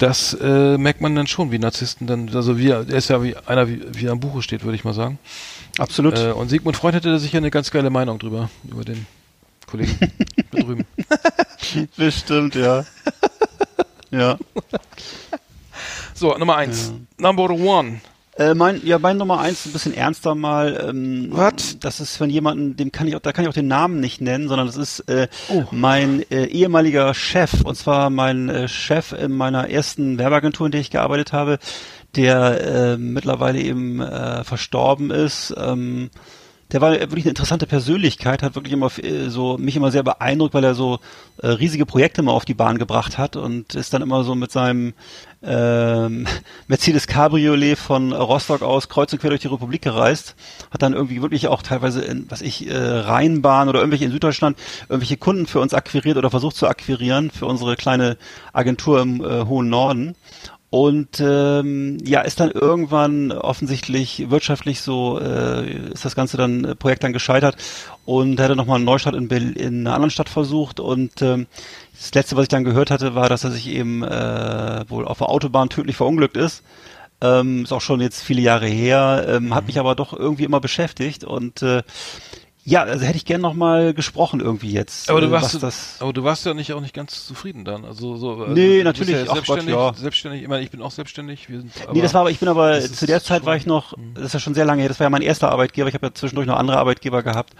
das äh, merkt man dann schon, wie Narzissten dann, also wie, er ist ja wie einer, wie, wie er am Buche steht, würde ich mal sagen. Absolut. Äh, und Sigmund Freud hätte da sicher eine ganz geile Meinung drüber, über den Kollegen da drüben. Bestimmt, ja. ja. So, Nummer eins. Ja. Number one. Äh, mein, ja, mein Nummer eins ein bisschen ernster mal. Ähm, Was? Das ist von jemandem, dem kann ich auch, da kann ich auch den Namen nicht nennen, sondern das ist äh, oh. mein äh, ehemaliger Chef und zwar mein äh, Chef in meiner ersten Werbeagentur, in der ich gearbeitet habe der äh, mittlerweile eben äh, verstorben ist. Ähm, der war wirklich eine interessante Persönlichkeit, hat wirklich immer äh, so mich immer sehr beeindruckt, weil er so äh, riesige Projekte mal auf die Bahn gebracht hat und ist dann immer so mit seinem ähm, Mercedes Cabriolet von Rostock aus kreuz und quer durch die Republik gereist, hat dann irgendwie wirklich auch teilweise in, was ich, äh, Rheinbahn oder irgendwelche in Süddeutschland irgendwelche Kunden für uns akquiriert oder versucht zu akquirieren für unsere kleine Agentur im äh, hohen Norden und ähm, ja, ist dann irgendwann offensichtlich wirtschaftlich so, äh, ist das ganze dann äh, Projekt dann gescheitert und er hatte nochmal einen Neustart in, Berlin, in einer anderen Stadt versucht und ähm, das letzte, was ich dann gehört hatte, war, dass er sich eben äh, wohl auf der Autobahn tödlich verunglückt ist. Ähm, ist auch schon jetzt viele Jahre her, ähm, hat mhm. mich aber doch irgendwie immer beschäftigt und äh, ja, also hätte ich gern noch mal gesprochen irgendwie jetzt. Aber du äh, warst, das aber du warst ja nicht auch nicht ganz zufrieden dann. Also so. Also nee, natürlich. Ja selbstständig, Gott, ja. selbstständig. Ich meine, ich bin auch selbstständig. Wir sind, aber nee, das war aber ich bin aber zu der Zeit war ich noch. Hm. Das ist ja schon sehr lange her. Das war ja mein erster Arbeitgeber. Ich habe ja zwischendurch noch andere Arbeitgeber gehabt.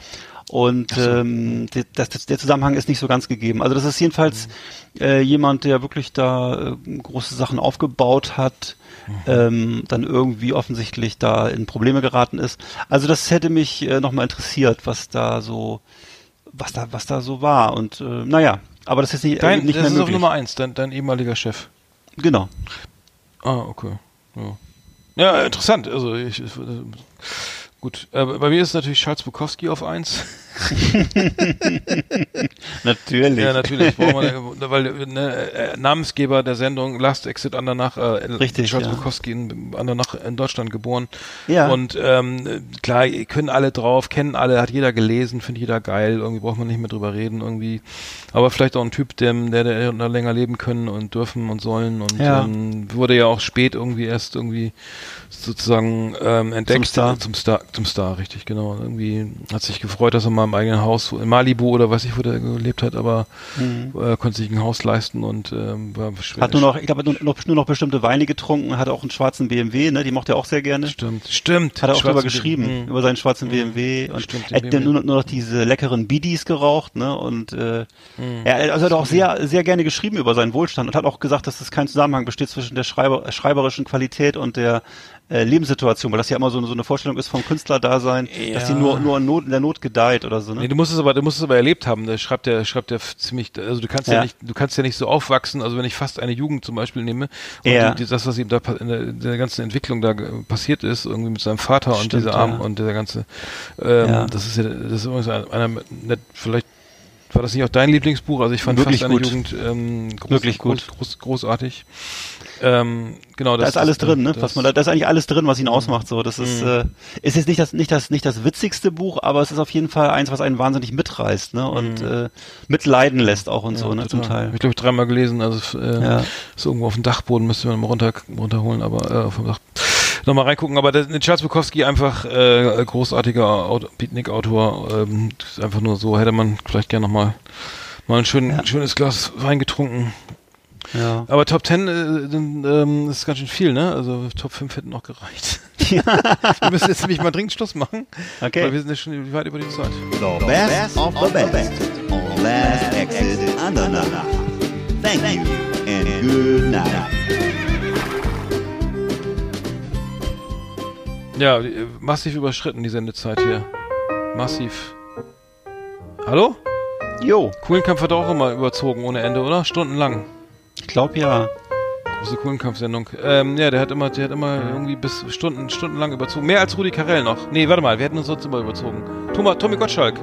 Und so. ähm, das, das, der Zusammenhang ist nicht so ganz gegeben. Also das ist jedenfalls mhm. äh, jemand, der wirklich da äh, große Sachen aufgebaut hat, mhm. Ähm, dann irgendwie offensichtlich da in Probleme geraten ist. Also das hätte mich äh, nochmal interessiert, was da so, was da, was da so war. Und äh, naja, aber das ist nicht, dein, nicht das mehr ist möglich. auf Nummer eins, dein, dein ehemaliger Chef. Genau. Ah, okay. Ja, ja interessant. Also ich, ich Gut, äh, bei mir ist natürlich Charles Bukowski auf eins. natürlich. Ja, natürlich. Man, weil ne, äh, Namensgeber der Sendung Last Exit Andernach, äh, Richtig, Charles ja. Bukowski in Andernach in Deutschland geboren. Ja. Und ähm, klar, können alle drauf, kennen alle, hat jeder gelesen, findet jeder geil. Irgendwie braucht man nicht mehr drüber reden irgendwie. Aber vielleicht auch ein Typ, der, der, der länger leben können und dürfen und sollen und ja. ähm, wurde ja auch spät irgendwie erst irgendwie sozusagen ähm, entdeckt. Zum Star. Zum Star, zum Star, richtig, genau. Irgendwie hat sich gefreut, dass er mal im eigenen Haus in Malibu oder weiß ich, wo der gelebt hat, aber mhm. äh, konnte sich ein Haus leisten und ähm, war schwer. Hat nur noch, ich glaube, nur noch, nur noch bestimmte Weine getrunken, hatte auch einen schwarzen BMW, ne? Die mochte er auch sehr gerne. Stimmt, stimmt. Hat er auch drüber geschrieben, mhm. über seinen schwarzen mhm. BMW und stimmt, er hat nur, nur noch diese leckeren Bidis geraucht, ne? Und äh, mhm. er, also hat auch sehr, sehr gerne geschrieben über seinen Wohlstand und hat auch gesagt, dass es kein Zusammenhang besteht zwischen der Schreiber, schreiberischen Qualität und der äh, Lebenssituation, weil das ja immer so, so eine Vorstellung ist vom Künstlerdasein, ja. dass die nur, nur in, Not, in der Not gedeiht oder so. Ne? Nee, du musst es aber, du musst es aber erlebt haben. Der schreibt der, schreibt der ziemlich, also du kannst ja. ja. nicht, du kannst ja nicht so aufwachsen. Also wenn ich fast eine Jugend zum Beispiel nehme und ja. die, das, was ihm da in der, in der, ganzen Entwicklung da passiert ist, irgendwie mit seinem Vater Stimmt, und dieser Arm und dieser ganze, ähm, das ist ja, das ist übrigens einer, einer vielleicht war das nicht auch dein Lieblingsbuch? Also ich fand Wirklich fast gut. Jugend ähm, groß, Wirklich gut. Groß, groß, großartig. Ähm, genau, das, da ist alles das, drin, ne? was man da, da ist eigentlich alles drin, was ihn mhm. ausmacht. So, das ist, mhm. äh, ist jetzt nicht das, nicht das, nicht das witzigste Buch, aber es ist auf jeden Fall eins, was einen wahnsinnig mitreißt, ne? Und äh, mitleiden lässt auch und ja, so, ne? Zum Teil. Hab ich glaube ich dreimal gelesen, also äh, ja. ist irgendwo auf dem Dachboden, müsste man mal runter, runterholen, aber äh, auf dem Dach nochmal reingucken. Aber der, Charles Bukowski einfach äh, großartiger Auto, Beatnik-Autor. Ähm, einfach nur so hätte man vielleicht gerne nochmal mal ein schön, ja. schönes Glas Wein getrunken. Ja. Aber Top 10 äh, ähm, ist ganz schön viel, ne? Also Top 5 hätten noch gereicht. Ja. wir müssen jetzt nämlich mal dringend Schluss machen. Okay. Weil wir sind ja schon weit über die Zeit. The best of the best. On last exit Andernach. Thank you and good night. Ja, äh, massiv überschritten die Sendezeit hier. Massiv. Hallo? Jo. Kuhlenkampf hat auch immer überzogen ohne Ende, oder? Stundenlang. Ich glaube ja. Große Kuhlenkampfsendung. Ähm, ja, der hat immer, der hat immer irgendwie bis Stunden, stundenlang überzogen. Mehr als Rudi Carell noch. Nee, warte mal, wir hätten uns sonst immer überzogen. Thomas, Tommy Gottschalk.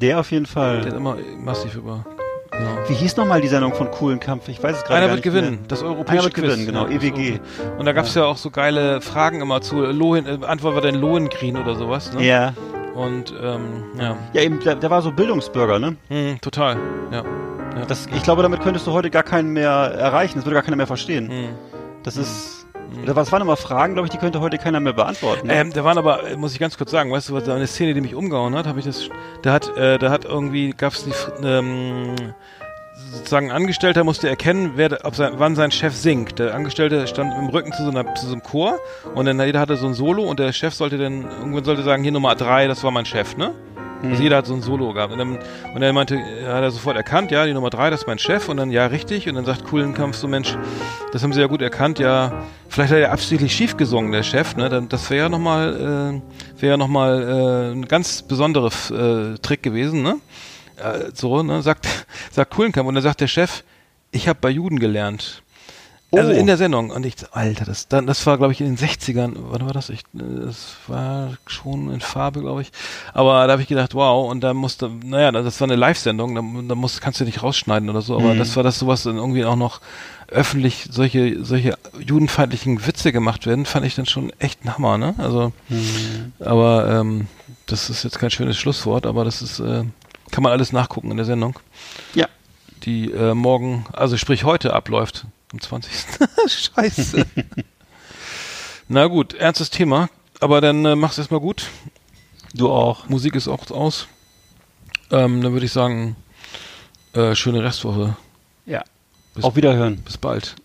Der auf jeden Fall. Der hat immer massiv über. Genau. Wie hieß nochmal die Sendung von Kuhlenkampf? Ich weiß es gerade Einer wird gewinnen, mehr. das europäische Einer wird Quiz. gewinnen, genau, ja, EWG. Und da gab es ja. ja. auch so geile Fragen immer zu Lohen, äh, Antwort war dann Lohengrin oder sowas, ne? Ja. Und ähm, ja. Ja, eben, der, der war so Bildungsbürger, ne? Mhm, total, ja. Ja. Das, ich glaube, damit könntest du heute gar keinen mehr erreichen. Das würde gar keiner mehr verstehen. Mhm. Das ist. Mhm. Was waren immer Fragen, glaube ich, die könnte heute keiner mehr beantworten. Ne? Ähm, da waren aber, muss ich ganz kurz sagen, weißt du, was da eine Szene, die mich umgehauen hat, habe ich das, da hat, äh, da hat irgendwie, gab es die, ähm, sozusagen ein Angestellter musste erkennen, wer, ob sein, wann sein Chef singt. Der Angestellte stand im Rücken zu so, einer, zu so einem Chor und dann jeder hatte so ein Solo und der Chef sollte dann, irgendwann sollte sagen, hier Nummer drei, das war mein Chef, ne? Also mhm. jeder hat so ein Solo gehabt. Und dann, und er meinte, er hat er sofort erkannt, ja, die Nummer drei, das ist mein Chef. Und dann, ja, richtig. Und dann sagt Kuhlenkampf so, Mensch, das haben sie ja gut erkannt, ja, vielleicht hat er ja absichtlich schief gesungen, der Chef, ne? Das wäre ja nochmal, äh, wäre ja nochmal äh, ein ganz besonderer äh, Trick gewesen, ne? äh, so, ne, sagt, sagt Kuhlenkamp und dann sagt der Chef, ich habe bei Juden gelernt. Also oh. in der Sendung. Und ich, Alter, das, dann, das war, glaube ich, in den 60ern. Wann war das? Ich, das war schon in Farbe, glaube ich. Aber da habe ich gedacht, wow. Und da musste, naja, das war eine Live-Sendung. Da, da musst, kannst du nicht rausschneiden oder so. Aber mhm. das war das sowas dann irgendwie auch noch öffentlich solche, solche judenfeindlichen Witze gemacht werden, fand ich dann schon echt ein Hammer, ne? Also, mhm. aber ähm, das ist jetzt kein schönes Schlusswort, aber das ist, äh, kann man alles nachgucken in der Sendung. Ja. Die äh, morgen, also sprich heute abläuft. Am 20. Scheiße. Na gut, ernstes Thema. Aber dann äh, mach's erstmal gut. Du auch. Musik ist auch aus. Ähm, dann würde ich sagen, äh, schöne Restwoche. Ja. Bis, Auf Wiederhören. Bis bald.